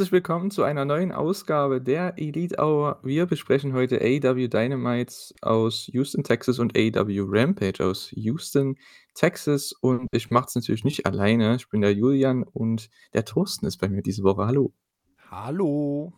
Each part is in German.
Herzlich willkommen zu einer neuen Ausgabe der Elite Hour. Wir besprechen heute AEW Dynamites aus Houston, Texas und AEW Rampage aus Houston, Texas. Und ich mache es natürlich nicht alleine. Ich bin der Julian und der Thorsten ist bei mir diese Woche. Hallo. Hallo.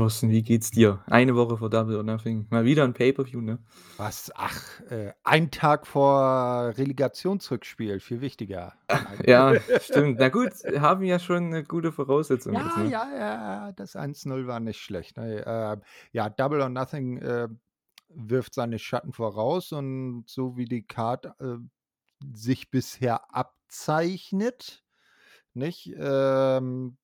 Thorsten, wie geht's dir? Eine Woche vor Double or Nothing. Mal wieder ein Pay-Per-View, ne? Was? Ach, äh, ein Tag vor Relegationsrückspiel, viel wichtiger. Ja, stimmt. Na gut, haben ja schon eine gute Voraussetzung Ja, jetzt, ne? ja, ja, das 1-0 war nicht schlecht. Ne? Äh, ja, Double or Nothing äh, wirft seine Schatten voraus und so wie die Card äh, sich bisher abzeichnet, nicht, ähm,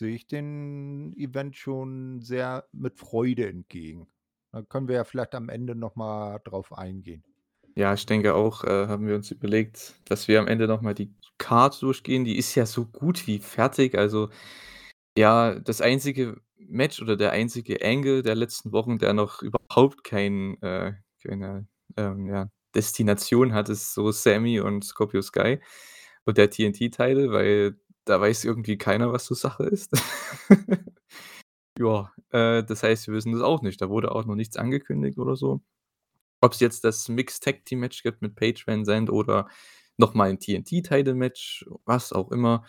sehe ich den Event schon sehr mit Freude entgegen. Da können wir ja vielleicht am Ende noch mal drauf eingehen. Ja, ich denke auch, äh, haben wir uns überlegt, dass wir am Ende noch mal die Card durchgehen. Die ist ja so gut wie fertig. Also, ja, das einzige Match oder der einzige Angle der letzten Wochen, der noch überhaupt kein, äh, keine, ähm, ja, Destination hat, ist so Sammy und Scorpio Sky und der TNT-Title, weil da weiß irgendwie keiner, was so Sache ist. Ja, äh, das heißt, wir wissen das auch nicht. Da wurde auch noch nichts angekündigt oder so. Ob es jetzt das Mixed Tag Team Match gibt mit Paige Van Zandt oder noch mal 'n TNT-Title Match, was auch immer.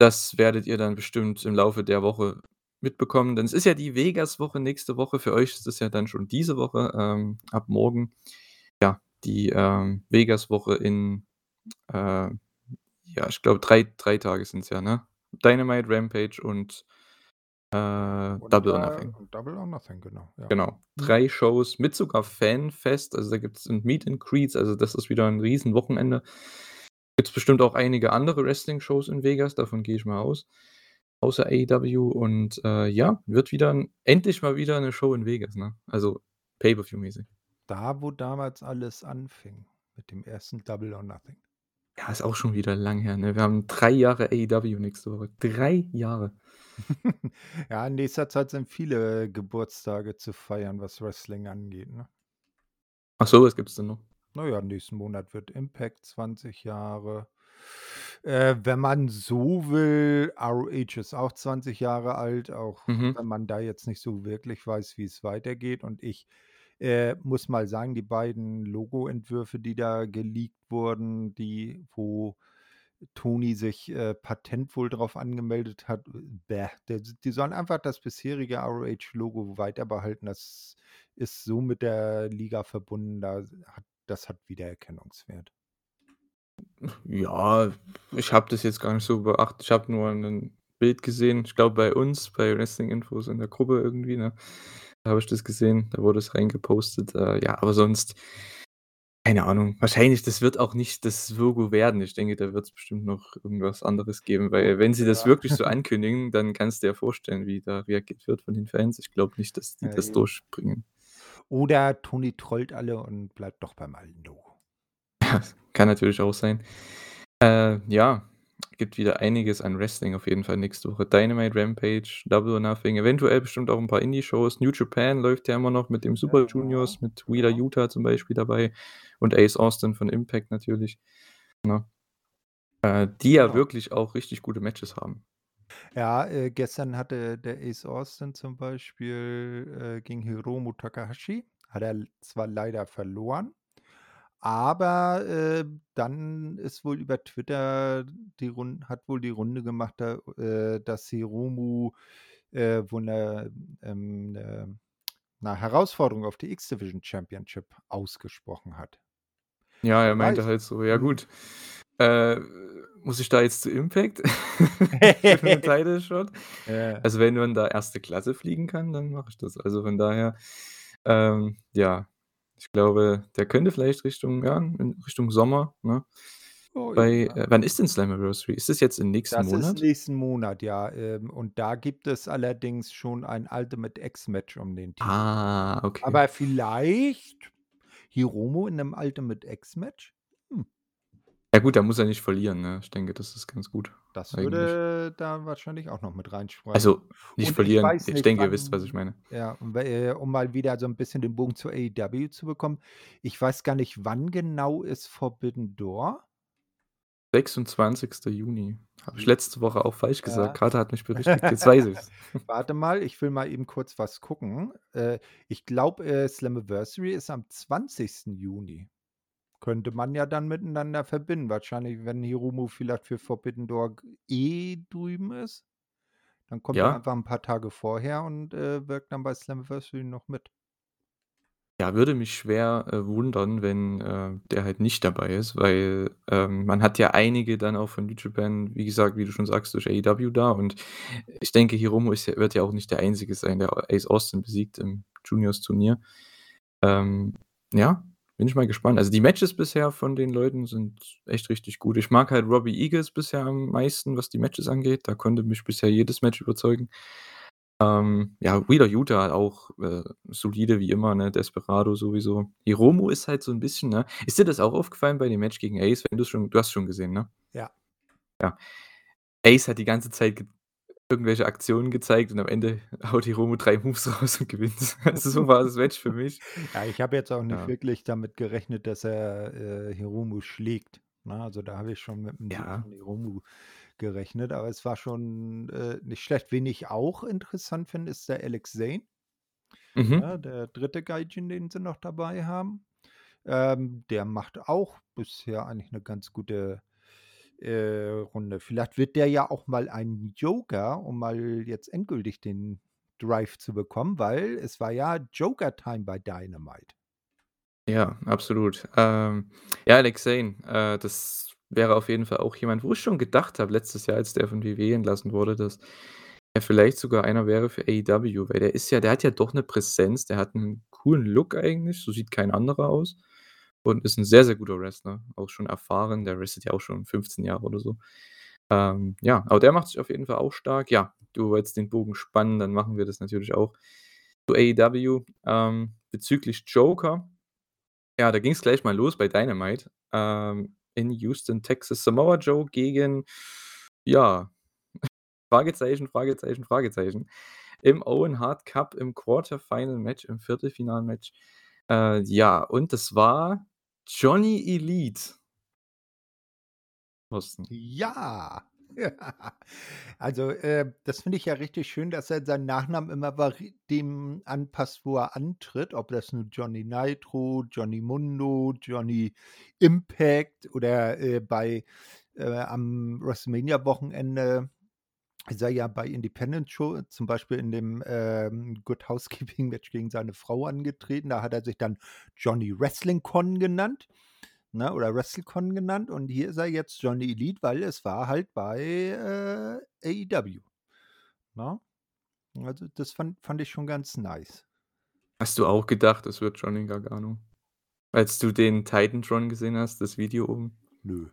Das werdet ihr dann bestimmt im Laufe der Woche mitbekommen, denn es ist ja die Vegas-Woche nächste Woche. Für euch ist es ja dann schon diese Woche, ähm, ab morgen. Ja, die, ähm, Vegas-Woche in, äh, ja, ich glaube, drei 3 Tage sind's ja, ne? Dynamite, Rampage und, äh, Und, Double or äh, Nothing. und Double or Nothing, genau, ja. Genau. Mhm. 3 Shows mit sogar Fanfest. Also, da gibt's 'n Meet and Greets. Also, das ist wieder 'n Riesenwochenende. Gibt's bestimmt auch einige andere Wrestling-Shows in Vegas, davon gehe ich mal aus, außer AEW. Und, äh, ja, wird wieder 'n endlich mal wieder 'ne Show in Vegas, ne? Also, Pay-per-view-mäßig. Da, wo damals alles anfing mit dem ersten Double or Nothing. Ja, ist auch schon wieder lang her, ne? Wir haben 3 Jahre AEW nächste Woche. 3 Jahre. Ja, in nächster Zeit sind viele Geburtstage zu feiern, was Wrestling angeht, ne? Ach so, was gibt's denn noch? Na ja, nächsten Monat wird Impact 20 Jahre. Äh, wenn man so will, ROH ist auch 20 Jahre alt, auch Mhm. wenn man da jetzt nicht so wirklich weiß, wie's weitergeht. Und ich, äh, muss mal sagen, die beiden Logoentwürfe, die da geleakt wurden, die wo Tony sich, äh, Patent wohl drauf angemeldet hat, bäh, der die sollen einfach das bisherige ROH-Logo weiterbehalten. Das ist so mit der Liga verbunden, da hat das hat Wiedererkennungswert. Ja, ich habe das jetzt gar nicht so beachtet. Ich habe nur 'nen Bild gesehen. Ich glaube, bei uns, bei Wrestling Infos in der Gruppe irgendwie, ne? Da habe ich das gesehen, da wurde es reingepostet. Äh, ja, aber sonst keine Ahnung. Wahrscheinlich, das wird auch nicht das Logo werden. Ich denke, da wird's bestimmt noch irgendwas anderes geben, weil wenn sie das Ja. wirklich so ankündigen, dann kannst dir ja vorstellen, wie da reagiert wird von den Fans. Ich glaube nicht, dass die Ja, das eben. durchbringen. Oder Tony trollt alle und bleibt doch beim alten Logo. Ja, kann natürlich auch sein. Äh, ja, gibt wieder einiges an Wrestling auf jeden Fall nächste Woche. Dynamite, Rampage, Double or Nothing, eventuell bestimmt auch 'n paar Indie-Shows. New Japan läuft ja immer noch mit dem Super Ja, Juniors, mit Wheeler ja. Yuta zum Beispiel dabei und Ace Austin von Impact natürlich, ne? Äh, die ja Genau. wirklich auch richtig gute Matches haben. Ja, äh, gestern hatte der Ace Austin zum Beispiel, äh, gegen Hiromu Takahashi hat er zwar leider verloren, aber, äh, dann ist wohl über Twitter die Run hat wohl die Runde gemacht, da äh, dass Hiromu, äh, wohl 'ne ähm, 'ne 'ne Herausforderung auf die X-Division Championship ausgesprochen hat. Ja, er meinte weiß. halt so: „Ja Mhm. gut, äh, muss ich da jetzt zu Impact Title Shot? Ja. Also, wenn man da 1. Klasse fliegen kann, dann mache ich das.“ Also, von daher, ähm, ja, ich glaube, der könnte vielleicht Richtung ja, Richtung Sommer, ne? Oh Bei ja. äh, wann ist denn Slammiversary? Ist das jetzt im nächsten Das ist Monat? nächsten Monat, ja, ähm, und da gibt es allerdings schon ein Ultimate X-Match um den Titel. Ah, okay. Aber vielleicht Hiromu in 'nem Ultimate X-Match? Hm. Ja gut, da muss er nicht verlieren, ne? Ich denke, das ist ganz gut Das eigentlich. würde da wahrscheinlich auch noch mit reinsprechen. Also, nicht Und ich verlieren. Ich nicht, denke, ihr wisst, was ich meine. ja, äh, um mal wieder so 'n bisschen den Bogen zu AEW zu bekommen. Ich weiß gar nicht, wann genau ist Forbidden Door? 26. Juni Habe ich letzte Woche auch falsch gesagt. Ja. Kater hat mich berichtigt, jetzt weiß ich's. Warte mal, ich will mal eben kurz was gucken. Äh, ich glaube, äh, Slammiversary ist am 20. Juni. Könnte man ja dann miteinander verbinden. Wahrscheinlich, wenn Hiromu vielleicht für Forbidden Door eh drüben ist, dann kommt er Ja. einfach 'n paar Tage vorher und, äh, wirkt dann bei Slammiversary noch mit. Ja, würde mich schwer, äh, wundern, wenn, äh, der halt nicht dabei ist, weil, ähm, man hat ja einige dann auch von New Japan, wie gesagt, wie du schon sagst, durch AEW da und ich denke, Hiromu ist ja wird ja auch nicht der Einzige sein, der Ace Austin besiegt im Juniors-Turnier. Ähm, ja, bin ich mal gespannt. Also, die Matches bisher von den Leuten sind echt richtig gut. Ich mag halt Robbie Eagles bisher am meisten, was die Matches angeht. Da konnte mich bisher jedes Match überzeugen. Ähm, ja, Wheeler Yuta auch, äh, solide wie immer, ne? Desperado sowieso. Hiromu ist halt so 'n bisschen, ne ist dir das auch aufgefallen bei dem Match gegen Ace, wenn du's schon du hast schon gesehen, ne? Ja. Ja. Ace hat die ganze Zeit irgendwelche Aktionen gezeigt und am Ende haut Hiromu 3 Moves raus und gewinnt. Also, so war das Match für mich. Ja, ich habe jetzt auch nicht Ja. wirklich damit gerechnet, dass er, äh, Hiromu schlägt, ne? Also, da habe ich schon mit 'm Sieg Ja. Hiromu gerechnet, aber es war schon, äh, nicht schlecht. Wen ich auch interessant finde, ist der Alex Zane. Mhm. Ja, der 3. Gaijin, den sie noch dabei haben. Ähm, der macht auch bisher eigentlich 'ne ganz gute, äh, Runde. Vielleicht wird der ja auch mal ein Joker, um mal jetzt endgültig den Drive zu bekommen, weil es war ja Joker-Time bei Dynamite. Ja, absolut. Ähm, ja, Alex Zane, äh, das wäre auf jeden Fall auch jemand, wo ich schon gedacht habe letztes Jahr, als der von WWE entlassen wurde, dass er vielleicht sogar einer wäre für AEW, weil der ist ja der hat ja doch 'ne Präsenz, der hat 'n coolen Look eigentlich, so sieht kein anderer aus und ist 'n sehr, sehr guter Wrestler, auch schon erfahren. Der wrestelt ja auch schon 15 Jahre oder so. Ähm, ja, aber der macht sich auf jeden Fall auch stark. Ja, du wolltest den Bogen spannen, dann machen wir das natürlich auch zu AEW. Ähm, bezüglich Joker, ja, da ging's gleich mal los bei Dynamite, ähm, in Houston, Texas. Samoa Joe gegen, ja, Fragezeichen, Fragezeichen, Fragezeichen, im Owen Hart Cup im Quarter-Final Match, im Viertelfinal-Match. Äh, ja, und das war Johnny Elite. Thorsten. Ja. Also, äh, das finde ich ja richtig schön, dass er seinen Nachnamen immer dem anpasst, wo er antritt, ob das nun Johnny Nitro, Johnny Mundo, Johnny Impact oder, äh, bei äh, am WrestleMania-Wochenende er ja bei Independent Show zum Beispiel in dem, ähm, Good Housekeeping-Match gegen seine Frau angetreten. Da hat er sich dann Johnny Wrestling Con genannt, ne, oder WrestleCon genannt und hier ist er jetzt Johnny Elite, weil es war halt bei, äh, AEW, ne? Also, das fand fand ich schon ganz nice. Hast du auch gedacht, es wird Johnny Gargano? Als du den Titantron gesehen hast, das Video oben? Nö,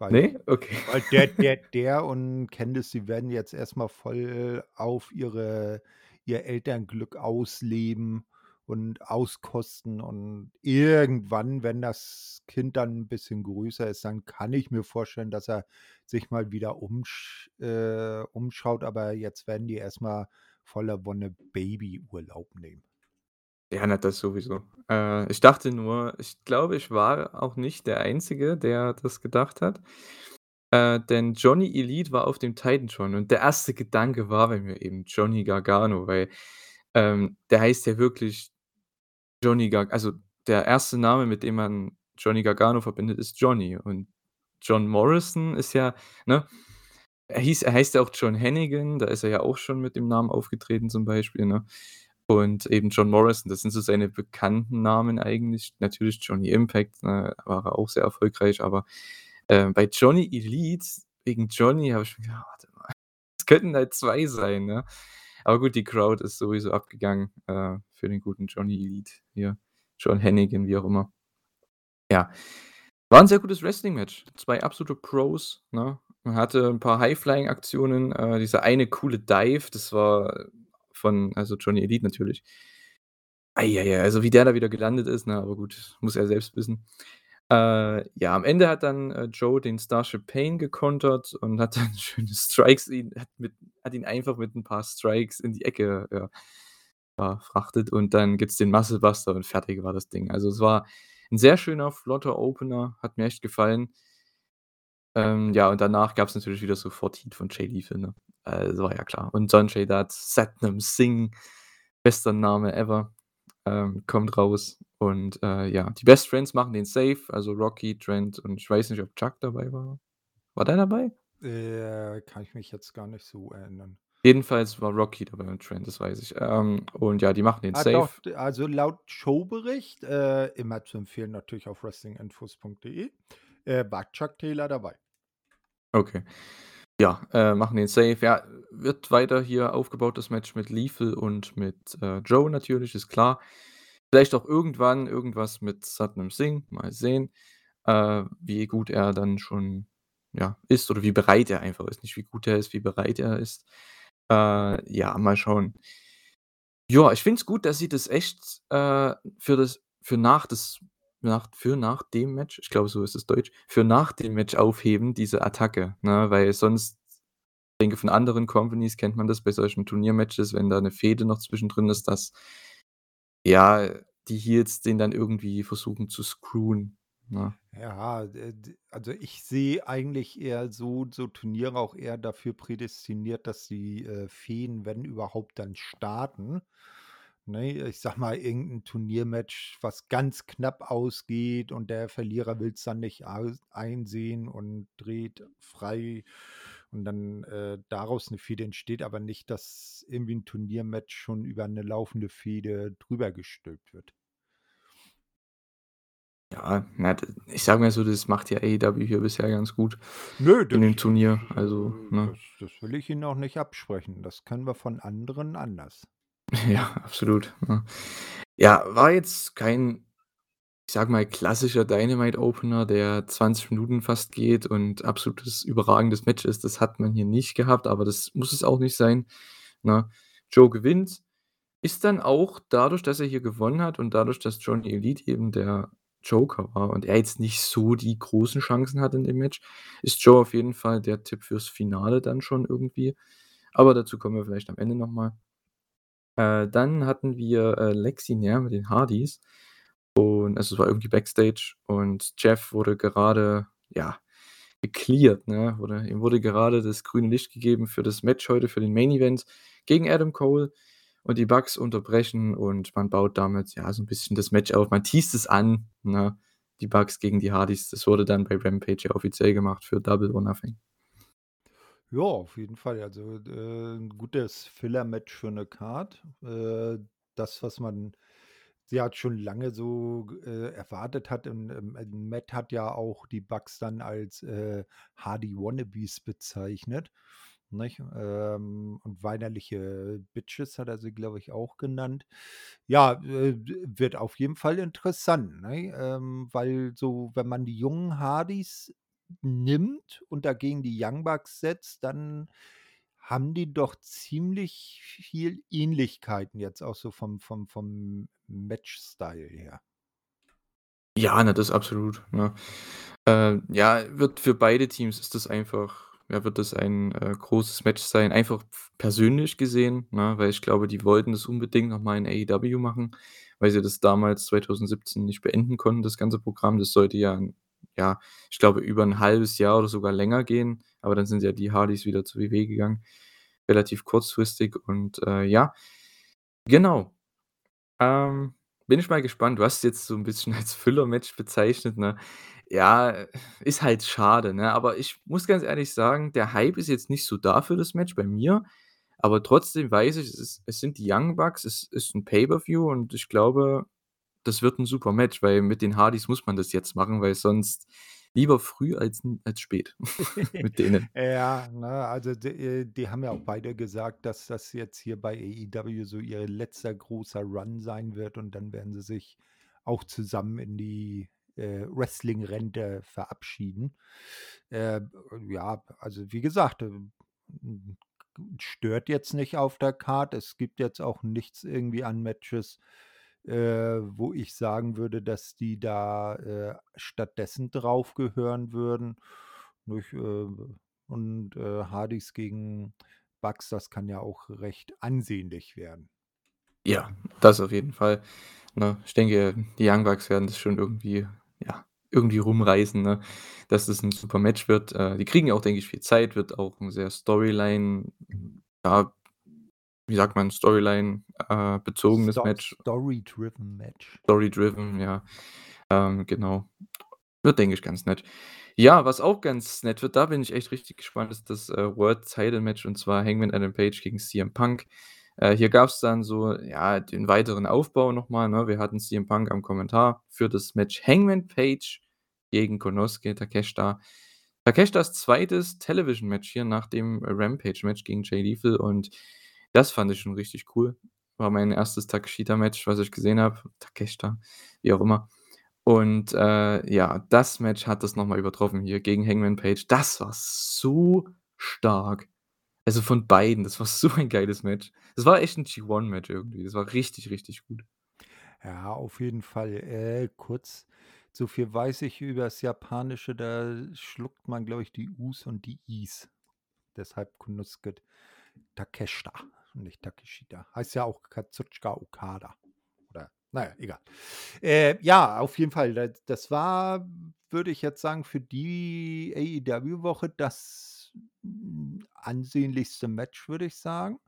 weil Ne? Okay. weil der der der und Candice, die werden jetzt erst mal voll auf ihre ihr Elternglück ausleben und auskosten und irgendwann, wenn das Kind dann 'n bisschen größer ist, dann kann ich mir vorstellen, dass er sich mal wieder umsch äh, umschaut, aber jetzt werden die erst mal voller Wonne Babyurlaub nehmen. Ja, na, das sowieso. Äh, ich dachte nur ich glaube, ich war auch nicht der Einzige, der das gedacht hat. Äh, denn Johnny Elite war auf dem Titantron und der erste Gedanke war bei mir eben Johnny Gargano, weil, ähm, der heißt ja wirklich Johnny Gar also, der erste Name, mit dem man Johnny Gargano verbindet, ist Johnny und John Morrison ist ja ne? Er hieß er heißt ja auch John Hennigan, da ist er ja auch schon mit dem Namen aufgetreten zum Beispiel, ne? Und eben John Morrison, das sind so seine bekannten Namen eigentlich. Natürlich Johnny Impact, ne, war er auch sehr erfolgreich, aber, äh, bei Johnny Elite wegen Johnny habe ich mir gedacht: „Warte mal, es könnten halt 2 sein“, ne? Aber gut, die Crowd ist sowieso abgegangen, äh, für den guten Johnny Elite hier, John Hennigan, wie auch immer. Ja, war 'n sehr gutes Wrestling-Match. 2 absolute Pros, ne? Man hatte 'n paar High-Flying-Aktionen, äh, dieser eine coole Dive, das war von also, Johnny Elite natürlich. Ei, ei, ei, also, wie der da wieder gelandet ist, ne, aber gut, muss er selbst wissen. Äh, ja, am Ende hat dann, äh, Joe den Starship Pain gekontert und hat dann schöne Strikes ihn hat mit hat ihn einfach mit 'n paar Strikes in die Ecke, ja, verfrachtet und dann gibt's den Muscle Buster und fertig war das Ding. Also, es war 'n sehr schöner, flotter Opener, hat mir echt gefallen. Ähm, ja, und danach gab's natürlich wieder sofort Heat von Jay Lethal, ne? Äh, das war ja klar. Und Sonjay Dutt, Satnam Singh, bester Name ever, ähm, kommt raus. Und, äh, ja, die Best Friends machen den safe, also Rocky, Trent und ich weiß nicht, ob Chuck dabei war. War der dabei? Äh, kann ich mich jetzt gar nicht so erinnern. Jedenfalls war Rocky dabei und Trent, das weiß ich. Ähm, und ja, die machen den Ah, doch, safe. d also laut Showbericht, äh, immer zu empfehlen natürlich auf wrestlinginfos.de, äh, war Chuck Taylor dabei. Okay. Ja, äh, machen den safe. Ja, wird weiter hier aufgebaut, das Match mit Lethal und mit, äh, Joe natürlich, ist klar. Vielleicht auch irgendwann irgendwas mit Satnam Singh, mal sehen, äh, wie gut er dann schon, ja, ist oder wie bereit er einfach ist. Nicht wie gut er ist, wie bereit er ist. Äh, ja, mal schauen. Ja, ich finde es gut, dass sie das echt, äh, für das für nach das nach für nach dem Match, ich glaube, so ist es deutsch, für nach dem Match aufheben, diese Attacke, ne? Weil sonst ich denke, von anderen Companies kennt man das bei solchen Turniermatches, wenn da 'ne Fehde noch zwischendrin ist, dass ja, die Heels den dann irgendwie versuchen zu screwen, ne? Ja, äh, also ich sehe eigentlich eher so so Turniere auch eher dafür prädestiniert, dass die, äh, Fehden, wenn überhaupt, dann starten, ne? Ich sage mal, irgend 'n Turniermatch, was ganz knapp ausgeht und der Verlierer will's dann nicht einsehen und dreht frei und dann, äh, daraus 'ne Fehde entsteht, aber nicht, dass irgendwie 'n Turniermatch schon über 'ne laufende Fehde drüber gestülpt wird. Ja, na, ich sage mal so, das macht ja AEW hier bisher ganz gut Nö, in dem Turnier, also, äh ne? das das will ich ihnen auch nicht absprechen. Das können wir von anderen anders. Ja, absolut, ne? Ja, war jetzt kein, ich sage mal, klassischer Dynamite-Opener, der 20 Minuten fast geht und absolutes überragendes Match ist. Das hat man hier nicht gehabt, aber das muss es auch nicht sein, ne? Joe gewinnt, ist dann auch dadurch, dass er hier gewonnen hat und dadurch, dass Johnny Elite eben der Joker war und er jetzt nicht so die großen Chancen hat in dem Match, ist Joe auf jeden Fall der Tipp fürs Finale dann schon irgendwie. Aber dazu kommen wir vielleicht am Ende noch mal. Äh, dann hatten wir, äh, Lexi Nair mit den Hardys und also, es war irgendwie Backstage und Jeff wurde gerade, ja, gecleared, ne? Wurde ihm wurde gerade das grüne Licht gegeben für das Match heute, für den Main Event gegen Adam Cole und die Bucks unterbrechen und man baut damit, ja, so 'n bisschen das Match auf. Man teast es an, ne? Die Bucks gegen die Hardys. Das wurde dann bei Rampage ja offiziell gemacht für Double or Nothing. Ja, auf jeden Fall. Also, äh, 'n gutes Filler-Match für 'ne Card. Äh, das, was man ja schon lange so, äh, erwartet hat und, ähm, äh, Matt hat ja auch die Bucks dann als, äh, Hardy-Wannabes bezeichnet, nicht? Ähm, und weinerliche Bitches hat er sie, glaube ich, auch genannt. Ja, äh, wird auf jeden Fall interessant? Ähm, weil so, wenn man die jungen Hardys nimmt und dagegen die Young Bucks setzt, dann haben die doch ziemlich viel Ähnlichkeiten jetzt auch so vom vom vom Match-Style her. Ja, ne, das absolut, ne? Äh, ja, wird für beide Teams ist das einfach ja, wird das ein, äh, großes Match sein, einfach persönlich gesehen, ne? Weil ich glaube, die wollten das unbedingt noch mal in AEW machen, weil sie das damals 2017 nicht beenden konnten, das ganze Programm. Das sollte ja 'n ja, ich glaube, über 'n 1/2 Jahr oder sogar länger gehen, aber dann sind ja die Hardys wieder zu WWE gegangen, relativ kurzfristig und, äh, ja. Genau. Ähm, bin ich mal gespannt. Du hast jetzt so 'n bisschen als Filler-Match bezeichnet, ne? Ja, ist halt schade, ne? Aber ich muss ganz ehrlich sagen, der Hype ist jetzt nicht so da für das Match bei mir, aber trotzdem weiß ich, es ist es sind die Young Bucks, es ist 'n Pay-per-View und ich glaube, das wird 'n super Match, weil mit den Hardys muss man das jetzt machen, weil sonst lieber früh als als spät mit denen. Ja, ne, also d äh, die haben ja auch beide gesagt, dass das jetzt hier bei AEW so ihr letzter großer Run sein wird und dann werden sie sich auch zusammen in die, äh, Wrestling-Rente verabschieden. Äh, ja, also wie gesagt, ähm, hm, stört jetzt nicht auf der Card. Es gibt jetzt auch nichts irgendwie an Matches, äh, wo ich sagen würde, dass die da, äh, stattdessen drauf gehören würden, nicht? Äh, und, äh, Hardys gegen Bucks, das kann ja auch recht ansehnlich werden. Ja, das auf jeden Fall, ne? Ich denke, die Young Bucks werden das schon irgendwie, ja, irgendwie rumreißen, ne, dass das 'n super Match wird. Äh, die kriegen auch, denke ich, viel Zeit, wird auch 'n sehr Storyline ja, wie sagt man, Storyline, äh, bezogenes Sto Match. Story-driven Match. Story-driven, ja. Ähm, genau. Wird, denke ich, ganz nett. Ja, was auch ganz nett wird, da bin ich echt richtig gespannt, ist das, äh, World Title Match und zwar Hangman Adam Page gegen CM Punk. Äh, hier gab's dann so, ja, den weiteren Aufbau noch mal, ne? Wir hatten CM Punk am Kommentar für das Match Hangman Page gegen Konosuke Takeshita. Takeshitas 2. Television-Match hier nach dem Rampage-Match gegen Jay Lethal und das fand ich schon richtig cool. War mein 1. Takeshita-Match, was ich gesehen habe. Takeshita, wie auch immer. Und, äh, ja, das Match hat das noch mal übertroffen hier gegen Hangman Page. Das war so stark. Also, von beiden, das war so ein geiles Match. Das war echt 'n G1-Match irgendwie. Das war richtig, richtig gut. Ja, auf jeden Fall. Äh, kurz, so viel weiß ich übers Japanische, da schluckt man, glaube ich, die U's und die I's. Deshalb Konosuke Takeshita nicht Takeshita. Heißt ja auch Kazuchika Okada oder na ja, egal. Äh, ja, auf jeden Fall, da das war, würde ich jetzt sagen, für die AEW-Woche das, ansehnlichste Match, würde ich sagen.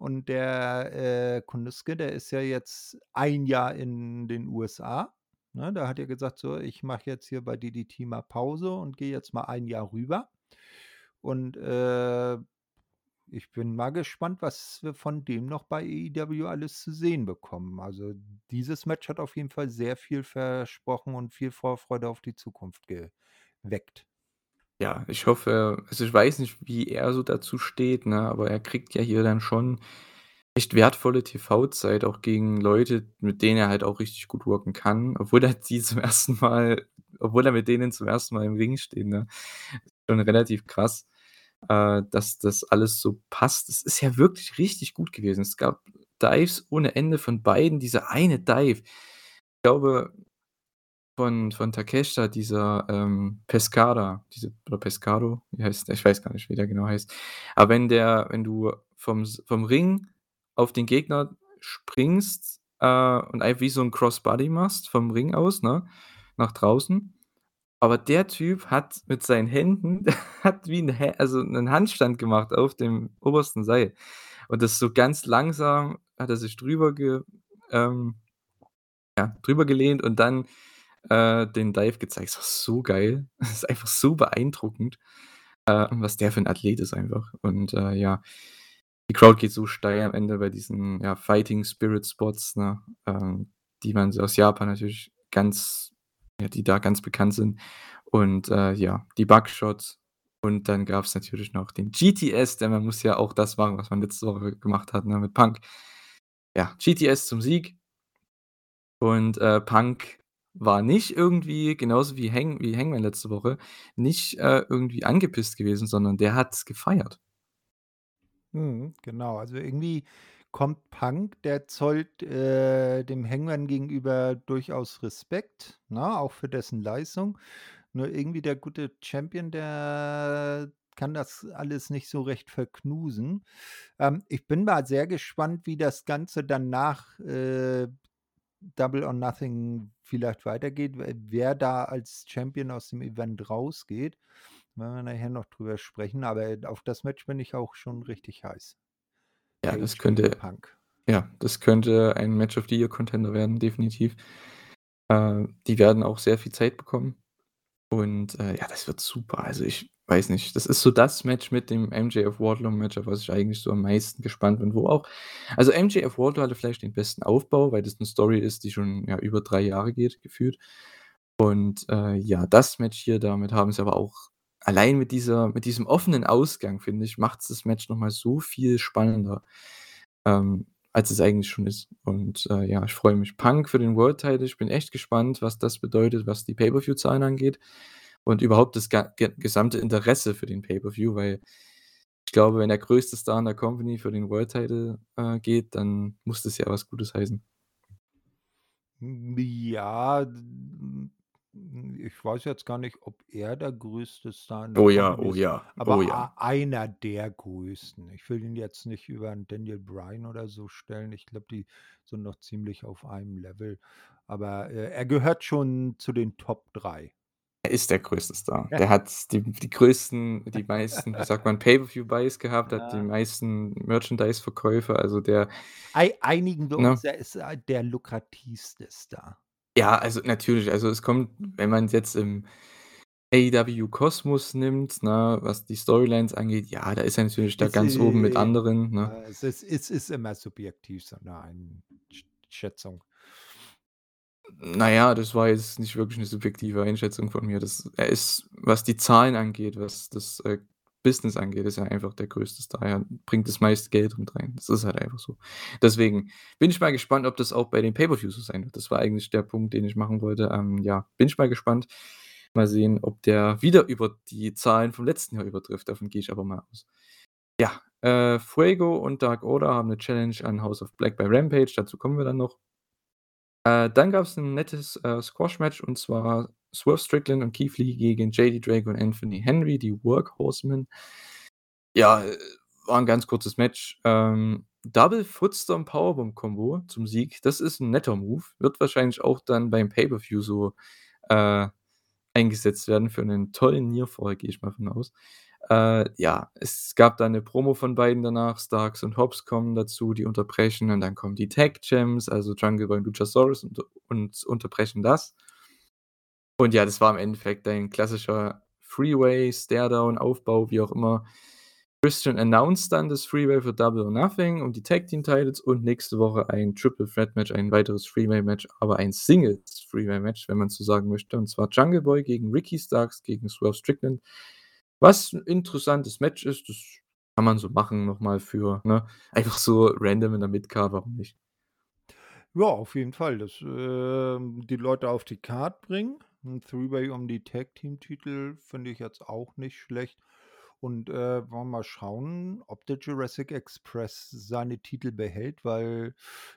Und der, äh, Konosuke, der ist ja jetzt 1 Jahr in den USA, ne? Der hat ja gesagt: „So, ich mache jetzt hier bei DDT mal Pause und gehe jetzt mal 1 Jahr rüber.“ Und, äh, ich bin mal gespannt, was wir von dem noch bei AEW alles zu sehen bekommen. Also, dieses Match hat auf jeden Fall sehr viel versprochen und viel Vorfreude auf die Zukunft geweckt. Ja, ich hoffe also, ich weiß nicht, wie er so dazu steht, ne, aber er kriegt ja hier dann schon echt wertvolle TV-Zeit, auch gegen Leute, mit denen er halt auch richtig gut worken kann, obwohl er die zum 1. Mal obwohl er mit denen zum 1. Mal im Ring steht, ne? Schon relativ krass, äh, dass das alles so passt. Es ist ja wirklich richtig gut gewesen. Es gab Dives ohne Ende von beiden. Dieser eine Dive, ich glaube von von Takeshita, dieser, ähm, Pescada, diese oder Pescado, wie heißt der? Ich weiß gar nicht, wie der genau heißt. Aber wenn der wenn du vom vom Ring auf den Gegner springst, äh, und einfach wie so 'n Cross-Body machst vom Ring aus, ne, nach draußen. Aber der Typ hat mit seinen Händen hat wie 'n Hä also, 'nen Handstand gemacht auf dem obersten Seil. Und das so ganz langsam hat er sich drüber ge ähm, ja, drüber gelehnt und dann, äh, den Dive gezeigt. Das war so geil. Das ist einfach so beeindruckend, äh, was der für 'n Athlet ist einfach. Und, äh, ja, die Crowd geht so steil am Ende bei diesen, ja, Fighting Spirit Spots, ne, ähm, die man aus Japan natürlich ganz die da ganz bekannt sind. Und, äh, ja, die Bugshots und dann gab's natürlich noch den GTS, denn man muss ja auch das machen, was man letzte Woche gemacht hat, ne, mit Punk. Ja, GTS zum Sieg. Und, äh, Punk war nicht irgendwie genauso wie Hang wie Hangman letzte Woche, nicht, äh, irgendwie angepisst gewesen, sondern der hat's gefeiert. Mhm, genau. Also, irgendwie kommt Punk, der zollt, äh, dem Hangman gegenüber durchaus Respekt, ne, auch für dessen Leistung. Nur irgendwie der gute Champion, der kann das alles nicht so recht verknusen. Ähm, ich bin mal sehr gespannt, wie das Ganze dann nach, äh, Double or Nothing vielleicht weitergeht, wer da als Champion aus dem Event rausgeht. Werden wir nachher noch drüber sprechen, aber, auf das Match bin ich auch schon richtig heiß. Ja, das könnte Punk. ja, das könnte ein Match of the Year Contender werden, definitiv. Äh, die werden auch sehr viel Zeit bekommen. Und, äh, ja, das wird super. Also, ich weiß nicht, das ist so das Match mit dem MJF-Wardlow-Match, auf was ich eigentlich so am meisten gespannt bin, wo auch also, MJF-Wardlow hatte vielleicht den besten Aufbau, weil das 'ne Story ist, die schon, ja, über 3 Jahre geht, gefühlt. Und, äh, ja, das Match hier, damit haben sie aber auch allein mit dieser mit diesem offenen Ausgang, finde ich, macht's das Match noch mal so viel spannender, ähm, als es eigentlich schon ist. Und, äh, ja, ich freue mich. Punk für den World Title, ich bin echt gespannt, was das bedeutet, was die Pay-per-View-Zahlen angeht und überhaupt das gesamte Interesse für den Pay-per-View, weil ich glaube, wenn der größte Star in der Company für den World Title, äh, geht, dann muss das ja was Gutes heißen. Ja, ich weiß jetzt gar nicht, ob er der größte Star in der Oh ja, Company oh ist, ja, oh aber ja. a einer der größten. Ich will ihn jetzt nicht über 'n Daniel Bryan oder so stellen. Ich glaube, die sind noch ziemlich auf einem Level, aber, äh, er gehört schon zu den Top 3. Er ist der größte Star. Der hat die die größten die meisten, wie sagt man, Pay-per-view-Buys gehabt, hat die Ja. meisten Merchandise-Verkäufe, also der Ei einigen wir ne? uns, er ist, äh, der lukrativste Star. Ja, also natürlich. Also, es kommt wenn man's jetzt im AEW-Kosmos nimmt, ne, was die Storylines angeht, ja, da ist er natürlich da Ist, ganz oben mit äh anderen, ne? ja, es ist es ist immer subjektiv, so 'ne Einsch Schätzung. Na ja, das war jetzt nicht wirklich 'ne subjektive Einschätzung von mir. Das er ist, was die Zahlen angeht, was das, äh, Business angeht, ist er einfach der größte Star. Er bringt das meiste Geld mit rein. Das ist halt einfach so. Deswegen bin ich mal gespannt, ob das auch bei den Pay-per-Views so sein wird. Das war eigentlich der Punkt, den ich machen wollte. Ähm, ja, bin ich mal gespannt. Mal sehen, ob der wieder über die Zahlen vom letzten Jahr übertrifft. Davon gehe ich aber mal aus. Ja, äh, Fuego und Dark Order haben 'ne Challenge an House of Black bei Rampage, dazu kommen wir dann noch. Äh, dann gab's 'n nettes, äh, Squash-Match und zwar Swerve Strickland und Keith Lee gegen JD Drake und Anthony Henry, die Workhorsemen. Ja, war 'n ganz kurzes Match. Ähm, Double Footstomp Powerbomb Combo zum Sieg, das ist 'n netter Move. Wird wahrscheinlich auch dann beim Pay-per-View so, äh, eingesetzt werden für 'nen tollen Nearfall, gehe ich mal von aus. Äh, ja, es gab da 'ne Promo von beiden danach. Starks und Hobbs kommen dazu, die unterbrechen und dann kommen die Tag Champs, also Jungle Boy und Luchasaurus und und unterbrechen das. Und ja, das war im Endeffekt ein klassischer Three-Way, Stare-Down-Aufbau, wie auch immer. Christian announced dann das Three-Way für Double or Nothing um die Tag-Team-Titles und nächste Woche ein Triple-Threat-Match, ein weiteres Three-Way-Match, aber ein Singles-Three-Way-Match, wenn man so sagen möchte, und zwar Jungle Boy gegen Ricky Starks gegen Swerve Strickland. Was 'n interessantes Match ist, das kann man so machen noch mal für ne, einfach so random in der Mid-Card, warum nicht? Ja, auf jeden Fall, dass, ähm, die Leute auf die Card bringen. 'N Three-Way um die Tag-Team-Titel finde ich jetzt auch nicht schlecht. Und, äh, wollen wir mal schauen, ob der Jurassic Express seine Titel behält, weil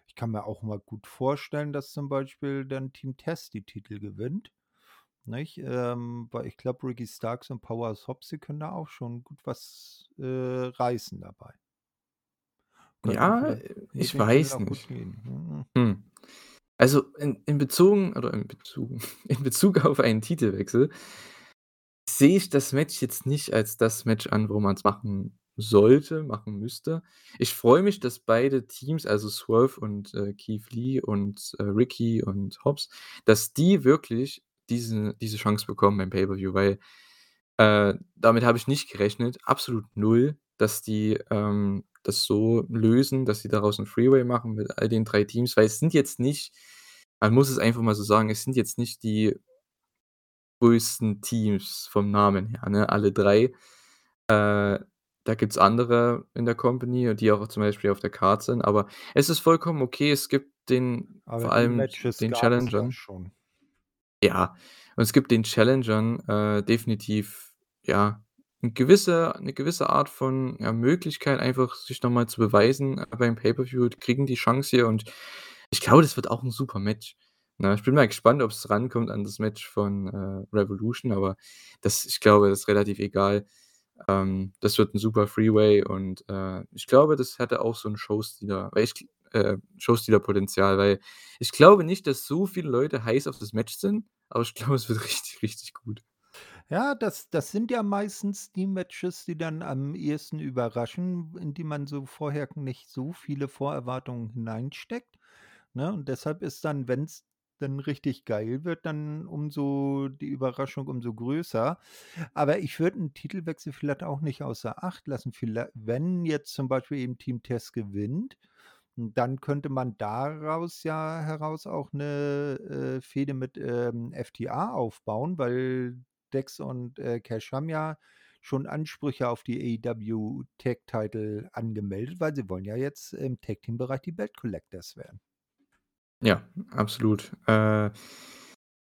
ich kann mir auch mal gut vorstellen, dass zum Beispiel dann Team Test die Titel gewinnt, nicht? Ähm, weil ich glaube, Ricky Starks und Powerhouse Hobbs, die können da auch schon gut was, äh, reißen dabei. Könnte Ja, ich weiß nicht. gehen. Mhm. Hm. Also, in in bezogen oder in bezogen in Bezug auf einen Titelwechsel sehe ich das Match jetzt nicht als das Match an, wo man's machen sollte, machen müsste. Ich freue mich, dass beide Teams, also Swerve und, äh, Keith Lee und, äh, Ricky und Hobbs, dass die wirklich diese diese Chance bekommen beim Pay-per-View, weil, äh, damit habe ich nicht gerechnet, absolut 0, dass die, ähm, das so lösen, dass sie daraus 'n Three-Way machen mit all den 3 Teams, weil es sind jetzt nicht man muss es einfach mal so sagen, es sind jetzt nicht die größten Teams vom Namen her, ne, alle 3. Äh, da gibt's andere in der Company, die auch zum Beispiel auf der Card sind, aber es ist vollkommen okay. Es gibt den Aber vor allem den Challengern. Ja, und es gibt den Challengern, äh, definitiv, ja, 'n gewisse 'ne gewisse Art von, ja, Möglichkeit, einfach sich noch mal zu beweisen, äh, beim Pay-per-View. Kriegen die Chance hier und ich glaube, das wird auch 'n super Match, ne? Ich bin mal gespannt, ob's rankommt an das Match von, äh, Revolution, aber das ich glaube, das ist relativ egal. Ähm, das wird 'n super Three-Way und, äh, ich glaube, das hätte auch so 'n Showstealer weil ich äh, Showstealer-Potenzial, weil ich glaube nicht, dass so viele Leute heiß auf das Match sind, aber ich glaube, es wird richtig, richtig gut. Ja, das das sind ja meistens die Matches, die dann am ehesten überraschen, in die man so vorher nicht so viele Vorerwartungen hineinsteckt, ne? Und deshalb ist dann, wenn's dann richtig geil wird, dann umso die Überraschung umso größer. Aber ich würde 'n Titelwechsel vielleicht auch nicht außer Acht lassen. Viellei wenn jetzt zum Beispiel eben Team Test gewinnt, dann könnte man daraus ja heraus auch 'ne, äh, Fehde mit, ähm, FTA aufbauen, weil Dex und, äh, Cash haben ja schon Ansprüche auf die AEW Tag Title angemeldet, weil sie wollen ja jetzt im Tag-Team-Bereich die Belt Collectors werden. Ja, absolut. Äh,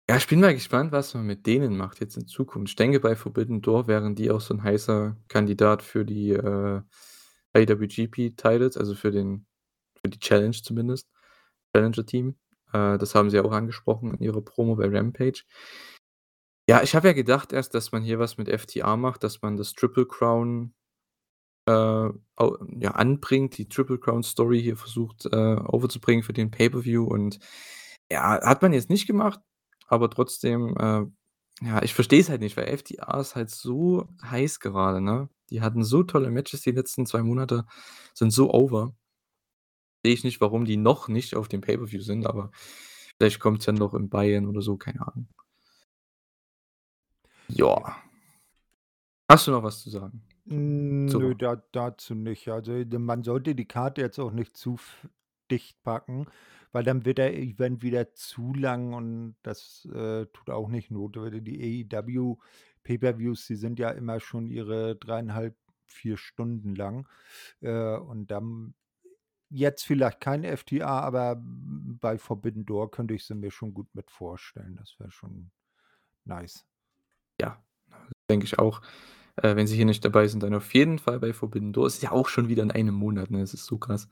ja, ich bin mal gespannt, was man mit denen macht jetzt in Zukunft. Ich denke, bei Forbidden Door wären die auch so 'n heißer Kandidat für die, äh, IWGP Titles, also für den für die Challenge zumindest, Challenger Team. Äh, das haben sie auch angesprochen in ihrer Promo bei Rampage. Ja, ich habe ja gedacht erst, dass man hier was mit FTR macht, dass man das Triple Crown, äh, ja, anbringt, die Triple Crown Story hier versucht, äh, overzubringen für den Pay-per-View und ja, hat man jetzt nicht gemacht, aber trotzdem, äh, ja, ich verstehe es halt nicht, weil FTR ist halt so heiß gerade, ne? Die hatten so tolle Matches die letzten 2 Monate, sind so over. Sehe ich nicht, warum die noch nicht auf dem Pay-per-View sind, aber vielleicht kommt's ja noch in Bayern oder so, keine Ahnung. Ja. Hast du noch was zu sagen? Zu nö, da dazu nicht. Also, man sollte die Karte jetzt auch nicht zu dicht packen, weil dann wird der Event wieder zu lang und das, äh, tut auch nicht Not. Die AEW Pay-per-Views, die sind ja immer schon ihre 3,5, 4 Stunden lang. Äh, und dann jetzt vielleicht kein FTR, aber bei Forbidden Door könnte ich sie mir schon gut mit vorstellen. Das wäre schon nice. Ja, denke ich auch. Äh, wenn sie hier nicht dabei sind, dann auf jeden Fall bei Forbidden Door. Ist ja auch schon wieder in einem Monat, ne? Das ist so krass.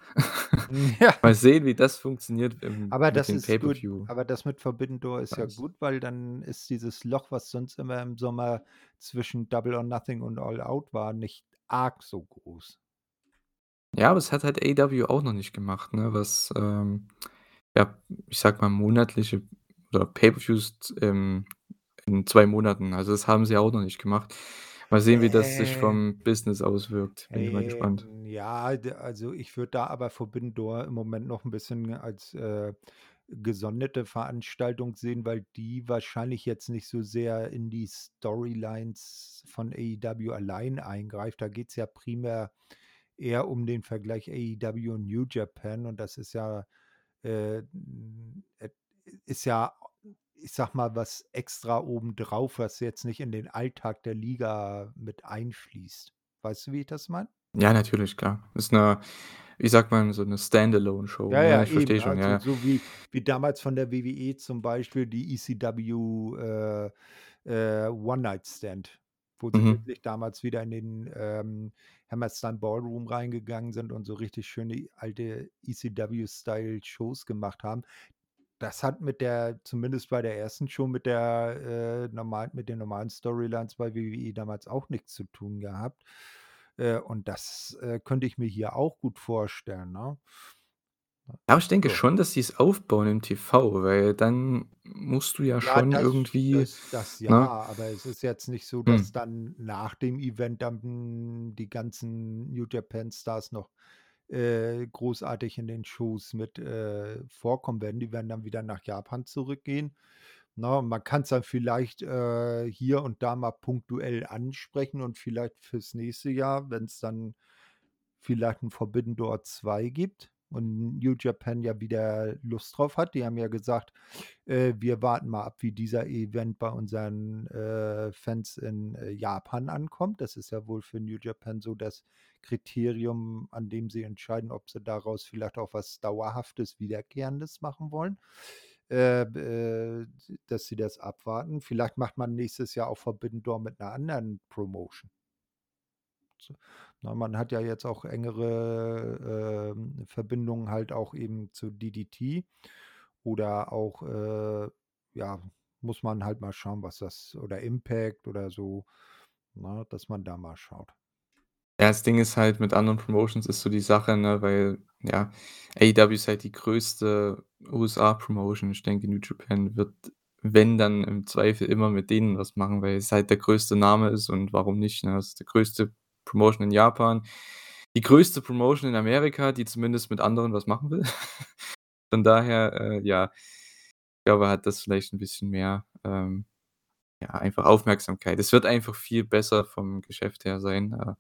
Hm, ja. Mal sehen, wie das funktioniert, ähm, Aber mit das ist gut. Pay-per-View. Aber das mit Forbidden Door ist ja Weiß. gut, weil dann ist dieses Loch, was sonst immer im Sommer zwischen Double or Nothing und All Out war, nicht arg so groß. Ja, aber das hat halt AEW auch noch nicht gemacht, ne? Was, ähm, ja, ich sage mal, monatliche oder Pay-per-Views, ähm, in 2 Monaten. Also, das haben sie auch noch nicht gemacht. Mal sehen, wie das sich Äh. vom Business auswirkt. Bin ich mal gespannt. Ja, also, ich würde da aber Forbidden Door im Moment noch 'n bisschen als, äh, gesonderte Veranstaltung sehen, weil die wahrscheinlich jetzt nicht so sehr in die Storylines von AEW allein eingreift. Da geht's ja primär eher um den Vergleich AEW und New Japan und das ist ja, äh, ist ja, ich sage mal, was extra obendrauf, was jetzt nicht in den Alltag der Liga mit einfließt. Weißt du, wie ich das meine? Ja, natürlich, klar. Ist 'ne, wie sagt man, so 'ne Stand-alone-Show, Ja, ne? ja, Ich verstehe eben. schon, ja, Also, ja. so wie wie damals von der WWE zum Beispiel die ECW, äh, äh, One Night Stand, wo sie Mhm. wirklich damals wieder in den, ähm, Hammerstein Ballroom reingegangen sind und so richtig schöne alte ECW-Style-Shows gemacht haben. Das hat mit der zumindest bei der ersten Show mit der, äh, normal mit den normalen Storylines bei WWE damals auch nichts zu tun gehabt. Äh, und das, äh, könnte ich mir hier auch gut vorstellen, ne? Ja, aber ich denke So. schon, dass sie's aufbauen im TV, weil dann musst du ja Ja, schon das irgendwie, das das ja, ne? aber es ist jetzt nicht so, dass Hm. dann nach dem Event dann die ganzen New Japan Stars noch, äh, großartig in den Shows mit, äh, vorkommen werden. Die werden dann wieder nach Japan zurückgehen, ne? Und man kann's dann vielleicht, äh, hier und da mal punktuell ansprechen und vielleicht fürs nächste Jahr, wenn's dann vielleicht 'n Forbidden Door 2 gibt und New Japan ja wieder Lust drauf hat. Die haben ja gesagt: „Äh, wir warten mal ab, wie dieser Event bei unseren, äh, Fans in, äh, Japan ankommt.“ Das ist ja wohl für New Japan so das Kriterium, an dem sie entscheiden, ob sie daraus vielleicht auch was Dauerhaftes, Wiederkehrendes machen wollen. Äh, äh, dass sie das abwarten. Vielleicht macht man nächstes Jahr auch Forbidden Door mit 'ner anderen Promotion. So, ne, man hat ja jetzt auch engere, ähm, Verbindungen halt auch eben zu DDT oder auch, äh, ja, muss man halt mal schauen, was das oder Impact oder so, ne, dass man da mal schaut. Ja, das Ding ist halt, mit anderen Promotions ist so die Sache, ne, weil, ja, AEW ist halt die größte USA-Promotion. Ich denke, New Japan wird, wenn, dann im Zweifel immer mit denen was machen, weil es halt der größte Name ist und warum nicht, ne? Es ist die größte Promotion in Japan, die größte Promotion in Amerika, die zumindest mit anderen was machen will. Von daher, äh, ja, ich glaube, hat das vielleicht 'n bisschen mehr, ähm, ja, einfach Aufmerksamkeit. Es wird einfach viel besser vom Geschäft her sein. Äh,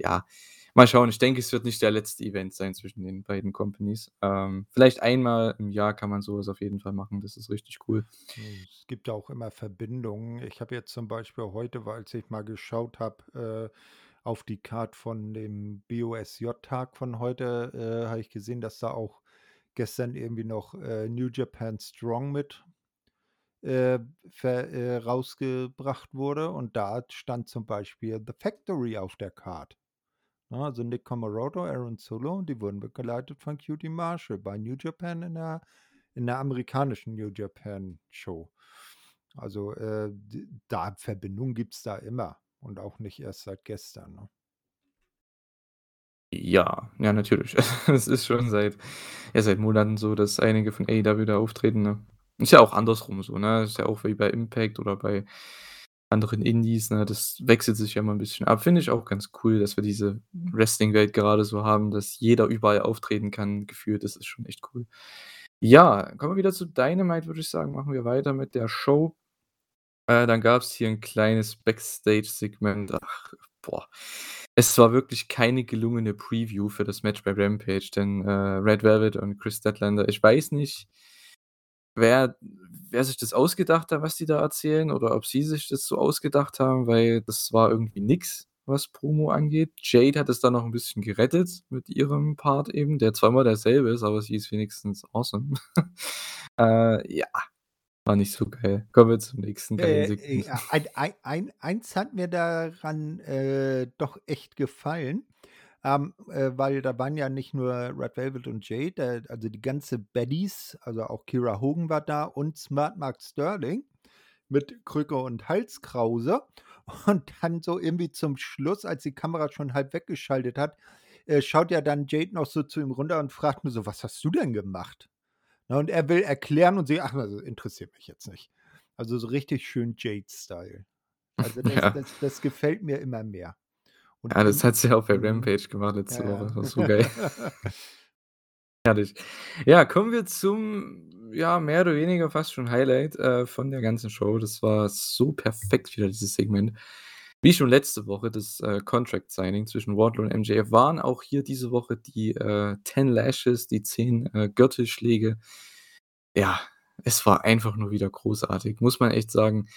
ja, mal schauen. Ich denke, es wird nicht der letzte Event sein zwischen den beiden Companies. Ähm, vielleicht einmal im Jahr kann man so was auf jeden Fall machen. Das ist richtig cool. Hm, es gibt ja auch immer Verbindungen. Ich habe jetzt zum Beispiel heute, weil ich mal geschaut habe, äh, auf die Card von dem BOSJ-Tag von heute, äh, habe ich gesehen, dass da auch gestern irgendwie noch, äh, New Japan Strong mit, äh, ver äh, rausgebracht wurde und da stand zum Beispiel The Factory auf der Card. Ne, also Nick Comoroto, Aaron Solo die wurden begleitet von QT Marshall bei New Japan in der in der amerikanischen New Japan Show. Also, äh, da Verbindung gibt's da immer und auch nicht erst seit gestern, ne? Ja, ja, natürlich. Es ist schon seit ja, seit Monaten so, dass einige von AEW da auftreten, ne? Ist ja auch andersrum so, ne? Ist ja auch wie bei Impact oder bei anderen Indies, ne? Das wechselt sich ja immer 'n bisschen ab. Finde ich auch ganz cool, dass wir diese Wrestling-Welt gerade so haben, dass jeder überall auftreten kann, gefühlt. Das ist schon echt cool. Ja, kommen wir wieder zu Dynamite, würde ich sagen. Machen wir weiter mit der Show. Äh, dann gab's hier 'n kleines Backstage-Segment. Ach, boah. Es war wirklich keine gelungene Preview für das Match bei Rampage, denn, äh, Red Velvet und Kris Statlander ich weiß nicht wer wer sich das ausgedacht hat, was die da erzählen oder ob sie sich das so ausgedacht haben, weil das war irgendwie nix, was Promo angeht. Jade hat es dann noch 'n bisschen gerettet mit ihrem Part eben, der immer derselbe ist, aber sie ist wenigstens awesome. Äh, ja, war nicht so geil. Kommen wir zum nächsten geilen Äh, äh, ein ei ein eins hat mir daran, äh, doch echt gefallen, ähm, äh, weil da waren ja nicht nur Red Velvet und Jade, äh, also die ganze Baddies, also auch Kiera Hogan war da und Smart Mark Sterling mit Krücke und Halskrause. Und dann so irgendwie zum Schluss, als die Kamera schon halb weggeschaltet hat, äh, schaut ja dann Jade noch so zu ihm runter und fragt nur so: „Was hast du denn gemacht?“ Ne, und er will erklären und sie: „Ach, also interessiert mich jetzt nicht.“ Also so richtig schön Jade-Style. Also das Ja. das das gefällt mir immer mehr. Und Ja, das hat sie auch bei mhm. Rampage gemacht letzte Ja, Woche. ja. Das war so geil. Herrlich. Ja, kommen wir zum, ja, mehr oder weniger fast schon Highlight, äh, von der ganzen Show. Das war so perfekt wieder, dieses Segment. Wie schon letzte Woche das, äh, Contract Signing zwischen Wardlow und MJF waren auch hier diese Woche die, äh, 10 Lashes, die 10, äh, Gürtelschläge. Ja, es war einfach nur wieder großartig, muss man echt sagen.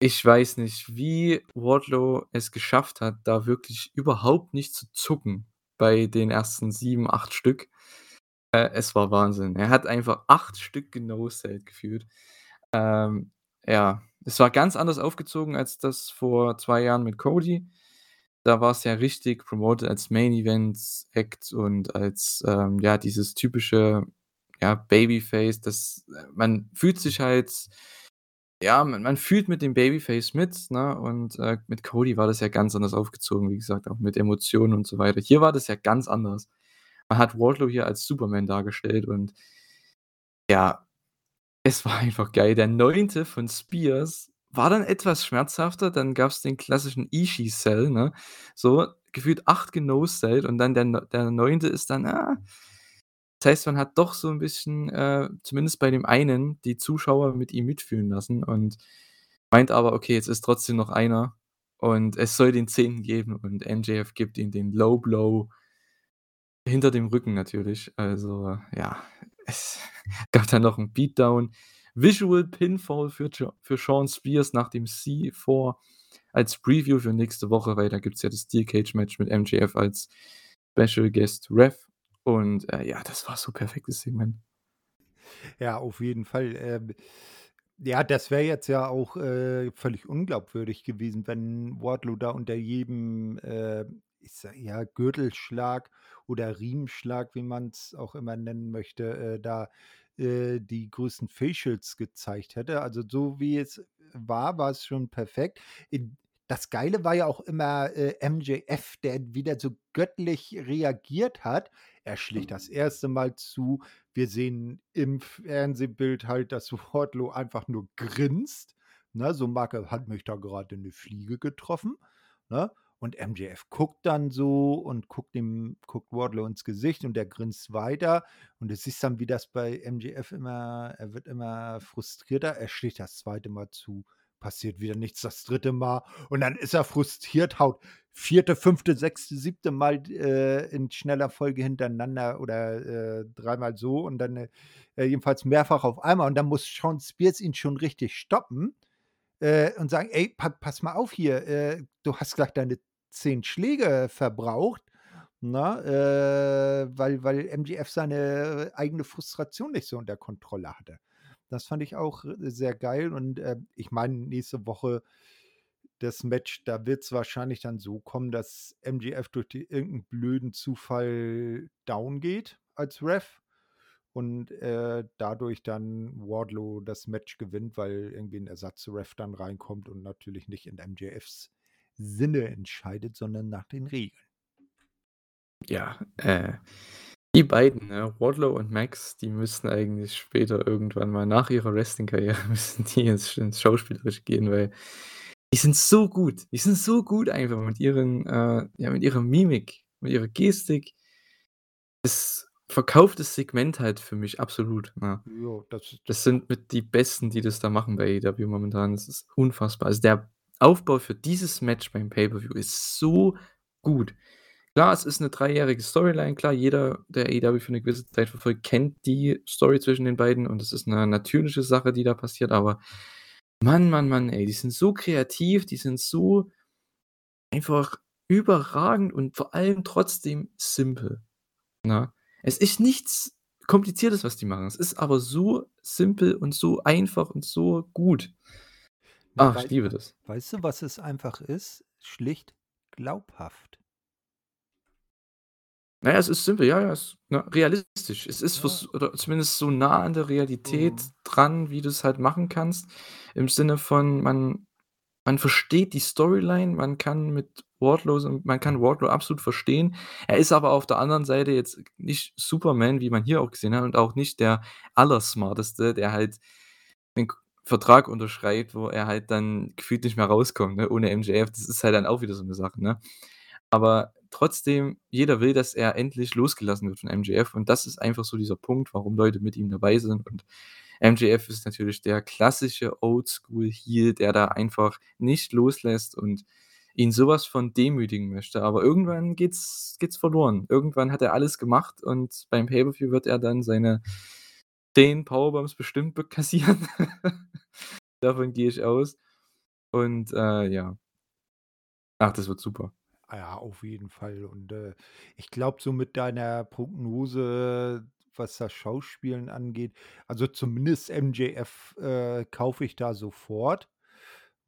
Ich weiß nicht, wie Wardlow es geschafft hat, da wirklich überhaupt nicht zu zucken bei den ersten 7, 8 Stück. Äh, es war Wahnsinn. Er hat einfach 8 Stück genoselled gefühlt. Ähm, ja, es war ganz anders aufgezogen als das vor 2 Jahren mit Cody. Da war's ja richtig promoted als Main Event Act und als, ähm, ja, dieses typische, ja, Babyface, das äh, man fühlt sich halt ja, man man fühlt mit dem Babyface mit, ne? Und, äh, mit Cody war das ja ganz anders aufgezogen, wie gesagt, auch mit Emotionen und so weiter. Hier war das ja ganz anders. Man hat Wardlow hier als Superman dargestellt und ja, es war einfach geil. Der 9. von Spears war dann etwas schmerzhafter, dann gab's den klassischen Ishii-Sell, ne? So gefühlt 8 genosellt und dann der der 9. ist dann, ah das heißt, man hat doch so 'n bisschen, äh, zumindest bei dem einen, die Zuschauer mit ihm mitfühlen lassen und meint aber: „Okay, jetzt ist trotzdem noch einer und es soll den 10. geben“ und MJF gibt ihm den Low Blow hinter dem Rücken natürlich. Also, ja, es gab dann noch 'n Beatdown. Visual Pinfall für für Shawn Spears nach dem C4 als Preview für nächste Woche, weil da gibt's ja das Steel Cage Match mit MJF als Special Guest Ref und, äh, ja, das war so perfektes Segment. Ja, auf jeden Fall. Ähm, ja, das wäre jetzt ja auch, äh, völlig unglaubwürdig gewesen, wenn Wardlow da unter jedem, äh, ich sage ja, Gürtelschlag oder Riemenschlag, wie man's auch immer nennen möchte, äh, da, äh, die größten Facials gezeigt hätte. Also, so wie es war, war's schon perfekt. In das Geile war ja auch immer, äh, MJF, der wieder so göttlich reagiert hat. Er schlägt das 1. Mal zu. Wir sehen im Fernsehbild halt, dass Wardlow einfach nur grinst, ne? So er hat mich da grade 'ne Fliege getroffen, ne? Und MJF guckt dann so und guckt ihm guckt Wardlow ins Gesicht und der grinst weiter. Und du siehst dann, wie das bei MJF immer er wird immer frustrierter. Er schlägt das 2. Mal zu, passiert wieder nichts, das 3. Mal und dann ist er frustriert, haut 4., 5., 6., 7. Mal, äh, in schneller Folge hintereinander oder, äh, dreimal so und dann, äh, jedenfalls mehrfach auf einmal. Und dann muss Shawn Spears ihn schon richtig stoppen, äh, und sagen: „Ey, pa pass mal auf hier, äh, du hast gleich deine 10 Schläge verbraucht“, ne? Äh, weil weil MJF seine eigene Frustration nicht so unter Kontrolle hatte. Das fand ich auch, äh, sehr geil und, äh, ich meine, nächste Woche das Match, da wird's wahrscheinlich dann so kommen, dass MJF durch die irgend 'n blöden Zufall down geht als Ref und, äh, dadurch dann Wardlow das Match gewinnt, weil irgendwie 'n Ersatzref dann reinkommt und natürlich nicht in MJFs Sinne entscheidet, sondern nach den Regeln. Ja, äh, die beiden, ne, Wardlow und Max, die müssten eigentlich später irgendwann mal nach ihrer Wrestling-Karriere müssen die ins ins Schauspielerische gehen, weil die sind so gut. Die sind so gut einfach mit ihren äh, ja, mit ihrer Mimik, mit ihrer Gestik. Es verkauft das Segment halt für mich absolut, ne? Ja, das ist Das sind mit die Besten, die das da machen bei AEW momentan. Das ist unfassbar. Also, der Aufbau für dieses Match beim Pay-per-View ist so gut. Klar, es ist 'ne dreijährige Storyline. Klar, jeder, der AEW für 'ne gewisse Zeit verfolgt, kennt die Story zwischen den beiden und es ist 'ne natürliche Sache, die da passiert, aber Mann, Mann, Mann, ey, die sind so kreativ, die sind so einfach überragend und vor allem trotzdem simpel, ne? Es ist nichts Kompliziertes, was die machen. Es ist aber so simpel und so einfach und so gut. Na, Ach, ich liebe das. weißt du, was es einfach ist? Schlicht glaubhaft. Na ja, es ist simpel, ja, ja, es ne, realistisch. Es ist Ja. vers oder zumindest so nah an der Realität Mhm. dran, wie du's halt machen kannst, im Sinne von, man man versteht die Storyline, man kann mit Wardlow man kann Wardlow absolut verstehen. Er ist aber auf der anderen Seite jetzt nicht Superman, wie man hier auch gesehen hat und auch nicht der Allersmarteste, der halt 'nen K Vertrag unterschreibt, wo er halt dann gefühlt nicht mehr rauskommt, ne, ohne MJF. Das ist halt dann auch wieder so 'ne Sache, ne? Aber trotzdem, jeder will, dass er endlich losgelassen wird von MJF und das ist einfach so dieser Punkt, warum Leute mit ihm dabei sind und MJF ist natürlich der klassische Oldschool-Heel, der da einfach nicht loslässt und ihn so was von demütigen möchte. Aber irgendwann geht's geht's verloren. Irgendwann hat er alles gemacht und beim Pay-per-View wird er dann seine 10 Powerbombs bestimmt be kassieren. Davon gehe ich aus. Und, äh, ja. Ach, das wird super. Ah ja, auf jeden Fall. Und, äh, ich glaube, so mit deiner Prognose, was das Schauspielen angeht also, zumindest MJF, äh, kaufe ich da sofort?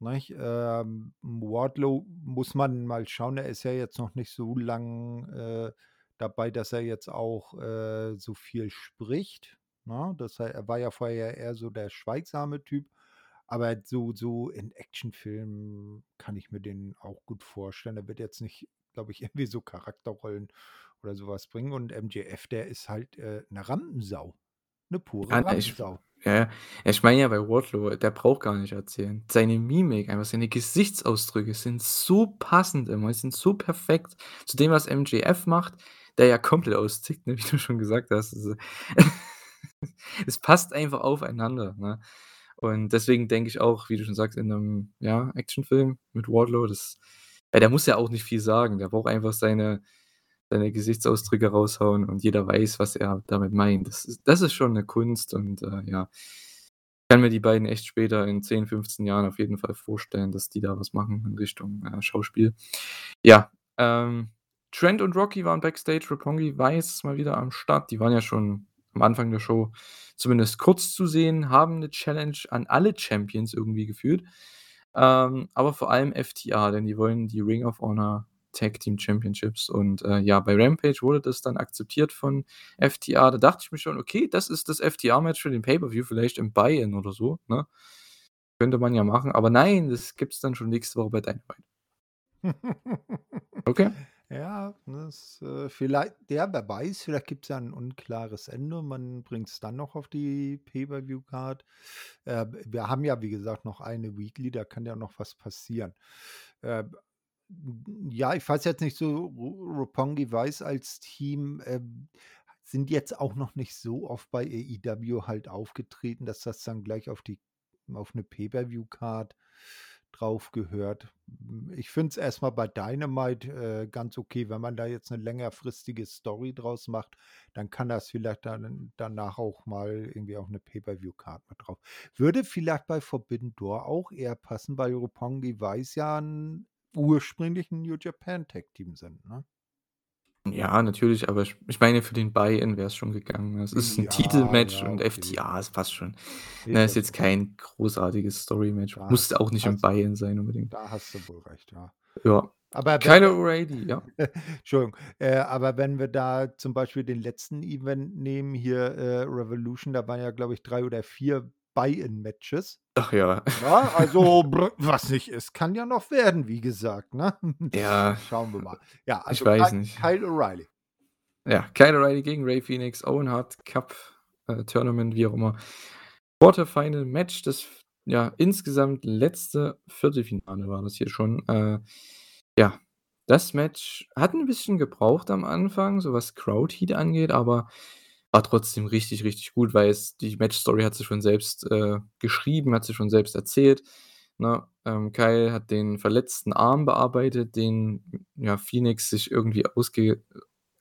Ähm, Wardlow muss man mal schauen, er ist ja jetzt noch nicht so lang, äh, dabei, dass er jetzt auch, äh, so viel spricht, ne? Das er war ja vorher eher so der schweigsame Typ, aber so so in Actionfilmen kann ich mir den auch gut vorstellen. Er wird jetzt nicht, glaube ich, irgendwie so Charakterrollen oder so was bringen und MJF, der ist halt, äh, 'ne Rampensau, 'ne pure Ah, ne, ich Rampensau. ja. Ich meine ja bei Wardlow, der braucht gar nicht erzählen. Seine Mimik, einfach seine Gesichtsausdrücke sind so passend immer, sind so perfekt zu dem, was MJF macht, der ja komplett austickt, ne, wie du schon gesagt hast. Es passt einfach aufeinander, ne? Und deswegen denke ich auch, wie du schon sagst, in 'nem, ja, Actionfilm mit Wardlow, das ja, der muss ja auch nicht viel sagen. Der braucht einfach seine seine Gesichtsausdrücke raushauen und jeder weiß, was er damit meint. Das ist das ist schon 'ne Kunst und, äh, ja. Ich kann mir die beiden echt später in 10, 15 Jahren auf jeden Fall vorstellen, dass die da was machen in Richtung, äh, Schauspiel. Ja, ähm, Trent und Rocky waren backstage, Roppongi Vice mal wieder am Start. Die waren ja schon am Anfang der Show zumindest kurz zu sehen, haben 'ne Challenge an alle Champions irgendwie geführt, ähm, aber vor allem FTR, denn die wollen die Ring of Honor Tag Team Championships und, äh, ja, bei Rampage wurde das dann akzeptiert von FTR. Da dachte ich mir schon: „Okay, das ist das FTR-Match für den Pay-per-View, vielleicht im Buy-in oder so“, ne? Könnte man ja machen, aber nein, das gibt's dann schon nächste Woche bei Dynamite. Okay. Ja, das, äh, viellei ja, wer weiß, vielleicht gibt's ja 'n unklares Ende man bringt's dann noch auf die Pay-per-View-Card. Äh, wir haben ja, wie gesagt, noch eine Weekly, da kann ja noch was passieren. Äh, ja, ich weiß jetzt nicht so, Ro Roppongi Vice als Team, ähm, sind jetzt auch noch nicht so oft bei AEW halt aufgetreten, dass das dann gleich auf die auf 'ne Pay-per-View-Card drauf gehört. Ich finde es erst mal bei Dynamite, äh, ganz okay, wenn man da jetzt 'ne längerfristige Story draus macht, dann kann das vielleicht dann danach auch mal irgendwie auf 'ne Pay-per-View-Card mit drauf. Würde vielleicht bei Forbidden Door auch eher passen, weil Roppongi Vice ja 'n ursprünglich 'n New Japan Tag Team sind, ne? Ja, natürlich, aber ich ich meine, für den Buy-in wär's schon gegangen. Es ist 'n Ja, Titelmatch ja, und okay. FTR, es passt schon. Ist Ne, ist jetzt kein großartiges Story-Match. Da Muss auch nicht im hast Buy-in sein unbedingt. da hast du wohl recht, ja. Ja. Aber Kyle wir O'Reilly, ja. Entschuldigung, äh, aber wenn wir da zum Beispiel den letzten Event nehmen, hier, äh, Revolution, da waren ja, glaube ich, 3 oder 4 Buy-in-Matches. Ach ja. Ja, also was nicht ist, kann ja noch werden, wie gesagt, ne? Ja. Schauen wir mal. Ja, Ich also weiß Ky nicht. Kyle O'Reilly. Ja, Kyle O'Reilly gegen Ray Phoenix, Owen Hart Cup, äh, Tournament, wie auch immer. Quarterfinal Match, das ja, insgesamt letzte Viertelfinale war das hier schon. Äh, ja, das Match hat ein bisschen gebraucht am Anfang, so was Crowd Heat angeht, aber war trotzdem richtig, richtig gut, weil es die Match-Story hat sich schon selbst, äh, geschrieben, hat sich schon selbst erzählt, ne? Ähm, Kyle hat den verletzten Arm bearbeitet, den, ja, Phoenix sich irgendwie ausge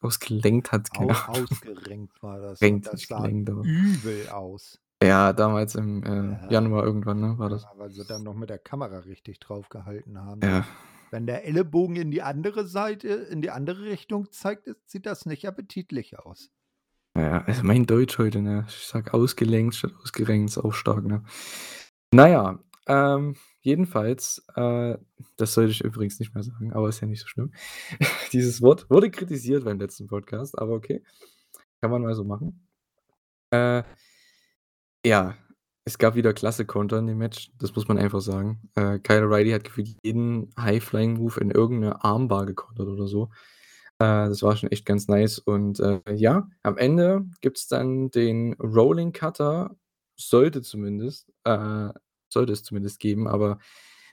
ausgelenkt hat, Au keine Ahnung. ausgerenkt war das Renkt, das sah gelenkt, übel aus. Ja, damals im, äh, Ja. Januar irgendwann, ne, war das. Ja, weil sie dann noch mit der Kamera richtig drauf gehalten haben. Ja. Wenn der Ellenbogen in die andere Seite in die andere Richtung zeigt, sieht das nicht appetitlich aus. Ja, also mein Deutsch heute, ne? Ich sage ausgelenkt statt ausgerenkt, ist auch stark, ne? Na ja, ähm, jedenfalls, äh, das sollte ich übrigens nicht mehr sagen, aber ist ja nicht so schlimm. Dieses Wort wurde kritisiert beim letzten Podcast, aber okay. Kann man mal so machen. Äh, ja, es gab wieder klasse Konter in dem Match, das muss man einfach sagen. Äh, Kyle O'Reilly hat gefühlt jeden High-Flying-Move in irgend 'ne Armbar gekontert oder so. Äh, das war schon echt ganz nice und, äh, ja, am Ende gibt's dann den Rolling Cutter, sollte zumindest äh, sollte es zumindest geben, aber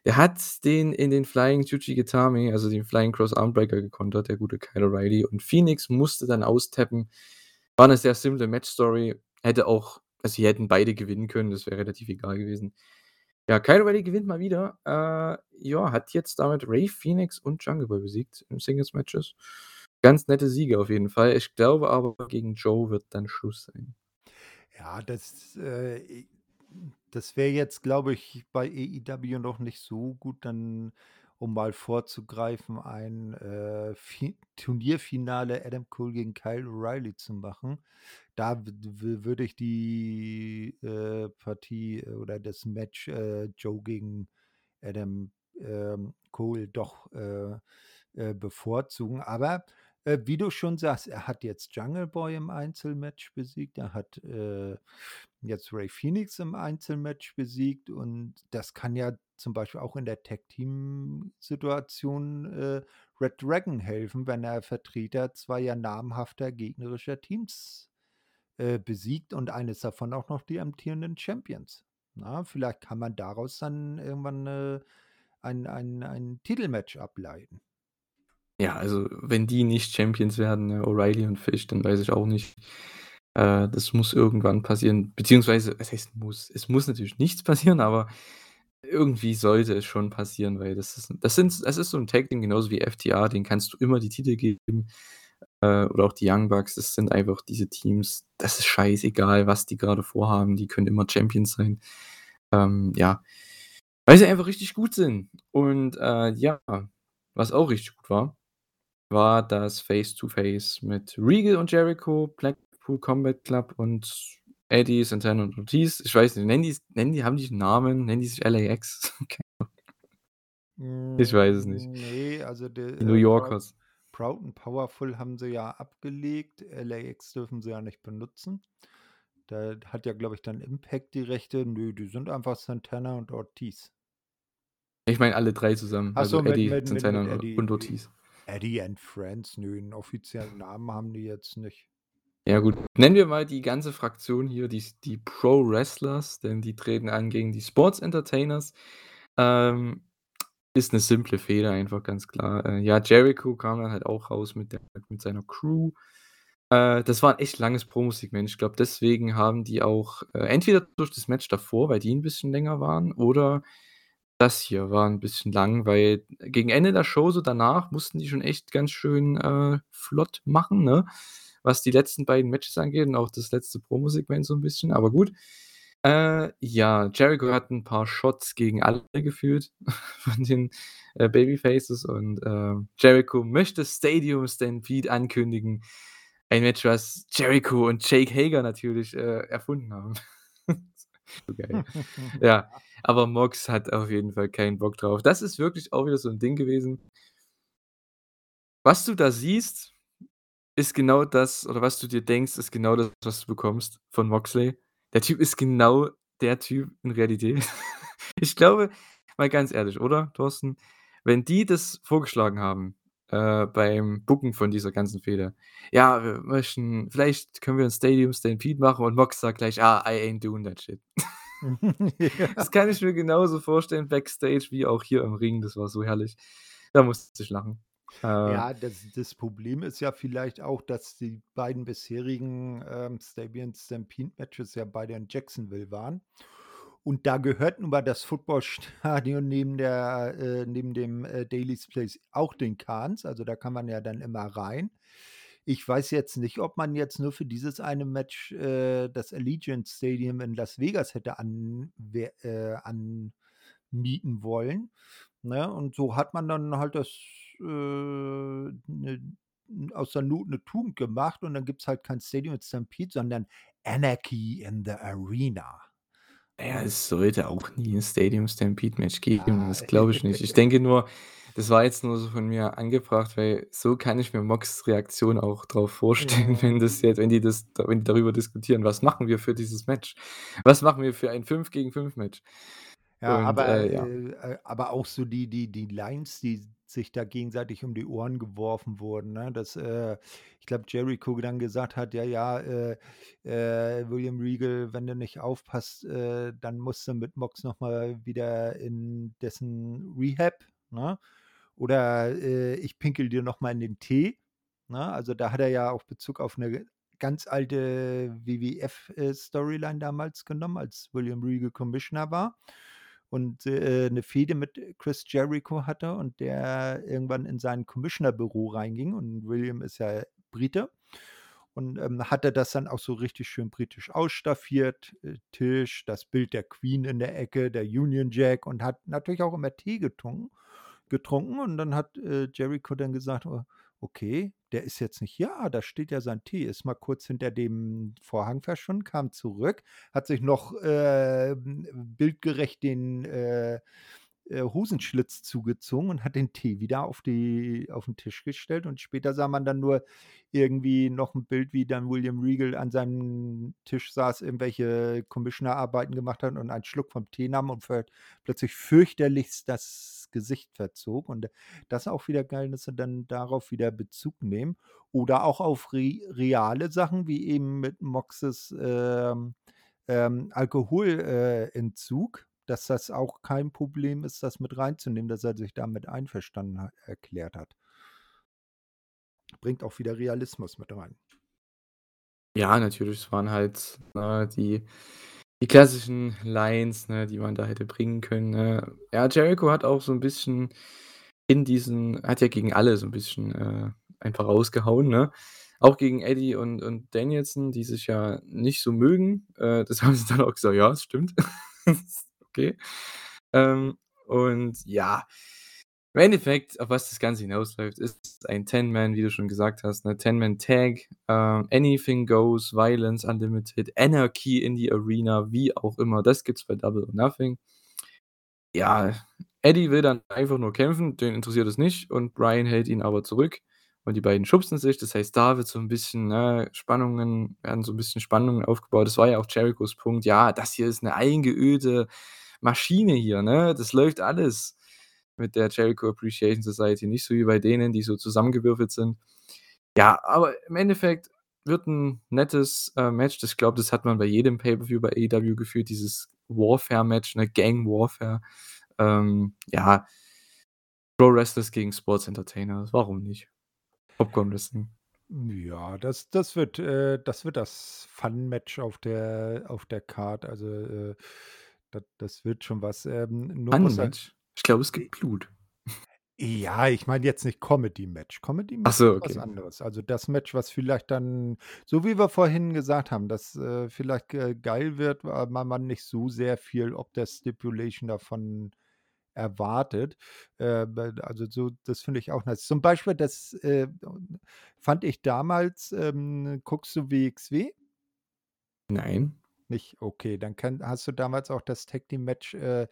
er hat den in den Flying Jujigatame, also den Flying Cross Armbreaker gekontert, der gute Kyle O'Reilly und Phoenix musste dann austappen. War 'ne sehr simple Match-Story, hätte auch also, sie hätten beide gewinnen können, das wäre relativ egal gewesen. Ja, Kyle O'Reilly gewinnt mal wieder. Äh, ja, hat jetzt damit Ray Phoenix und Jungle Boy besiegt in Singles-Matches. Ganz nette Siege auf jeden Fall. Ich glaube aber, gegen Joe wird dann Schluss sein. Ja, das, äh, das wäre jetzt, glaube ich, bei AEW noch nicht so gut, dann, um mal vorzugreifen, ein, äh, Fi Turnierfinale Adam Cole gegen Kyle O'Reilly zu machen. Da würde ich die, äh, Partie oder das Match, äh, Joe gegen Adam, ähm, Cole doch, äh, äh, bevorzugen. Aber, äh, wie du schon sagst, er hat jetzt Jungle Boy im Einzelmatch besiegt, er hat, äh, jetzt Ray Phoenix im Einzelmatch besiegt und das kann ja zum Beispiel auch in der Tag-Team-Situation, äh, Red Dragon helfen, wenn er Vertreter zweier namhafter gegnerischer Teams, äh, besiegt und eines davon auch noch die amtierenden Champions. Na, vielleicht kann man daraus dann irgendwann, äh, ein ein ein Titelmatch ableiten. Ja, also, wenn die nicht Champions werden, ne, O'Reilly und Fish, dann weiß ich auch nicht. Äh, das muss irgendwann passieren, beziehungsweise was heißt muss? Es muss natürlich nichts passieren, aber irgendwie sollte es schon passieren, weil das ist das sind das ist so 'n Tag-Team genauso wie FTA, denen kannst du immer die Titel geben, äh, oder auch die Young Bucks. Das sind einfach diese Teams, das ist scheißegal, was die grade vorhaben, die können immer Champions sein. Ähm, ja, weil sie einfach richtig gut sind. Und, äh, ja, was auch richtig gut war, war das Face-to-Face mit Regal und Jericho, Blackpool Combat Club und Eddie, Santana und Ortiz. Ich weiß nicht, nennen die's nennen die haben die 'n Namen? Nennen die sich LAX? Ich weiß es nicht. Hm, ne, also der, Die New äh, Yorkers. Proud and Powerful haben sie ja abgelegt. LAX dürfen sie ja nicht benutzen. Da hat ja, glaube ich, dann Impact die Rechte. Nö, die sind einfach Santana und Ortiz. Ich meine alle 3 zusammen, Ach so, also mit Eddie, mit mit Santana mit Eddie und Ortiz. Eddie and Friends, nö, 'n offiziellen Namen haben die jetzt nicht. Ja gut, nennen wir mal die ganze Fraktion hier die die Pro Wrestlers, denn die treten an gegen die Sports Entertainers. Ähm, ist 'ne simple Fehde einfach ganz klar. Äh, ja, Jericho kam dann halt auch raus mit der mit seiner Crew. Äh, das war 'n echt langes Promosegment. Ich glaube, deswegen haben die auch äh, entweder durch das Match davor, weil die 'n bisschen länger waren, oder das hier war 'n bisschen lang, weil gegen Ende der Show, so danach, mussten die schon echt ganz schön, äh, flott machen, ne, was die letzten beiden Matches angeht und auch das letzte Promosegment so 'n bisschen, aber gut. Äh, ja, Jericho hat 'n paar Shots gegen alle gefühlt von den, äh, Babyfaces und, ähm, Jericho möchte Stadium Stampede ankündigen. Ein Match, was Jericho und Jake Hager natürlich, äh, erfunden haben. So geil. Ja, aber Mox hat auf jeden Fall keinen Bock drauf. Das ist wirklich auch wieder so 'n Ding gewesen. Was du da siehst, ist genau das oder was du dir denkst, ist genau das, was du bekommst von Moxley. Der Typ ist genau der Typ in Realität. Ich glaube mal ganz ehrlich, oder, Thorsten? Wenn die das vorgeschlagen haben, äh, beim Booken von dieser ganzen Fehde: „Ja, wir möchten vielleicht können wir 'n Stadium Stampede machen“ und Mox sagt gleich: „Ah, I ain't doing that shit.“ Das kann ich mir genauso vorstellen backstage wie auch hier im Ring. Das war so herrlich. Da musste ich lachen. Äh Ja, das das Problem ist ja vielleicht auch, dass die beiden bisherigen, ähm, Stadium Stampede Matches ja beide in Jacksonville waren. Und da gehört nun mal das Footballstadion neben der äh, neben dem, äh, Daily's Place auch den Khans. Also, da kann man ja dann immer rein. Ich weiß jetzt nicht, ob man jetzt nur für dieses eine Match, äh, das Allegiant Stadium in Las Vegas hätte anwer äh, anmieten wollen, ne? Und so hat man dann halt das, äh, 'ne aus der Not 'ne Tugend gemacht und dann gibt's halt kein Stadium Stampede, sondern Anarchy in the Arena, Na ja, ne? es sollte auch nie 'n Stadium Stampede Match geben, Ja. das glaube ich nicht. Ich denke nur, das war jetzt nur so von mir angebracht, weil so kann ich mir Mox' Reaktion auch drauf vorstellen, wenn das jetzt wenn die das wenn die darüber diskutieren: „Was machen wir für dieses Match? Was machen wir für ein 5 gegen 5 Match?“ Ja, Und, aber, äh, ja. äh, äh aber auch so die die die Lines, die sich da gegenseitig um die Ohren geworfen wurden, ne? Dass, äh, ich glaube, Jericho dann gesagt hat: „Ja, ja, äh, äh, William Regal, wenn du nicht aufpasst, äh, dann musst du mit Mox noch mal wieder in dessen Rehab“, ne? Oder, „Ich pinkel dir noch mal in den Tee“, ne? Also, da hat er ja auch Bezug auf 'ne ganz alte WWF, äh, Storyline damals genommen, als William Regal Commissioner war und, äh, 'ne Fehde mit Chris Jericho hatte und der irgendwann in sein Commissionerbüro reinging und William ist ja Brite und, ähm, hatte das dann auch so richtig schön britisch ausstaffiert, äh, Tisch, das Bild der Queen in der Ecke, der Union Jack und hat natürlich auch immer Tee getrunken getrunken und dann hat, äh, Jericho dann gesagt: „Oh, okay, der ist jetzt nicht. Ah, da steht ja sein Tee.“ Ist mal kurz hinter dem Vorhang verschwunden, kam zurück, hat sich noch, ähm, bildgerecht den, äh, äh, Hosenschlitz zugezogen und hat den Tee wieder auf die auf 'n Tisch gestellt und später sah man dann nur irgendwie noch 'n Bild, wie dann William Regal an seinem Tisch saß, irgendwelche Commissionerarbeiten gemacht hat und einen Schluck vom Tee nahm und plötzlich fürchterlichst das Gesicht verzog und das auch wieder geil, dass sie dann darauf wieder Bezug nehmen. Oder auch auf re reale Sachen wie eben mit Moxes, ähm, ähm, Alkohol äh, dass das auch kein Problem ist, das mit reinzunehmen, dass er sich damit einverstanden ha erklärt hat. Bringt auch wieder Realismus mit rein. Ja, natürlich, es waren halt, ne, die die klassischen Lines, ne, die man da hätte bringen können, ne? Ja, Jericho hat auch so 'n bisschen in diesen hat ja gegen alle so 'n bisschen, äh, einfach rausgehauen, ne? Auch gegen Eddie und und Danielson, die sich ja nicht so mögen. Äh, das haben sie dann auch gesagt: „Ja, das stimmt.“ Okay. Ähm, und ja, im Endeffekt, auf was das Ganze hinausläuft, ist ein Ten-Man, wie du schon gesagt hast, ne, Ten-Man-Tag, äh, Anything Goes, Violence Unlimited, Anarchy in the Arena, wie auch immer. Das gibt's bei Double or Nothing. Ja, Eddie will dann einfach nur kämpfen, den interessiert es nicht und Bryan hält ihn aber zurück und die beiden schubsen sich. Das heißt, da wird so 'n bisschen, ne Spannungen werden so 'n bisschen Spannungen aufgebaut. Das war ja auch Jerichos Punkt: „Ja, das hier ist 'ne eingeölte Maschine hier, ne? Das läuft alles mit der Jericho Appreciation Society nicht so wie bei denen, die so zusammengewürfelt sind.“ Ja, aber im Endeffekt wird 'n nettes, äh, Match. Das glaube, das hat man bei jedem Pay-per-View bei AEW gefühlt, dieses Warfare-Match, ne, Gang Warfare. Ähm, ja. Pro Wrestlers gegen Sports Entertainers, warum nicht? Popcorn Wrestling. Ja, das das wird äh, das wird das Fun-Match auf der auf der Card. Also, äh, da das wird schon was. Ähm, er Fun-Match? Ich glaube, es gibt Blut. Ja, ich meine jetzt nicht Comedy-Match. Comedy-Match so, ist was okay. anderes. Also, das Match, was vielleicht dann so wie wir vorhin gesagt haben, das, äh, vielleicht ge geil wird, weil man nicht so sehr viel ob der Stipulation davon erwartet. Äh, also, so das finde ich auch nice. Zum Beispiel, das, äh, fand ich damals ähm, guckst du WXW? Nein. Nicht? Okay, dann kenn hast du damals auch das Tag Team Match, äh,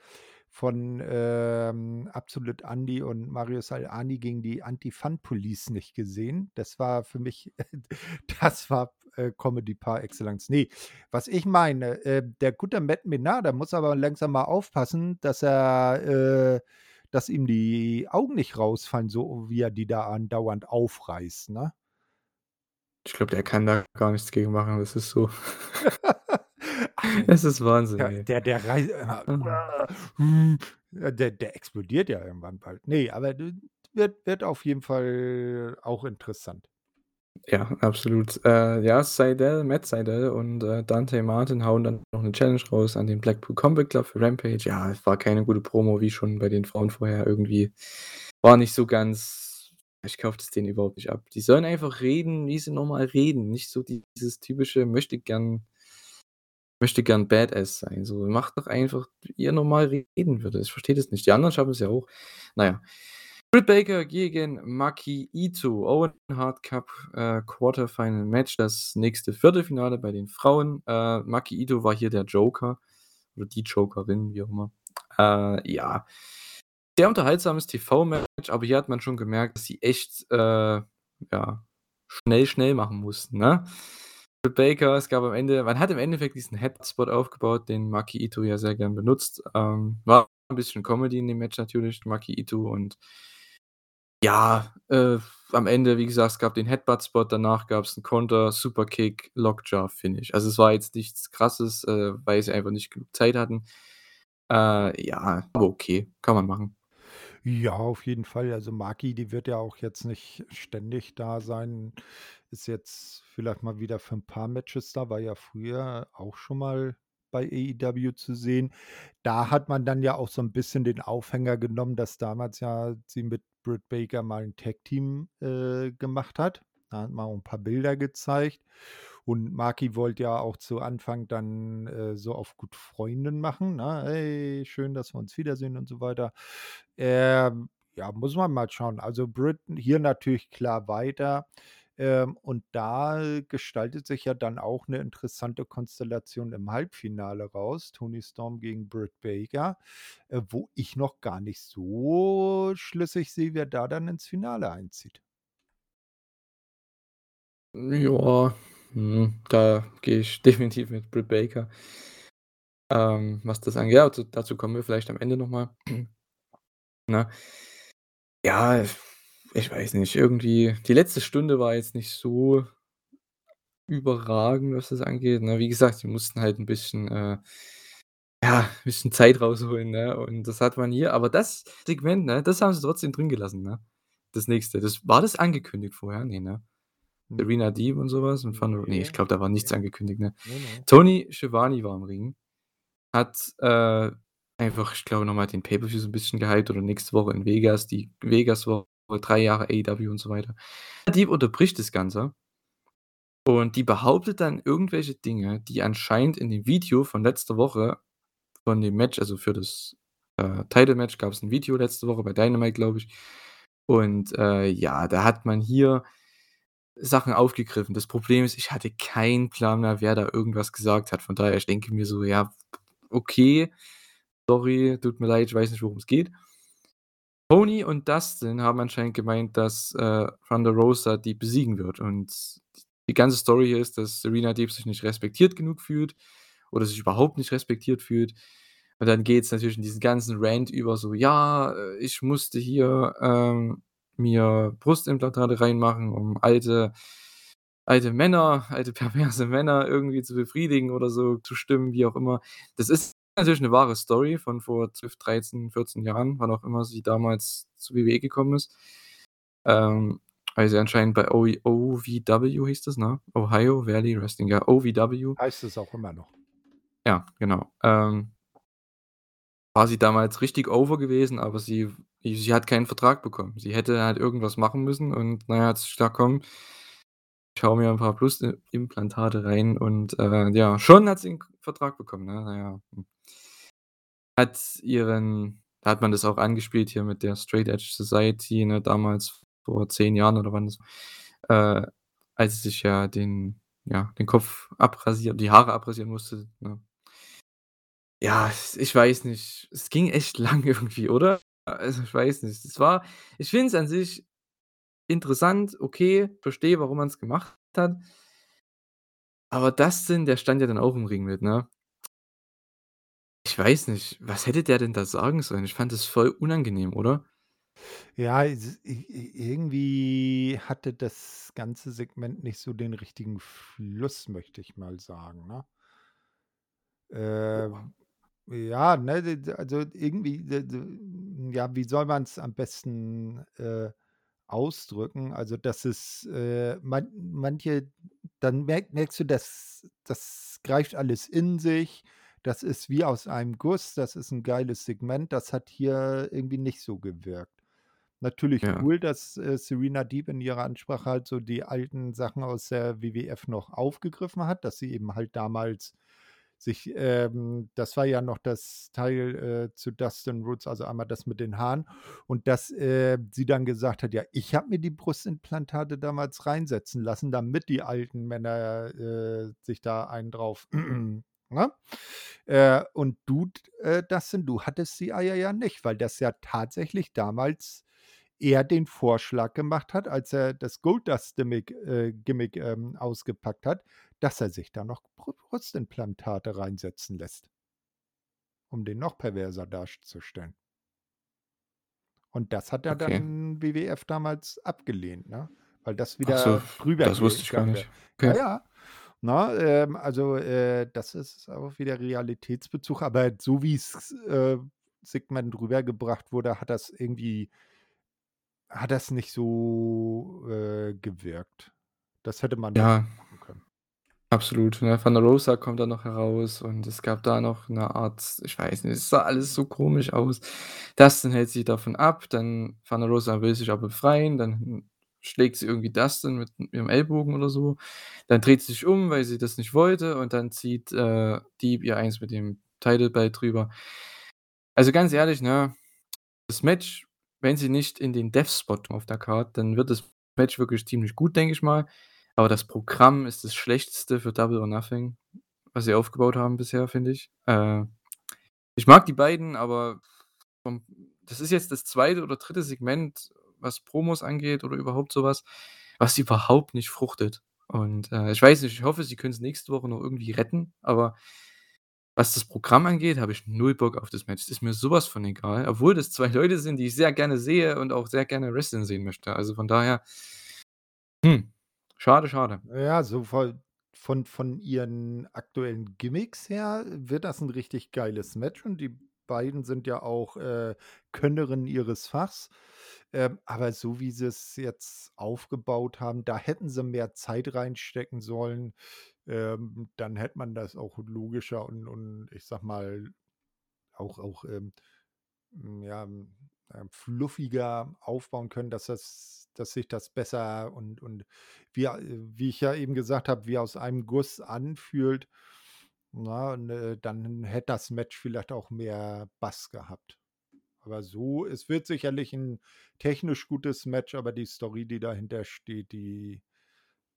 von, ähm, Absolute Andy und Marius Al-Ani gegen die Anti-Fun-Police nicht gesehen. Das war für mich das war, äh, Comedy par excellence. Ne, was ich meine, äh, der gute Matt Menard, der muss aber langsam mal aufpassen, dass er, äh dass ihm die Augen nicht rausfallen, so wie er die da andauernd aufreißt, ne? Ich glaube, der kann da gar nichts gegen machen. Das ist so es ist Wahnsinn, der der der äh, der der explodiert ja irgendwann bald. Ne, aber wird wird auf jeden Fall auch interessant. Ja, absolut. Äh, ja, Sydal, Matt Sydal und, äh, Dante Martin hauen dann noch 'ne Challenge raus an den Blackpool Combat Club für Rampage. Ja, es war keine gute Promo, wie schon bei den Frauen vorher irgendwie. War nicht so ganz ich kaufe das denen überhaupt nicht ab. Die sollen einfach reden, wie sie normal reden, nicht so dieses typische Möchtegern Möchtegern Badass sein. So, macht doch einfach, wie ihr normal reden würdet. Ich verstehe das nicht. Die anderen schaffen es ja auch. Na ja. Britt Baker gegen Maki Itoh, Owen Hart Cup, äh, Quarterfinal Match, das nächste Viertelfinale bei den Frauen. Äh, Maki Itoh war hier der Joker oder die Jokerin, wie auch immer. Äh, ja. Sehr unterhaltsames TV-Match, aber hier hat man schon gemerkt, dass sie echt, äh, ja, schnell, schnell machen mussten, ne? Baker, es gab am Ende man hat im Endeffekt diesen Headspot aufgebaut, den Maki Itoh ja sehr gern benutzt. Ähm, war 'n bisschen Comedy in dem Match natürlich, Maki Itoh und ja, äh, am Ende, wie gesagt, es gab den Headbutt-Spot, danach gab's 'n Konter, Superkick, Lockjaw Finish. Also, es war jetzt nichts Krasses, äh, weil sie einfach nicht genug Zeit hatten. Äh, ja, aber okay, kann man machen. Ja, auf jeden Fall. Also, Maki, die wird ja auch jetzt nicht ständig da sein. Ist jetzt vielleicht mal wieder für 'n paar Matches da, war ja früher auch schon mal bei AEW zu sehen. Da hat man dann ja auch so 'n bisschen den Aufhänger genommen, dass damals ja sie mit Britt Baker mal 'n Tag-Team, äh, gemacht hat. Da hat man auch 'n paar Bilder gezeigt. Und Maki wollte ja auch zu Anfang dann, äh, so auf gut Freundin machen, ne? „Hey, schön, dass wir uns wiedersehen“ und so weiter. Ähm, ja, muss man mal schauen. Also, Britt hier natürlich klar weiter. Ähm, und da gestaltet sich ja dann auch 'ne interessante Konstellation im Halbfinale raus. Toni Storm gegen Britt Baker, äh, wo ich noch gar nicht so schlüssig sehe, wer da dann ins Finale einzieht. Ja, mhm, da gehe ich definitiv mit Britt Baker. Ähm, was das angeht ja, dazu dazu kommen wir vielleicht am Ende noch mal. Ne? Ja, ich weiß nicht, irgendwie die letzte Stunde war jetzt nicht so überragend, was das angeht, ne? Wie gesagt, sie mussten halt 'n bisschen, äh ja, bisschen Zeit rausholen, ne? Und das hat man hier aber das Segment, ne, das haben sie trotzdem drin gelassen, ne? Das nächste. Das war das angekündigt vorher? Ne, ne? Serena Deeb und so was und von ne, ich glaube, da war nichts angekündigt, ne? Ne, ne. Tony Schiavone war im Ring, hat, äh, einfach, ich glaube, noch mal den Pay-per-View so 'n bisschen gehypt oder nächste Woche in Vegas, die Vegas-Woche, 3 Jahre AEW und so weiter. Deeb unterbricht das Ganze und die behauptet dann irgendwelche Dinge, die anscheinend in dem Video von letzter Woche von dem Match also, für das, äh, Title-Match gab's 'n Video letzte Woche bei Dynamite, glaube ich. Und, äh, ja, da hat man hier Sachen aufgegriffen. Das Problem ist, ich hatte keinen Plan mehr, wer da irgendwas gesagt hat. Von daher, ich denke mir so: „Ja, okay, sorry, tut mir leid, ich weiß nicht, worum's geht.“ Tony und Dustin haben anscheinend gemeint, dass, äh, Thunder Rosa die besiegen wird. Und die ganze Story hier ist, dass Serena Deeb sich nicht respektiert genug fühlt oder sich überhaupt nicht respektiert fühlt. Und dann geht's natürlich in diesen ganzen Rant über so: „Ja, äh, ich musste hier, ähm, mir Brustimplantate reinmachen, um alte alte Männer alte perverse Männer irgendwie zu befriedigen oder so zu stimmen“, wie auch immer. Das ist natürlich 'ne wahre Story von vor 12, 13, 14 Jahren, wann auch immer sie damals zur WWE gekommen ist. Ähm, weil sie anscheinend bei OVW hieß das, ne? Ohio Valley Wrestling, ja, OVW. Heißt es auch immer noch. Ja, genau. Ähm war sie damals richtig over gewesen, aber sie sie hat keinen Vertrag bekommen. Sie hätte halt irgendwas machen müssen und na ja, hat sich gedacht: „Komm, ich haue mir 'n paar Brusti Implantate rein“ und, äh, ja, schon hat sie 'n K Vertrag bekommen, ne? Na ja, hm. Hat ihren da hat man das auch angespielt hier mit der Straight Edge Society, ne, damals vor 10 Jahren oder wann das äh, als sie sich ja den ja, den Kopf abrasieren die Haare abrasieren musste, ne? Ja, ich weiß nicht. Es ging echt lang irgendwie, oder? Also, ich weiß nicht. Es war ich finde es an sich interessant, okay, verstehe, warum man's gemacht hat. Aber Dustin, der stand ja dann auch im Ring mit, ne? Ich weiß nicht, was hätte der denn da sagen sollen? Ich fand das voll unangenehm, oder? Ja, es irgendwie hatte das ganze Segment nicht so den richtigen Fluss, möchte ich mal sagen, ne? Boah. Ähm, ja, ne, also irgendwie, ja, wie soll man's am besten, äh, ausdrücken? Also, dass es, äh, man manche dann merk merkst du, das das greift alles in sich. Das ist wie aus einem Guss. Das ist 'n geiles Segment. Das hat hier irgendwie nicht so gewirkt. Natürlich Ja. cool, dass, äh, Serena Deeb in ihrer Ansprache halt so die alten Sachen aus der WWF noch aufgegriffen hat, dass sie eben halt damals sich, ähm das war ja noch das Teil, äh, zu Dustin Rhodes, also einmal das mit den Haaren und dass, äh, sie dann gesagt hat: „Ja, ich habe mir die Brustimplantate damals reinsetzen lassen, damit die alten Männer, äh, sich da einen drauf“ ne? Äh, und du, äh, Dustin, du hattest die Eier ja nicht, weil das ja tatsächlich damals er den Vorschlag gemacht hat, als er das Goldust-Gimmick äh, Gimmick, ähm, ausgepackt hat, dass er sich da noch Bru Brustimplantate reinsetzen lässt um den noch perverser darzustellen. Und das hat er Okay. dann WWF damals abgelehnt, ne? Weil das Ach so, wieder drüber das wusste ich gar nicht. Ja, Okay. ja, ne? Ähm, also, äh, das ist auch wieder Realitätsbezug, aber so wie's, äh, Segment rübergebracht wurde, hat das irgendwie hat das nicht so, äh, gewirkt. Das hätte man Ja. machen können. Absolut, ne? Thunder Rosa kommt dann noch heraus und es gab da noch 'ne Art ich weiß nicht, es sah alles so komisch aus. Dustin hält sich davon ab, dann Thunder Rosa will sich aber befreien, dann schlägt sie irgendwie Dustin mit ihrem Ellbogen oder so. Dann dreht sie sich um, weil sie das nicht wollte und dann zieht, äh, Deeb ihr eins mit dem Belt drüber. Also, ganz ehrlich, ne, das Match, wenn sie nicht in den Death Spot auf der Card, dann wird das Match wirklich ziemlich gut, denke ich mal. Aber das Programm ist das Schlechteste für Double or Nothing, was sie aufgebaut haben bisher, finde ich. Äh, ich mag die beiden, aber vom das ist jetzt das 2. oder 3. Segment, was Promos angeht oder überhaupt so was, überhaupt nicht fruchtet. Und, äh, ich weiß nicht, ich hoffe, sie können's nächste Woche noch irgendwie retten, aber was das Programm angeht, habe ich 0 Bock auf das Match. Ist mir so was von egal, obwohl das 2 Leute sind, die ich sehr gerne sehe und auch sehr gerne wresteln sehen möchte. Also, von daher hm, schade, schade. Ja, so voll von von ihren aktuellen Gimmicks her wird das 'n richtig geiles Match und die beiden sind ja auch, äh, Könnerinnen ihres Fachs. Ähm, aber so wie sie's jetzt aufgebaut haben, da hätten sie mehr Zeit reinstecken sollen. Ähm, dann hätte man das auch logischer und und ich sage mal, auch auch, ähm, hm, ja, äh, fluffiger aufbauen können, dass das dass sich das besser und und wie a wie ich ja eben gesagt habe, wie aus einem Guss anfühlt, Und, äh, dann hätte das Match vielleicht auch mehr Bass gehabt. Aber so es wird sicherlich 'n technisch gutes Match, aber die Story, die dahinter steht, die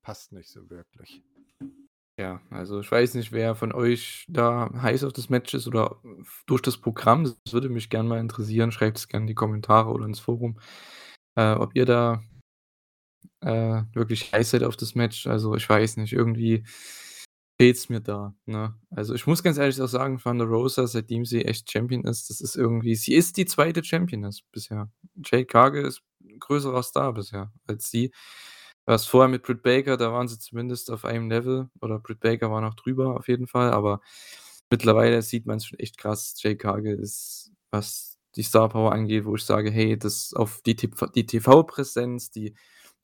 passt nicht so wirklich. Ja, also, ich weiß nicht, wer von euch da heiß auf das Match ist oder durch das Programm. Das würde mich gern mal interessieren. Schreibt's gerne in die Kommentare oder ins Forum, äh, ob ihr da äh, wirklich heiß seid auf das Match. Also, ich weiß nicht, irgendwie fehlt's mir da, ne? Also, ich muss ganz ehrlich auch sagen, Thunder Rosa, seitdem sie echt Champion ist, das ist irgendwie sie ist die 2. Championess bisher. Jade Cargill ist 'n größerer Star bisher als sie. Was vorher mit Britt Baker, da waren sie zumindest auf einem Level oder Britt Baker war noch drüber auf jeden Fall, aber mittlerweile sieht man's schon echt krass. Jade Cargill ist, was die Star Power angeht, wo ich sage: „Hey, das auf die TV-Präsenz, die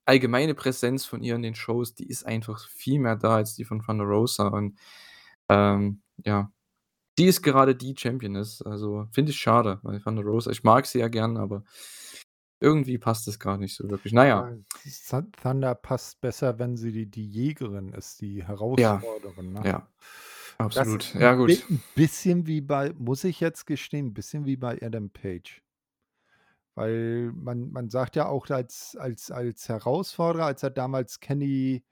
allgemeine Präsenz von ihr in den Shows, die ist einfach viel mehr da als die von Thunder Rosa.“ Und, ähm, ja, die ist gerade die Championess. Also, finde ich schade, weil Thunder Rosa ich mag sie ja gern, aber irgendwie passt das grad nicht so wirklich. Na ja. Ja, Thun Thunder passt besser, wenn sie die die Jägerin ist, die Ja, Herausforderin, ne? ja, absolut. Ja, gut. 'n bisschen wie bei muss ich jetzt gestehen, 'n bisschen wie bei Adam Page. Weil man man sagt ja auch als als als Herausforderer, als er damals Kenny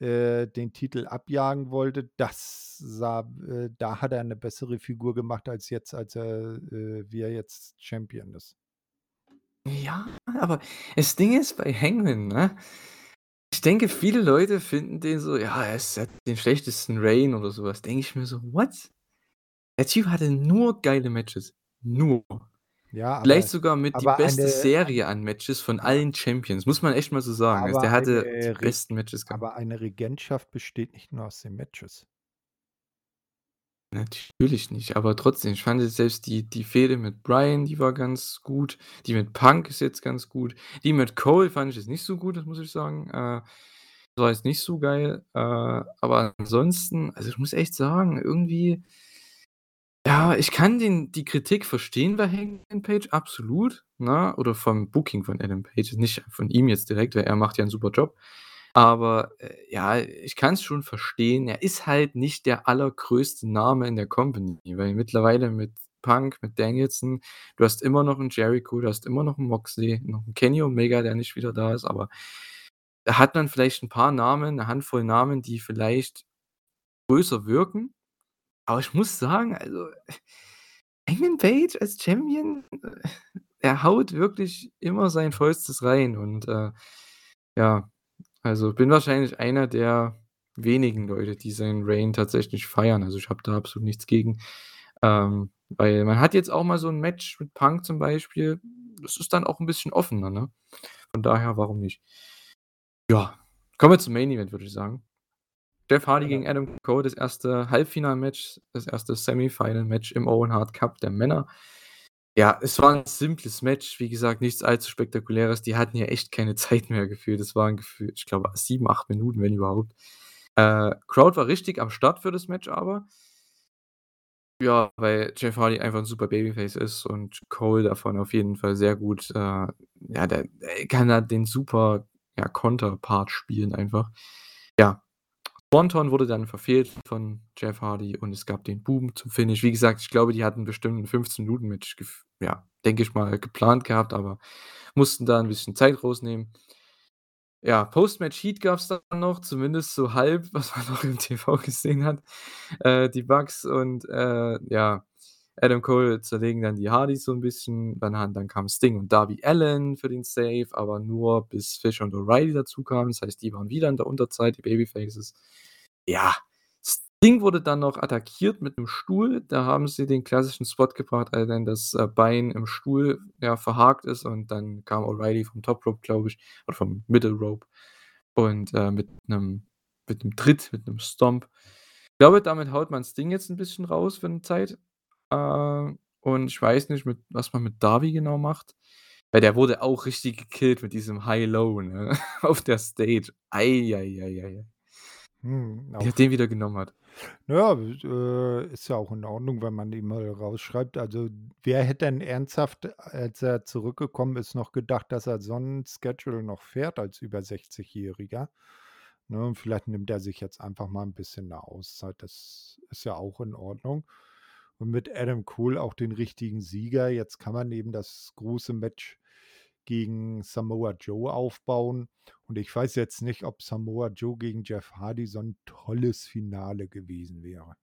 äh, den Titel abjagen wollte, das sah äh, da hat er 'ne bessere Figur gemacht als jetzt, als er äh, wie er jetzt Champion ist. Ja, aber das Ding ist bei Hangman, ne? Ich denke, viele Leute finden den so, ja, er hat den schlechtesten Reign oder so was. Denke ich mir so: „What?“ Der Typ hatte nur geile Matches. Nur. Ja, Vielleicht aber sogar mit die beste eine Serie an Matches von allen Champions, muss man echt mal so sagen. Also, der hatte die eine Re besten Matches gehabt. aber eine Regentschaft besteht nicht nur aus den Matches. Natürlich nicht, aber trotzdem, ich fand jetzt selbst die die Fehde mit Bryan, die war ganz gut. Die mit Punk ist jetzt ganz gut. Die mit Cole fand ich jetzt nicht so gut, das muss ich sagen. Äh, war jetzt nicht so geil. Äh, aber ansonsten also, ich muss echt sagen, irgendwie ja, ich kann den die Kritik verstehen bei Hangman Page, absolut, ne? Oder vom Booking von Adam Page, nicht von ihm jetzt direkt, weil er macht ja 'n super Job. Aber, äh, ja, ich kann's schon verstehen. Er ist halt nicht der allergrößte Name in der Company, weil mittlerweile mit Punk, mit Danielson du hast immer noch 'n Jericho, du hast immer noch 'n Moxley, noch 'n Kenny Omega, der nicht wieder da ist, aber da hat man vielleicht 'n paar Namen, 'ne Handvoll Namen, die vielleicht größer wirken. Aber ich muss sagen, also, Hangman Page als Champion, äh, er haut wirklich immer sein Vollstes rein und, äh, ja, also, bin wahrscheinlich einer der wenigen Leute, die seinen Reign tatsächlich feiern. Also, ich habe da absolut nichts gegen. Ähm, weil man hat jetzt auch mal so 'n Match mit Punk zum Beispiel. Das ist dann auch 'n bisschen offener, ne? Von daher, warum nicht? Ja, kommen wir zum Main Event, würde ich sagen. Jeff Hardy Genau. gegen Adam Cole, das 1. Halbfinalmatch, das 1. Semifinal-Match im Owen Hart Cup der Männer. Ja, es war 'n simples Match, wie gesagt, nichts allzu Spektakuläres. Die hatten ja echt keine Zeit mehr gefühlt. Das waren gefühlt, ich glaube, 7, 8 Minuten, wenn überhaupt. Äh, Crowd war richtig am Start für das Match aber. Ja, weil Jeff Hardy einfach 'n super Babyface ist und Cole davon auf jeden Fall sehr gut, äh ja, der der kann da den super, ja, Konterpart spielen einfach. Ja, Swanton wurde dann verfehlt von Jeff Hardy und es gab den Boom zum Finish. Wie gesagt, ich glaube, die hatten bestimmt 'n 15 Minuten Match gef ja, denke ich mal, geplant gehabt, aber mussten da 'n bisschen Zeit rausnehmen. Ja, Post-Match Heat gab's dann noch, zumindest so halb, was man noch im TV gesehen hat. Äh, die Bucks und, äh, ja, Adam Cole zerlegen dann die Hardys so 'n bisschen. Dann dann kam Sting und Darby Allin für den Save, aber nur bis Fish und O'Reilly dazukamen. Das heißt, die waren wieder in der Unterzahl, die Babyfaces. Ja, Sting wurde dann noch attackiert mit 'nem Stuhl. Da haben sie den klassischen Spot gebracht, äh, wenn das, äh, Bein im Stuhl, ja, verhakt ist und dann kam O'Reilly vom Top Rope, glaube ich, oder vom Middle Rope und, äh, mit 'nem mit 'nem Tritt, mit 'nem Stomp. Ich glaube, damit haut man Sting jetzt 'n bisschen raus für 'ne Zeit. Äh, und ich weiß nicht, mit was man mit Darby genau macht, weil der wurde auch richtig gekillt mit diesem High-Low, ne, auf der Stage. Ei, ei, ei, ei, ei. Mhm, Wie er auf den wieder genommen hat. Ja, äh, ist ja auch in Ordnung, wenn man ihn mal rausschreibt. Also, wer hätte denn ernsthaft, als er zurückgekommen ist, noch gedacht, dass er so 'n Schedule noch fährt als über 60-Jähriger, ne? Vielleicht nimmt er sich jetzt einfach mal 'n bisschen 'ne Auszeit. Das ist ja auch in Ordnung. Und mit Adam Cole auch den richtigen Sieger. Jetzt kann man eben das große Match gegen Samoa Joe aufbauen. Und ich weiß jetzt nicht, ob Samoa Joe gegen Jeff Hardy so 'n tolles Finale gewesen wäre.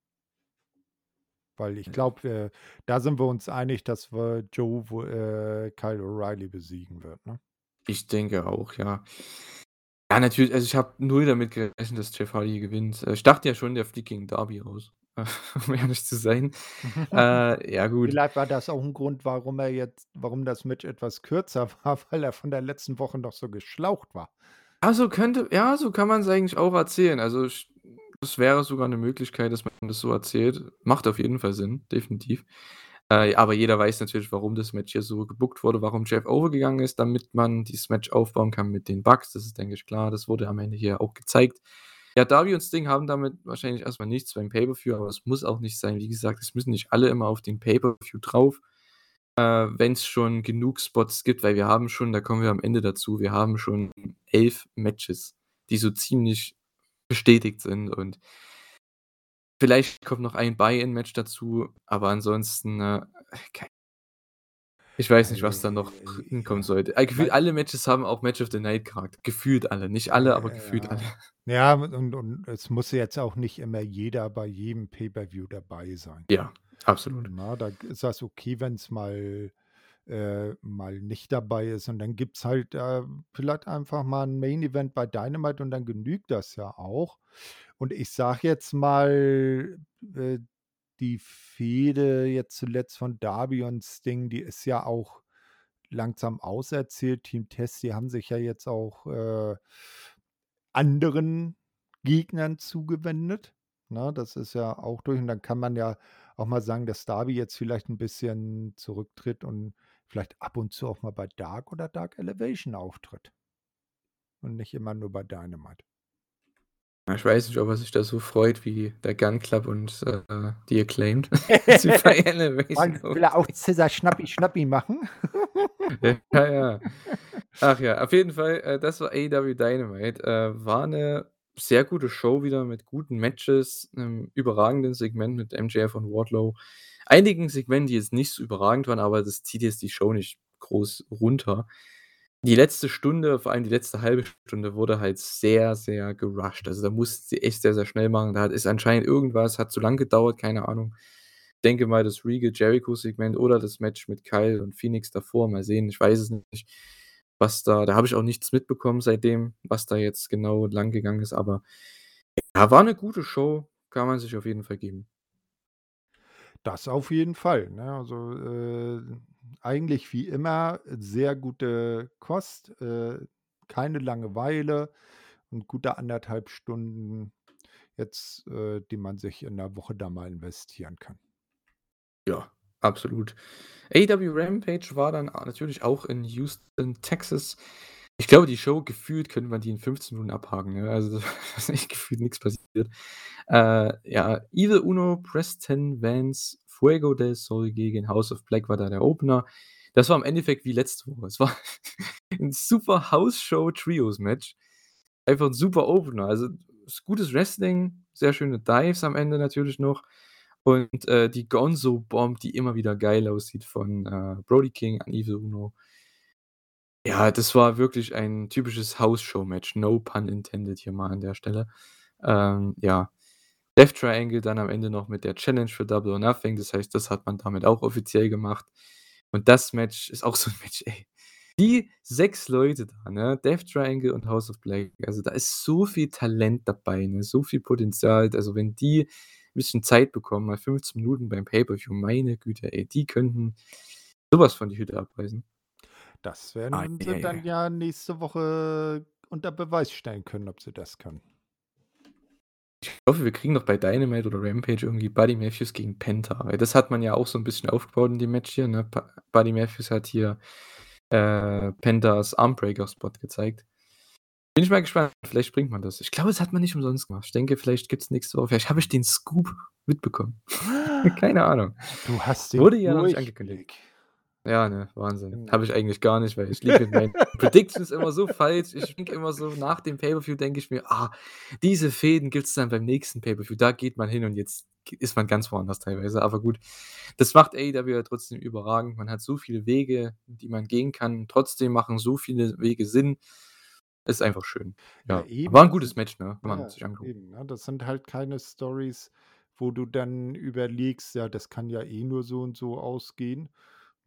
Weil ich glaube, äh, da sind wir uns einig, dass wir Joe äh, Kyle O'Reilly besiegen wird, ne? Ich denke auch, ja. Ja, natürlich also, ich habe null damit gerechnet, dass Jeff Hardy gewinnt. Äh, ich dachte ja schon, der fliegt gegen Darby raus, äh, um ehrlich zu sein. Äh, ja gut. Vielleicht war das auch 'n Grund, warum er jetzt warum das Match etwas kürzer war, weil er von der letzten Woche noch so geschlaucht war. Ah, so könnte ja, so kann man's eigentlich auch erzählen. Also, es wäre sogar 'ne Möglichkeit, dass man das so erzählt. Macht auf jeden Fall Sinn, definitiv. Äh, aber jeder weiß natürlich, warum das Match hier so gebookt wurde, warum Jeff over gegangen ist, damit man dieses Match aufbauen kann mit den Bucks. Das ist, denke ich, klar. Das wurde am Ende hier auch gezeigt. Ja, Darby und Sting haben damit wahrscheinlich erst mal nichts beim Pay-per-View, aber es muss auch nicht sein. Wie gesagt, es müssen nicht alle immer auf den Pay-per-View drauf, äh, wenn's schon genug Spots gibt, weil wir haben schon da kommen wir am Ende dazu, wir haben schon 11 Matches, die so ziemlich bestätigt sind und vielleicht kommt noch ein Buy-in-Match dazu, aber ansonsten, äh, Ich weiß nicht, was da noch hinkommen ja. sollte. Gefühlt alle Matches haben auch Match of the Night Charakter. Gefühlt alle. Nicht alle, aber gefühlt alle. ja. Ja, und und es muss jetzt auch nicht immer jeder bei jedem Pay-per-View dabei sein. Ja, absolut. Na, da ist das okay, wenn's mal äh, mal nicht dabei ist und dann gibt's halt, äh, vielleicht einfach mal 'n Main Event bei Dynamite und dann genügt das ja auch. Und ich sage jetzt mal, äh, die Fehde jetzt zuletzt von Darby und Sting, die ist ja auch langsam auserzählt. Team Test, die haben sich ja jetzt auch, äh, anderen Gegnern zugewendet, ne? Das ist ja auch durch und dann kann man ja auch mal sagen, dass Darby jetzt vielleicht 'n bisschen zurücktritt und vielleicht ab und zu auch mal bei Dark oder Dark Elevation auftritt. Und nicht immer nur bei Dynamite. Ich weiß nicht, ob er sich da so freut wie der Gunn Club und, äh, die Acclaimed, bei Elevation will er auch. Scissor Schnappi Schnappi machen? Ja, ja. Ach ja, auf jeden Fall, äh, das war AEW Dynamite. Äh, war 'ne sehr gute Show wieder mit guten Matches, 'nem überragenden Segment mit MJF und Wardlow. Einigen Segmenten, die jetzt nicht so überragend waren, aber das zieht jetzt die Show nicht groß runter. Die letzte Stunde, vor allem die letzte 1/2 Stunde wurde halt sehr, sehr gerusht. Also, da mussten sie echt sehr, sehr schnell machen. Da ist anscheinend irgendwas hat zu lang gedauert, keine Ahnung. Denke mal, das Regal-Jericho-Segment oder das Match mit Kyle und Phoenix davor, mal sehen, ich weiß es nicht, was da da habe ich auch nichts mitbekommen seitdem, was da jetzt genau lang gegangen ist, aber ja, war 'ne gute Show, kann man sich auf jeden Fall geben. Das auf jeden Fall, ne? Also, äh, eigentlich wie immer sehr gute Kost, äh, keine Langeweile und gute 1 1/2 Stunden jetzt, äh, die man sich in der Woche da mal investieren kann. Ja, absolut. AEW Rampage war dann natürlich auch in Houston, Texas. Ich glaube, die Show gefühlt könnte man die in 15 Minuten abhaken, ne? Also, da ist gefühlt nix passiert. Äh, ja, Evil Uno, Preston Vance, Fuego del Sol gegen House of Black war da der Opener. Das war im Endeffekt wie letzte Woche. Es war 'n super House-Show-Trios-Match. Einfach 'n super Opener. Also, gutes Wrestling, sehr schöne Dives am Ende natürlich noch und, äh, die Gonzo Bomb, die immer wieder geil aussieht von, äh, Brody King an Evil Uno. Ja, das war wirklich ein typisches House-Show-Match, no pun intended hier mal an der Stelle. Ähm, ja, Death Triangle dann am Ende noch mit der Challenge für Double or Nothing. Das heißt, das hat man damit auch offiziell gemacht. Und das Match ist auch so 'n Match, ey. Die 6 Leute da, ne? Death Triangle und House of Black. Also, da ist so viel Talent dabei, ne, so viel Potenzial. Also, wenn die bisschen Zeit bekommen, mal 15 Minuten beim Pay-per-View, meine Güte, ey, die könnten so was von die Hütte abreißen. Das werden sie ei, dann ei. ja nächste Woche unter Beweis stellen können, ob sie das können. Ich hoffe, wir kriegen noch bei Dynamite oder Rampage irgendwie Buddy Matthews gegen Penta, weil das hat man ja auch so 'n bisschen aufgebaut in dem Match hier, ne? Buddy Matthews hat hier, äh, Pentas Armbreaker-Spot gezeigt. Bin ich mal gespannt, vielleicht bringt man das. Ich glaube, das hat man nicht umsonst gemacht. Ich denke, vielleicht gibt's nächste Woche vielleicht habe ich den Scoop mitbekommen. Keine Ahnung. Du hast den Wurde ja noch nicht angekündigt. Ja, ne, Wahnsinn. Genau. Habe ich eigentlich gar nicht, weil ich liege mit meinen Predictions immer so falsch. Ich denke immer so nach dem Pay-per-View denke ich mir: „Ah, diese Fäden gibt's dann beim nächsten Pay-per-View. Da geht man hin“ und jetzt ist man ganz woanders teilweise. Aber gut, das macht AEW ja trotzdem überragend. Man hat so viele Wege, die man gehen kann. Trotzdem machen so viele Wege Sinn. Ist einfach schön. Ja, Ja, war 'n das gutes Match, ne? Man ja, sich angucken. eben, ne? Das sind halt keine Storys, wo du dann überlegst: „Ja, das kann ja eh nur so und so ausgehen“,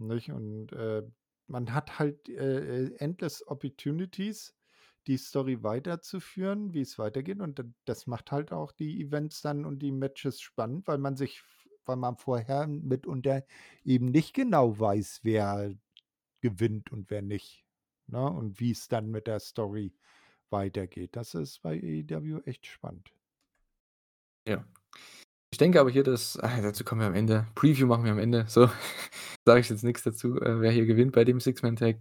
nicht? Und, äh, man hat halt, äh, äh, endless opportunities, die Story weiterzuführen, wie's weitergeht und das macht halt auch die Events dann und die Matches spannend, weil man sich weil man vorher mitunter eben nicht genau weiß, wer gewinnt und wer nicht, ne? Und wie's dann mit der Story weitergeht. Das ist bei AEW echt spannend. Ja. Ich denke aber hier, dass ah, dazu kommen wir am Ende. Preview machen wir am Ende. So, sage ich jetzt nix dazu, äh, wer hier gewinnt bei dem Six-Man-Tag.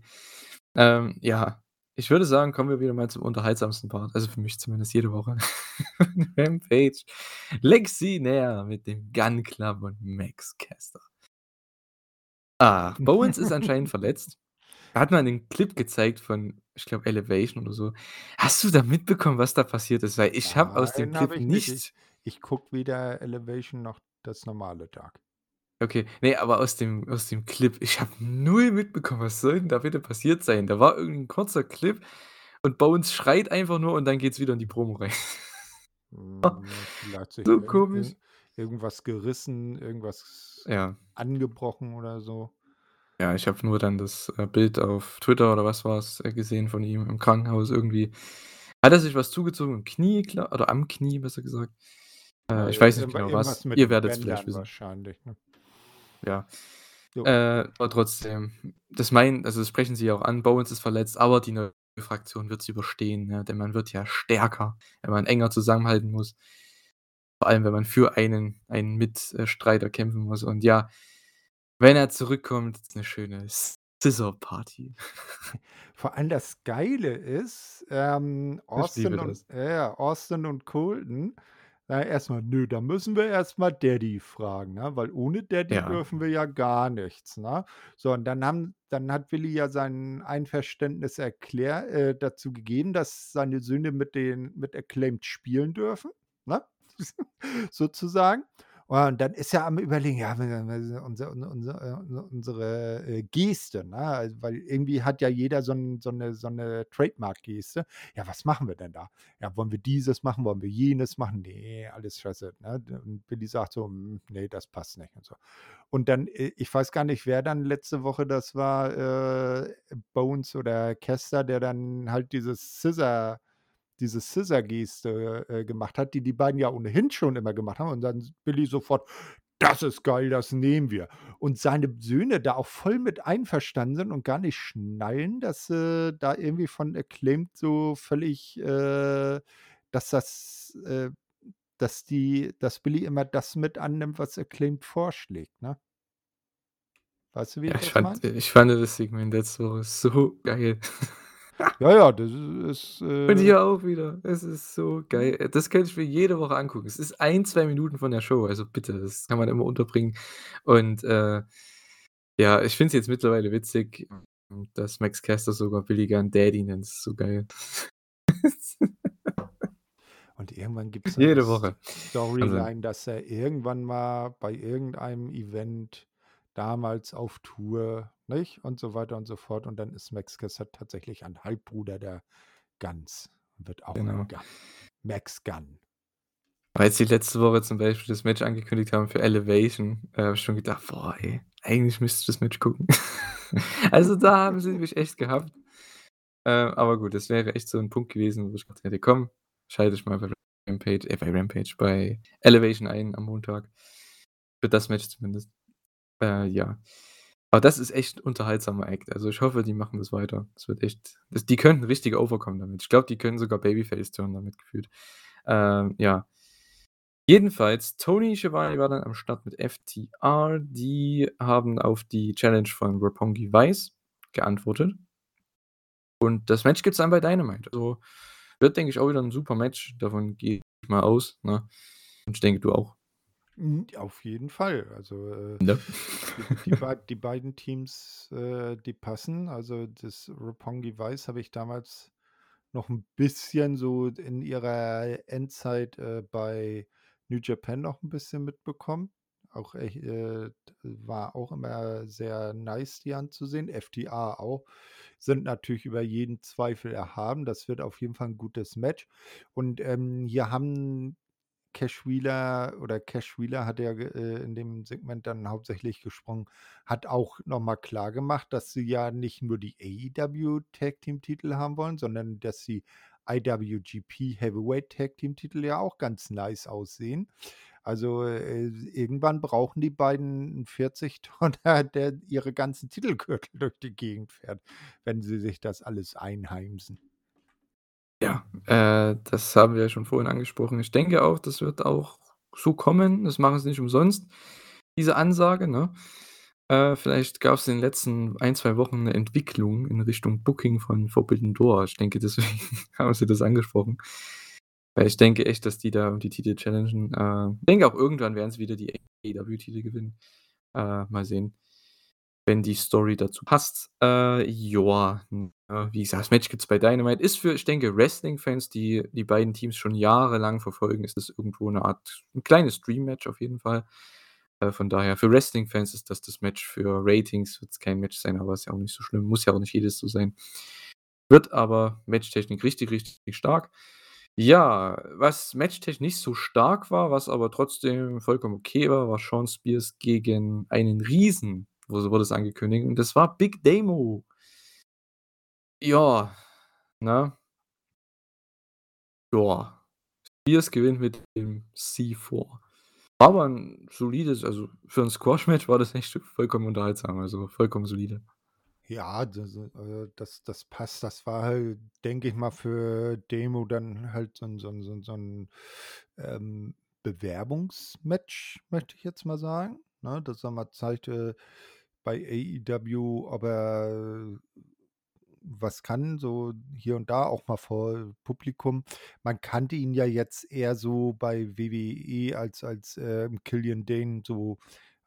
Ähm, ja, ich würde sagen, kommen wir wieder mal zum unterhaltsamsten Part, also für mich zumindest jede Woche. Rampage. Lexi Nair mit dem Gunn Club und Max Caster. Ah, Bowens ist anscheinend verletzt. Er hat mal 'nen Clip gezeigt von, ich glaube, Elevation oder so. Hast du da mitbekommen, was da passiert ist? Weil ich habe aus dem Clip ich nicht. Ich nichts ich gucke weder Elevation noch das normale Dark. Okay, ne, aber aus dem aus dem Clip ich habe null mitbekommen, was soll denn da bitte passiert sein? Da war irgend 'n kurzer Clip und Bones schreit einfach nur und dann geht's wieder in die Promo rein. Hm, vielleicht So irgend komisch. irgend irgendwas gerissen, irgendwas Ja. angebrochen oder so. Ja, ich habe nur dann das, äh, Bild auf Twitter oder was war's, äh, gesehen von ihm im Krankenhaus irgendwie. Hat er sich was zugezogen im Knie, gla oder am Knie, besser gesagt. Ja, Äh, ich weiß nicht genau was. Ihr den werdet's vielleicht wissen. wahrscheinlich, ne? Ja. Äh, aber trotzdem, das meinen also, das sprechen sie ja auch an, Bones ist verletzt, aber die neue Fraktion wird's überstehen, ne? Denn man wird ja stärker, wenn man enger zusammenhalten muss. Vor allem, wenn man für einen einen Mit äh, Streiter kämpfen muss und ja, wenn er zurückkommt, ist 'ne schöne Scissor-Party. Vor allem das Geile ist, ähm, Austin und ja, ja, Austin und Colton, na, erst mal: „Nö, da müssen wir erst mal Daddy fragen, ne, weil ohne Daddy Ja. dürfen wir ja gar nichts“, ne? So, und dann haben dann hat Willi ja sein Einverständnis erklär äh, dazu gegeben, dass seine Söhne mit den mit Acclaimed spielen dürfen, ne, sozusagen. Und dann ist er am Überlegen: „Ja, unser unser unser äh, unsere, äh, Geste, ne?“ Also, weil irgendwie hat ja jeder so 'n so 'ne so 'ne Trademark-Geste. „Ja, was machen wir denn da? Ja, wollen wir dieses machen? Wollen wir jenes machen?“ „Ne, alles Scheiße“, ne? Und Willi sagt so: „Hm, ne, das passt nicht“ und so. Und dann, äh ich weiß gar nicht, wer dann letzte Woche das war, äh, Bones oder Caster, der dann halt dieses Scissor diese Scissor-Geste, äh, gemacht hat, die die beiden ja ohnehin schon immer gemacht haben und dann s Willi sofort: „Das ist geil, das nehmen wir.“ Und seine Söhne da auch voll mit einverstanden sind und gar nicht schnallen, dass, äh, da irgendwie von Acclaimed so völlig, äh dass das, äh dass die dass Willi immer das mit annimmt, was Acclaimed vorschlägt, ne? Weißt du, wie Ja, ich ich das fand meine? ich fand das Segment letzte Woche so geil. Ja, ja, das ist, Und äh hier auch wieder. Es ist so geil. Das könnte ich mir jede Woche angucken. Es ist 1, 2 Minuten von der Show, also bitte, das kann man immer unterbringen. Und, äh, ja, ich finde es jetzt mittlerweile witzig, dass Max Caster sogar Willi gern Daddy nennt. Das ist so geil. Und irgendwann gibt's dann 'ne Jede S Woche. Also Storyline, dass er irgendwann mal bei irgendeinem Event damals auf Tour, nicht? Und so weiter und so fort. Und dann ist Max Caster tatsächlich ein Halbbruder der Guns wird auch ein Genau. Gunn. Max Gunn. Als sie letzte Woche zum Beispiel das Match angekündigt haben für Elevation, äh, habe ich schon gedacht: „Boah, ey, eigentlich müsste ich das Match gucken.“ Also, da haben sie mich echt gehabt. Äh, aber gut, das wäre echt so 'n Punkt gewesen, wo ich gedacht hätte: „Komm, schalte ich mal bei Rampage äh, bei Rampage, bei Elevation ein am Montag.“ Für das Match zumindest. Äh, ja. Aber das ist echt 'n unterhaltsamer Act. Also, ich hoffe, die machen das weiter. Das wird echt das die könnten richtig overkommen damit. Ich glaube, die können sogar Babyface turnen damit gefühlt. Ähm, ja. Jedenfalls, Tony Schiavone war dann am Start mit FTR. Die haben auf die Challenge von Roppongi Vice geantwortet. Und das Match gibt's dann bei Dynamite. Also, wird, denke ich, auch wieder 'n super Match. Davon gehe ich mal aus, ne? Und ich denke, du auch. Auf jeden Fall. Also, äh, Ne? die die die beiden Teams, äh, die passen. Also, das Roppongi Vice habe ich damals noch 'n bisschen so in ihrer Endzeit, äh, bei New Japan noch 'n bisschen mitbekommen. Auch äh, war auch immer sehr nice, die anzusehen. FTR auch. Sind natürlich über jeden Zweifel erhaben. Das wird auf jeden Fall 'n gutes Match. Und, ähm, hier haben Cash Wheeler oder Cash Wheeler hat ja äh, in dem Segment dann hauptsächlich gesprochen, hat auch noch mal klargemacht, dass sie ja nicht nur die AEW Tag Team Titel haben wollen, sondern dass sie IWGP Heavyweight Tag Team Titel ja auch ganz nice aussehen. Also, äh, irgendwann brauchen die beiden 'n 40 Tonner, der ihre ganzen Titelgürtel durch die Gegend fährt, wenn sie sich das alles einheimsen. Ja, äh, das haben wir ja schon vorhin angesprochen. Ich denke auch, das wird auch so kommen. Das machen sie nicht umsonst, diese Ansage, ne? Äh, vielleicht gab's in den letzten 1, 2 Wochen 'ne Entwicklung in Richtung Booking von Forbidden Door. Ich denke, deswegen haben sie das angesprochen. Weil ich denke echt, dass die da um die Titel challengen. Äh, denke auch irgendwann werden sie wieder die AEW-Titel gewinnen. Äh, mal sehen, wenn die Story dazu passt. Äh, ja, äh, wie gesagt, das Match gibt's bei Dynamite. Ist für, ich denke, Wrestling-Fans, die die beiden Teams schon jahrelang verfolgen, ist das irgendwo 'ne Art 'n kleines Dream-Match auf jeden Fall. Äh, von daher, für Wrestling-Fans ist das das Match, für Ratings wird's kein Match sein, aber ist ja auch nicht so schlimm. Muss ja auch nicht jedes so sein. Wird aber Matchtechnik richtig, richtig stark. Ja, was matchtechnisch nicht so stark war, was aber trotzdem vollkommen okay war, war Shawn Spears gegen einen Riesen, wo so wurde es angekündigt, und das war Big Damo. Ja, ne? Ja. Spears gewinnt mit dem C4. War aber 'n solides also, für 'n Squash-Match war das echt vollkommen unterhaltsam, also, vollkommen solide. Ja, das äh, das das passt. Das war halt, denke ich mal, für Damo dann halt so 'n so 'n so 'n so 'n, ähm, Bewerbungsmatch, möchte ich jetzt mal sagen, ne? Dass er mal zeigte bei AEW, ob er was kann, so hier und da auch mal vor Publikum. Man kannte ihn ja jetzt eher so bei WWE als als, ähm, Killian Dain so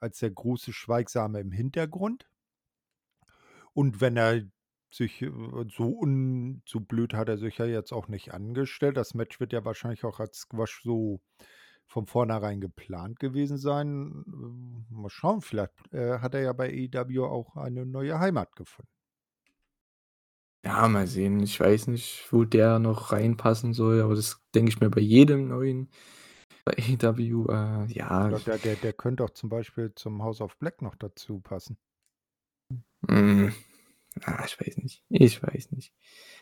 als der große Schweigsame im Hintergrund. Und wenn er sich, äh, so un so blöd hat er sich ja jetzt auch nicht angestellt. Das Match wird ja wahrscheinlich auch als Squash so von vornherein geplant gewesen sein. Ähm, mal schauen, vielleicht, äh, hat er ja bei AEW auch eine neue Heimat gefunden. Ja, mal sehen. Ich weiß nicht, wo der noch reinpassen soll, aber das denke ich mir bei jedem Neuen bei AEW, äh, ja, der der der könnte auch zum Beispiel zum House of Black noch dazu passen. Hm, ah, ich weiß nicht. Ich weiß nicht.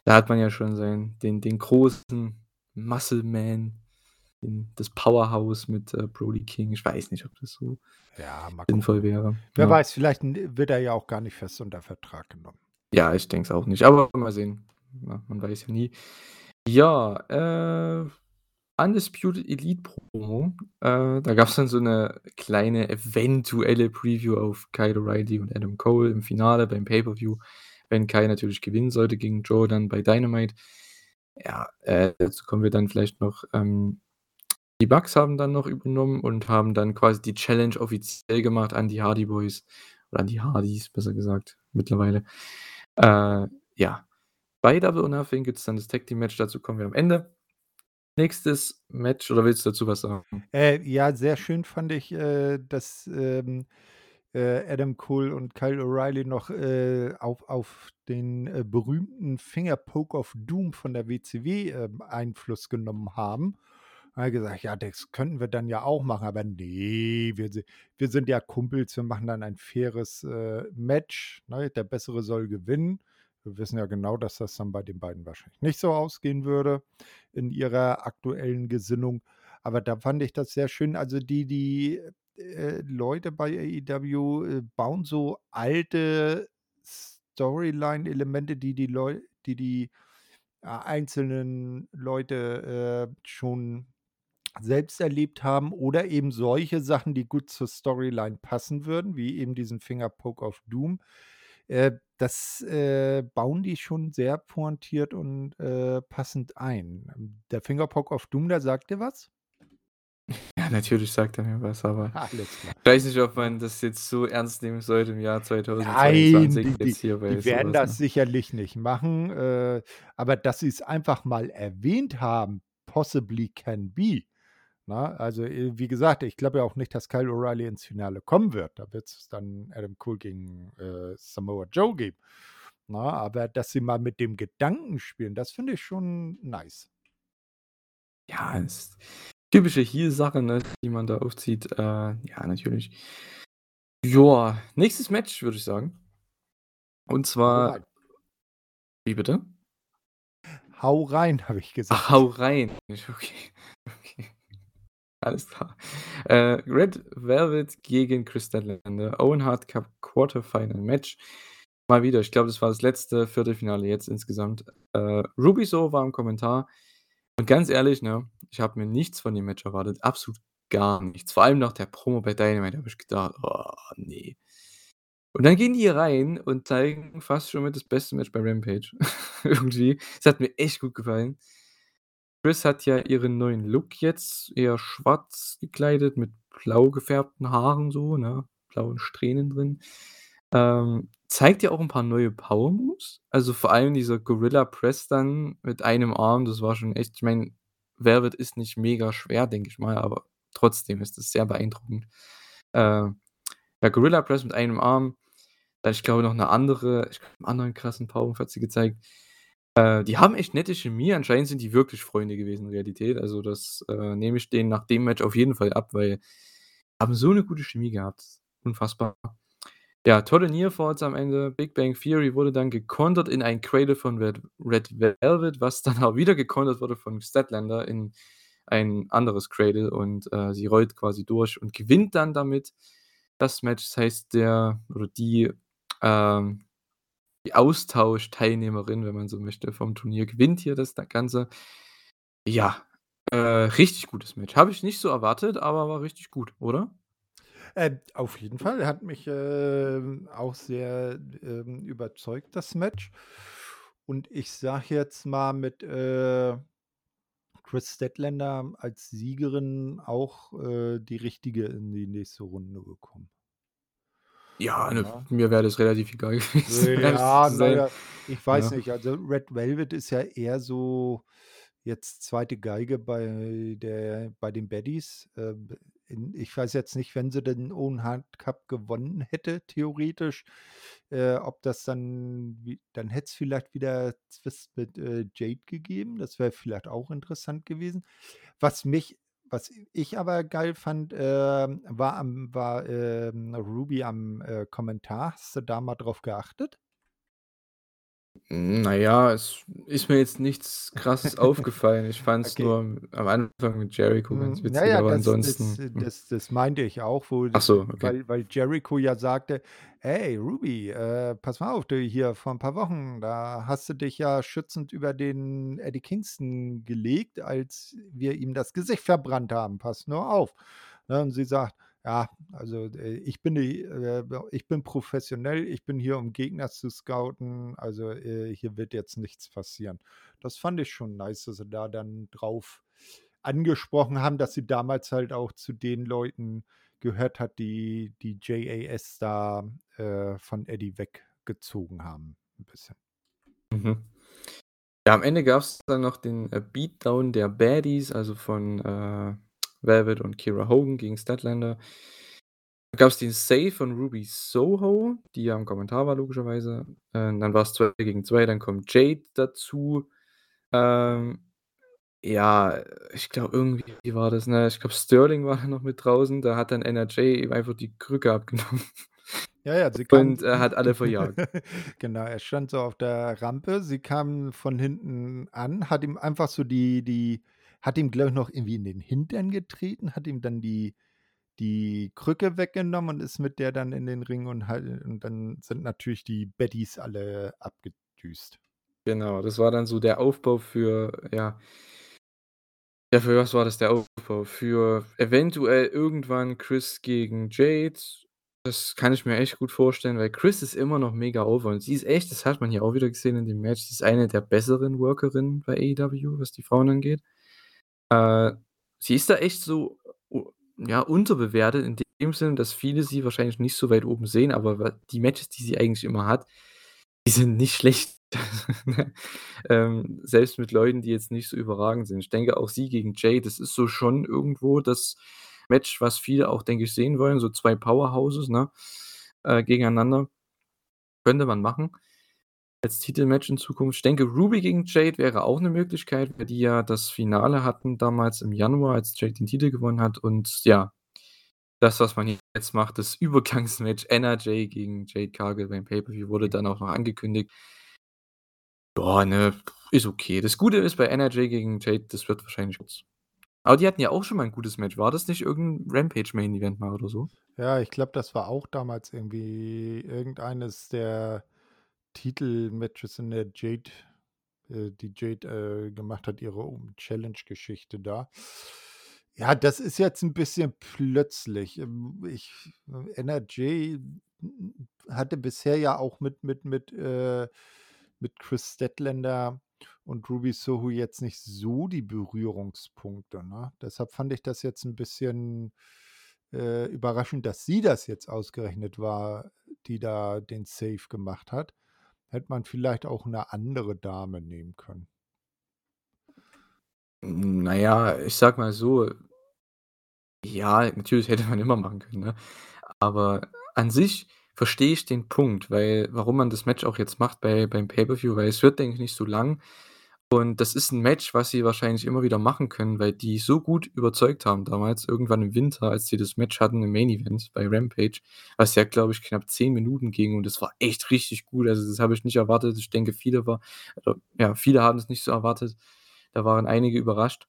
Da hat man ja schon seinen den den großen Muscle Man, den das Powerhouse mit, äh, Brody King. Ich weiß nicht, ob das so Ja, sinnvoll wäre, Wer ja. weiß, vielleicht wird er ja auch gar nicht fest unter Vertrag genommen. Ja, ich denke es auch nicht, aber mal sehen. Ja, man weiß ja nie. Ja, äh, Undisputed Elite Promo. Äh, da gab's dann so 'ne kleine eventuelle Preview auf Kyle O'Reilly und Adam Cole im Finale beim Pay-per-View, wenn Kyle natürlich gewinnen sollte gegen Joe dann bei Dynamite. Ja, äh, dazu kommen wir dann vielleicht noch. Ähm, die Bucks haben dann noch übernommen und haben dann quasi die Challenge offiziell gemacht an die Hardy Boys oder an die Hardys, besser gesagt mittlerweile. Äh, ja. Bei Double or Nothing gibt's dann das Tag Team Match, dazu kommen wir am Ende. Nächstes Match oder willst du dazu was sagen? Äh, ja, sehr schön fand ich, äh, dass, ähm, äh, Adam Cole und Kyle O'Reilly noch, äh, auf auf den, äh, berühmten Finger Poke of Doom von der WCW, ähm, Einfluss genommen haben. Hat er gesagt: „Ja, das könnten wir dann ja auch machen“, aber ne, wir wir sind ja Kumpels, wir machen dann ein faires, äh, Match, ne? Der Bessere soll gewinnen. Wir wissen ja genau, dass das dann bei den beiden wahrscheinlich nicht so ausgehen würde in ihrer aktuellen Gesinnung. Aber da fand ich das sehr schön. Also, die die, äh, Leute bei AEW, äh, bauen so alte Storyline-Elemente, die die Leu die die, äh, einzelnen Leute, äh, schon selbst erlebt haben oder eben solche Sachen, die gut zur Storyline passen würden, wie eben diesen Finger Poke of Doom. Äh, das, äh, bauen die schon sehr pointiert und, äh, passend ein. Der Finger Poke of Doom, der sagt dir was? Ja, natürlich sagt er mir was, aber ich weiß nicht, ob man das jetzt so ernst nehmen sollte im Jahr Nein, 2022 die die jetzt hier bei die werden das ne? sicherlich nicht machen, äh, aber dass sie's einfach mal erwähnt haben, possibly can be, ne? Also, äh, wie gesagt, ich glaube ja auch nicht, dass Kyle O'Reilly ins Finale kommen wird. Da wird's dann Adam Cole gegen, äh, Samoa Joe geben, ne? Aber dass sie mal mit dem Gedanken spielen, das finde ich schon nice. Ja, ist typische Heel-Sache, ne, die man da aufzieht. Äh, ja, natürlich. Joa, nächstes Match, würde ich sagen. Und zwar Wie bitte? Hau rein, habe ich gesagt. Ach, hau rein. Okay, okay. Alles klar. Äh, Red Velvet gegen Kris Statlander, Owen Hart Cup Quarterfinal Match. Mal wieder, ich glaube, das war das letzte Viertelfinale jetzt insgesamt. Äh, Ruby Soho war im Kommentar und ganz ehrlich, ne, ich habe mir nichts von dem Match erwartet, absolut gar nichts. Vor allem nach der Promo bei Dynamite habe ich gedacht: „Oh, ne.“ Und dann gehen die hier rein und zeigen fast schon mit das beste Match bei Rampage irgendwie. Es hat mir echt gut gefallen. Kris hat ja ihren neuen Look jetzt, eher schwarz gekleidet mit blau gefärbten Haaren so, ne, blauen Strähnen drin. Ähm, zeigt ja auch 'n paar neue Power Moves. Also, vor allem dieser Gorilla Press dann mit einem Arm, das war schon echt ich meine, Velvet ist nicht mega schwer, denke ich mal, aber trotzdem ist das sehr beeindruckend. Äh, ja, Gorilla Press mit einem Arm. Dann ich glaube noch 'ne andere ich glaube 'n anderen krassen Powermove hat sie gezeigt. Äh, die haben echt nette Chemie. Anscheinend sind die wirklich Freunde gewesen in Realität. Also, das, äh, nehme ich denen nach dem Match auf jeden Fall ab, weil haben so 'ne gute Chemie gehabt. Unfassbar. Ja, tolle Nearfalls am Ende. Big Bang Theory wurde dann gekontert in ein Cradle von Red Red Velvet, was dann auch wieder gekontert wurde von Statlander in ein anderes Cradle und, äh, sie rollt quasi durch und gewinnt dann damit das Match. Das heißt, der oder die, ähm die Austauschteilnehmerin, wenn man so möchte, vom Turnier gewinnt hier das da Ganze. Ja, äh, richtig gutes Match. Habe ich nicht so erwartet, aber war richtig gut, oder? Äh, auf jeden Fall, hat mich, ähm, auch sehr, ähm, überzeugt, das Match. Und ich sage jetzt mal mit, äh, Kris Statlander als Siegerin auch, äh, die Richtige in die nächste Runde bekommen. Ja, ne, Ja. mir wäre das relativ egal gewesen, Ja, zu na sein. ja, ich weiß Ja. nicht. Also, Red Velvet ist ja eher so jetzt 2. Geige bei der bei den Baddies. Äh, in ich weiß jetzt nicht, wenn sie den Owen Hart Cup gewonnen hätte, theoretisch, äh, ob das dann dann hätte es vielleicht wieder Zwist mit, äh, Jade gegeben. Das wäre vielleicht auch interessant gewesen. Was mich was ich aber geil fand, ähm, war war, ähm, Ruby am, äh, Kommentar. Hast du da mal drauf geachtet? Na ja, es ist mir jetzt nichts Krasses aufgefallen. Ich fand's Okay. nur am am Anfang mit Jericho ganz Hm, na witzig, ja, aber das das ansonsten, hm. das das meinte ich auch, wo Ach so, okay. weil weil Jericho ja sagte: „Hey Ruby, äh, pass mal auf, du hier vor 'n paar Wochen, da hast du dich ja schützend über den Eddie Kingston gelegt, als wir ihm das Gesicht verbrannt haben. Pass nur auf.“ Ne, und sie sagt: „Ja, also, äh, ich bin äh, ich bin professionell, ich bin hier, um Gegner zu scouten, also, äh, hier wird jetzt nichts passieren.“ Das fand ich schon nice, dass sie da dann drauf angesprochen haben, dass sie damals halt auch zu den Leuten gehört hat, die die JAS da, äh, von Eddie weggezogen haben 'n bisschen. Mhm. Ja, am Ende gab's dann noch den, Beatdown der Baddies, also von, äh, Velvet und Kiera Hogan gegen Statlander. Dann gab's den Save von Ruby Soho, die ja im Kommentar war logischerweise. Äh, dann war's 2 gegen 2, dann kommt Jade dazu. Ähm, ja, ich glaube, irgendwie war das, ne ich glaube, Sterling war da noch mit draußen, da hat dann NRJ ihm einfach die Krücke abgenommen Ja, ja, sie kam und, äh, hat alle verjagt. genau, er stand so auf der Rampe, sie kam von hinten an, hat ihm einfach so die die hat ihm, glaube ich, noch irgendwie in den Hintern getreten, hat ihm dann die die Krücke weggenommen und ist mit der dann in den Ring und halt und dann sind natürlich die Baddies alle abgedüst. Genau, das war dann so der Aufbau für, ja ja, für was war das der Aufbau? Für eventuell irgendwann Kris gegen Jade. Das kann ich mir echt gut vorstellen, weil Kris ist immer noch mega over und sie ist echt das hat man hier auch wieder gesehen in dem Match, sie ist eine der besseren Workerinnen bei AEW, was die Frauen angeht. Äh, sie ist da echt so, ja, unterbewertet in dem Sinne, dass viele sie wahrscheinlich nicht so weit oben sehen, aber die Matches, die sie eigentlich immer hat, die sind nicht schlecht? Ähm, selbst mit Leuten, die jetzt nicht so überragend sind. Ich denke auch sie gegen Jade, das ist so schon irgendwo das Match, was viele auch, denke ich, sehen wollen, so 2 Powerhouses, ne, äh, gegeneinander. Könnte man machen als Titelmatch in Zukunft. Ich denke, Ruby gegen Jade wäre auch 'ne Möglichkeit, weil die ja das Finale hatten damals im Januar, als Jade den Titel gewonnen hat und ja, das, was man jetzt macht, das Übergangsmatch NRJ gegen Jade Cargill beim Pay-Per-View wurde dann auch noch angekündigt. Boah, ne, ist okay. Das Gute ist bei NRJ gegen Jade, das wird wahrscheinlich kurz. Aber die hatten ja auch schon mal 'n gutes Match. War das nicht irgend 'n Rampage Main Event mal oder so? Ja, ich glaube, das war auch damals irgendwie irgendeines der Titelmatches, in der Jade äh, die Jade, äh, gemacht hat, ihre Challenge-Geschichte da. Ja, das ist jetzt 'n bisschen plötzlich. Ähm, ich NRJ hatte bisher ja auch mit mit mit, äh mit Kris Statlander und Ruby Soho jetzt nicht so die Berührungspunkte, ne? Deshalb fand ich das jetzt 'n bisschen, äh, überraschend, dass sie das jetzt ausgerechnet war, die da den Save gemacht hat. Hätte man vielleicht auch 'ne andere Dame nehmen können. Hm, na ja, ich sage mal so Ja, natürlich hätte man immer machen können, ne? Aber an sich verstehe ich den Punkt, weil warum man das Match auch jetzt macht bei beim Pay-per-View, weil es wird, denke ich, nicht so lang. Und das ist 'n Match, was sie wahrscheinlich immer wieder machen können, weil die so gut überzeugt haben damals, irgendwann im Winter, als sie das Match hatten im Main Event bei Rampage, was ja, glaube ich, knapp 10 Minuten ging und das war echt richtig gut. Also, das habe ich nicht erwartet. Ich denke, viele war oder ja, viele haben es nicht so erwartet. Da waren einige überrascht.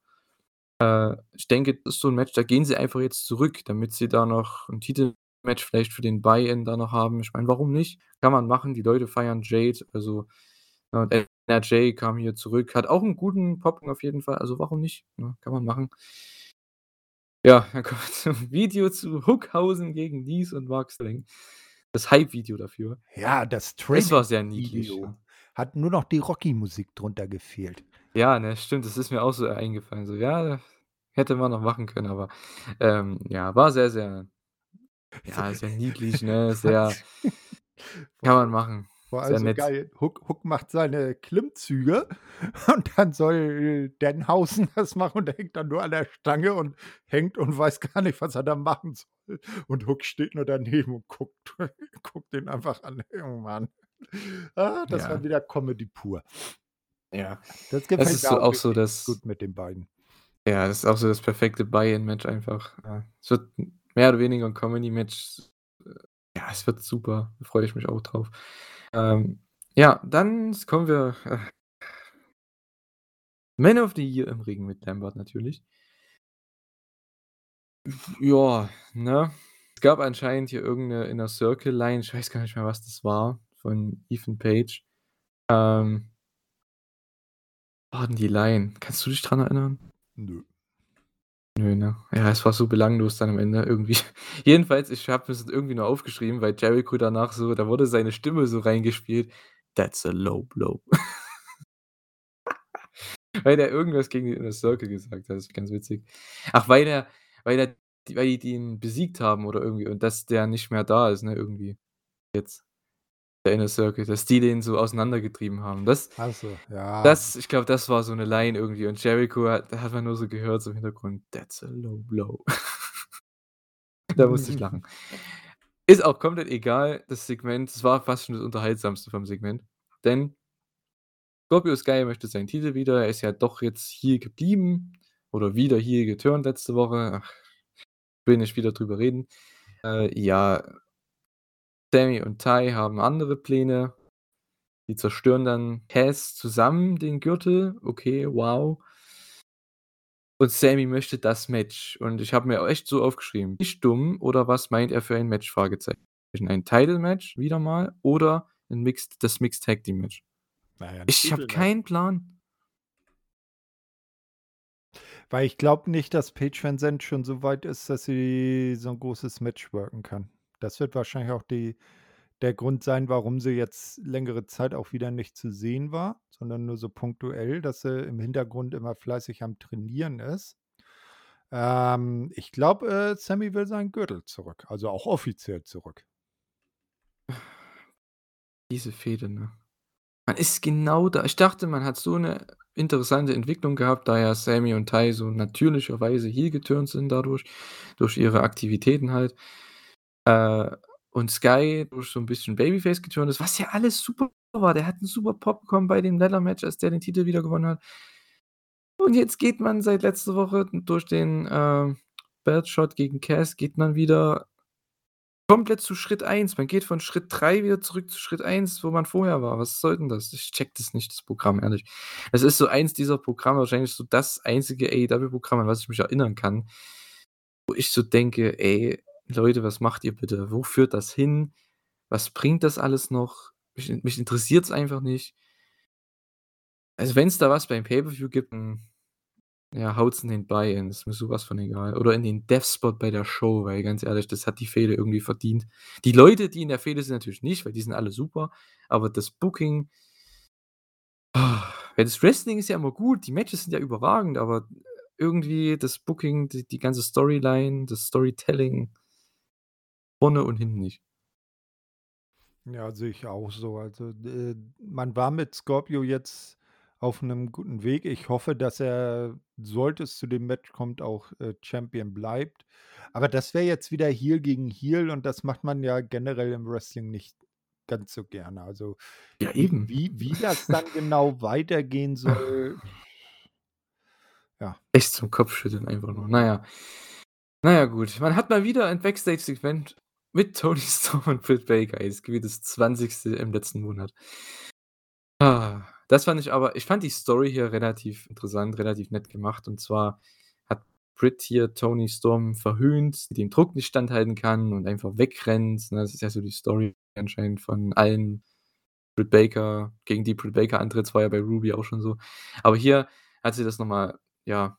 Äh, ich denke, das ist so 'n Match, da gehen sie einfach jetzt zurück, damit sie da noch 'n Titelmatch vielleicht für den Buy-in da noch haben. Ich meine, warum nicht? Kann man machen. Die Leute feiern Jade, also, ja, und NRJ kam hier zurück, hat auch 'n guten Pop auf jeden Fall, also warum nicht, ne? Kann man machen. Ja, dann kommen wir zum Video zu Hookhausen gegen Nese und Mark Sterling. Das Hype-Video dafür. Ja, das Es war sehr niedlich, ja. Hat nur noch die Rocky-Musik drunter gefehlt. Ja, ne, stimmt, das ist mir auch so eingefallen, so, ja, hätte man noch machen können, aber, ähm, ja, war sehr, sehr ja, sehr niedlich, ne, sehr kann man machen. War also nett. geil. Hook Hook macht seine Klimmzüge und dann soll Danhausen das machen und der hängt dann nur an der Stange und hängt und weiß gar nicht, was er da machen soll. Und Hook steht nur daneben und guckt guckt den einfach an. Oh Mann. Ah, das war Ja. wieder Comedy pur. Ja. Das Das gefällt ist mir so auch so das gut mit den beiden. ja, das ist auch so das perfekte Buy-in-Match einfach. Ja, es wird mehr oder weniger 'n Comedy-Match. Äh, ja, es wird super, da freue ich mich auch drauf. Ähm, ja, dann kommen wir, äh Man of the Year im Ring mit Lambert natürlich. Ja, ne? Es gab anscheinend hier irgend 'ne Inner Circle Line, ich weiß gar nicht mehr, was das war, von Ethan Page. Ähm war die Line? Kannst du dich dran erinnern? Nö. Nö, ne? Ja, es war so belanglos dann am Ende irgendwie. Jedenfalls, ich habe mir's irgendwie nur aufgeschrieben, weil Jericho danach so da wurde seine Stimme so reingespielt: „That's a low blow.“ Weil der irgendwas gegen die Inner Circle gesagt hat, das ist ganz witzig. Ach, weil der weil der weil die den besiegt haben oder irgendwie und dass der nicht mehr da ist, ne, irgendwie jetzt, der Inner Circle, dass die den so auseinandergetrieben haben. Das Ach so, ja. das ich glaube, das war so 'ne Line irgendwie und Jericho hat hat man nur so gehört, so im Hintergrund: „That's a low blow.“ Da musste ich lachen. Ist auch komplett egal, das Segment, das war fast schon das Unterhaltsamste vom Segment, denn Scorpio Sky möchte seinen Titel wieder. Er ist ja doch jetzt hier geblieben oder wieder hier geturnt letzte Woche. Ach, will nicht wieder drüber reden. Äh, ja Sammy und Ty haben andere Pläne. Die zerstören dann Cass zusammen den Gürtel. Okay, wow. Und Sammy möchte das Match. Und ich habe mir auch echt so aufgeschrieben: „Nicht dumm oder was meint er für ein Match?“ Fragezeichen. Ein Title Match wieder mal oder 'n Mixed das Mixed Tag Team Match? Na ja, 'n Ich habe Titelmatch. keinen Plan. Weil ich glaube nicht, dass Paige VanZant schon so weit ist, dass sie so 'n großes Match worken kann. Das wird wahrscheinlich auch die der Grund sein, warum sie jetzt längere Zeit auch wieder nicht zu sehen war, sondern nur so punktuell, dass sie im Hintergrund immer fleißig am Trainieren ist. Ähm, ich glaube, äh, Sammy will seinen Gürtel zurück, also auch offiziell zurück. Diese Fehde, ne? Man ist genau da ich dachte, man hat so 'ne interessante Entwicklung gehabt, da ja Sammy und Ty so natürlicherweise heel geturnt sind dadurch, durch ihre Aktivitäten halt. Äh, und Sky durch so 'n bisschen Babyface geturnt ist, was ja alles super war. Der hat 'n super Pop bekommen bei dem Ladder Match, als der den Titel wieder gewonnen hat. Und jetzt geht man seit letzter Woche durch den, ähm, Belt Shot gegen Cass geht man wieder komplett zu Schritt 1. Man geht von Schritt 3 wieder zurück zu Schritt 1, wo man vorher war. Was soll denn das? Ich checke das nicht, das Programm, ehrlich. Es ist so eins dieser Programme, wahrscheinlich so das einzige AEW-Programm, an was ich mich erinnern kann, wo ich so denke: „Ey, Leute, was macht ihr bitte? Wo führt das hin? Was bringt das alles noch? Mich mich interessiert's einfach nicht.“ Also, wenn's da was beim Pay-per-View gibt, hm, ja, haut's in den Buy-in, ist mir so was von egal. Oder in den Death-Spot bei der Show, weil ganz ehrlich, das hat die Fehde irgendwie verdient. Die Leute, die in der Fehde sind, natürlich nicht, weil die sind alle super, aber das Booking weil das Wrestling ist ja immer gut, die Matches sind ja überragend, aber irgendwie das Booking, die die ganze Storyline, das Storytelling vorne und hinten nicht. Ja, sehe ich auch so. Also, äh, man war mit Scorpio jetzt auf 'nem guten Weg. Ich hoffe, dass er, sollte es zu dem Match kommt, auch, äh, Champion bleibt. Aber das wäre jetzt wieder Heel gegen Heel und das macht man ja generell im Wrestling nicht ganz so gerne. Also, Ja, wie eben. wie wie das dann genau weitergehen soll ja. Echt zum Kopfschütteln einfach nur. Na ja. Na ja, gut. Man hat mal wieder ein Backstage-Segment mit Toni Storm und Britt Baker. Das gefühlt das 20. im letzten Monat. Ah, das fand ich aber ich fand die Story hier relativ interessant, relativ nett gemacht. Und zwar hat Britt hier Toni Storm verhöhnt, die dem Druck nicht standhalten kann und einfach wegrennt, ne? Das ist ja so die Story anscheinend von allen Britt Baker gegen die Britt Baker antritt. War ja bei Ruby auch schon so. Aber hier hat sie das noch mal, ja,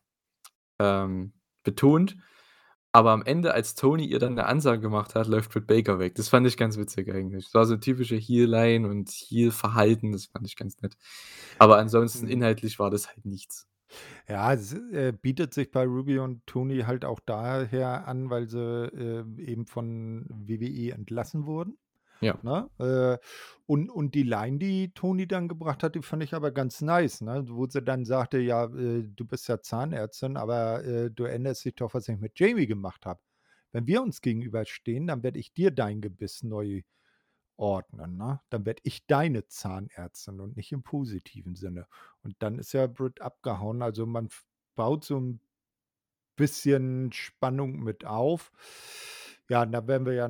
ähm, betont. Aber am Ende, als Toni ihr dann 'ne Ansage gemacht hat, läuft Britt Baker weg. Das fand ich ganz witzig eigentlich. Das war so typische Heel-Line und Heel-Verhalten, das fand ich ganz nett. Aber ansonsten Mhm. inhaltlich war das halt nichts. Ja, es, äh, bietet sich bei Ruby und Toni halt auch daher an, weil sie, äh, eben von WWE entlassen wurden, Ja. ne? Äh, und und die Line, die Toni dann gebracht hat, die fand ich aber ganz nice, ne? Wo sie dann sagte: „Ja, äh, du bist ja Zahnärztin, aber, äh, du erinnerst dich doch, was ich mit Jamie gemacht habe. Wenn wir uns gegenüberstehen, dann werde ich dir dein Gebiss neu ordnen, ne? Dann werde ich deine Zahnärztin und nicht im positiven Sinne.“ Und dann ist ja Britt abgehauen. Also, man baut so 'n bisschen Spannung mit auf. Ja, da werden wir ja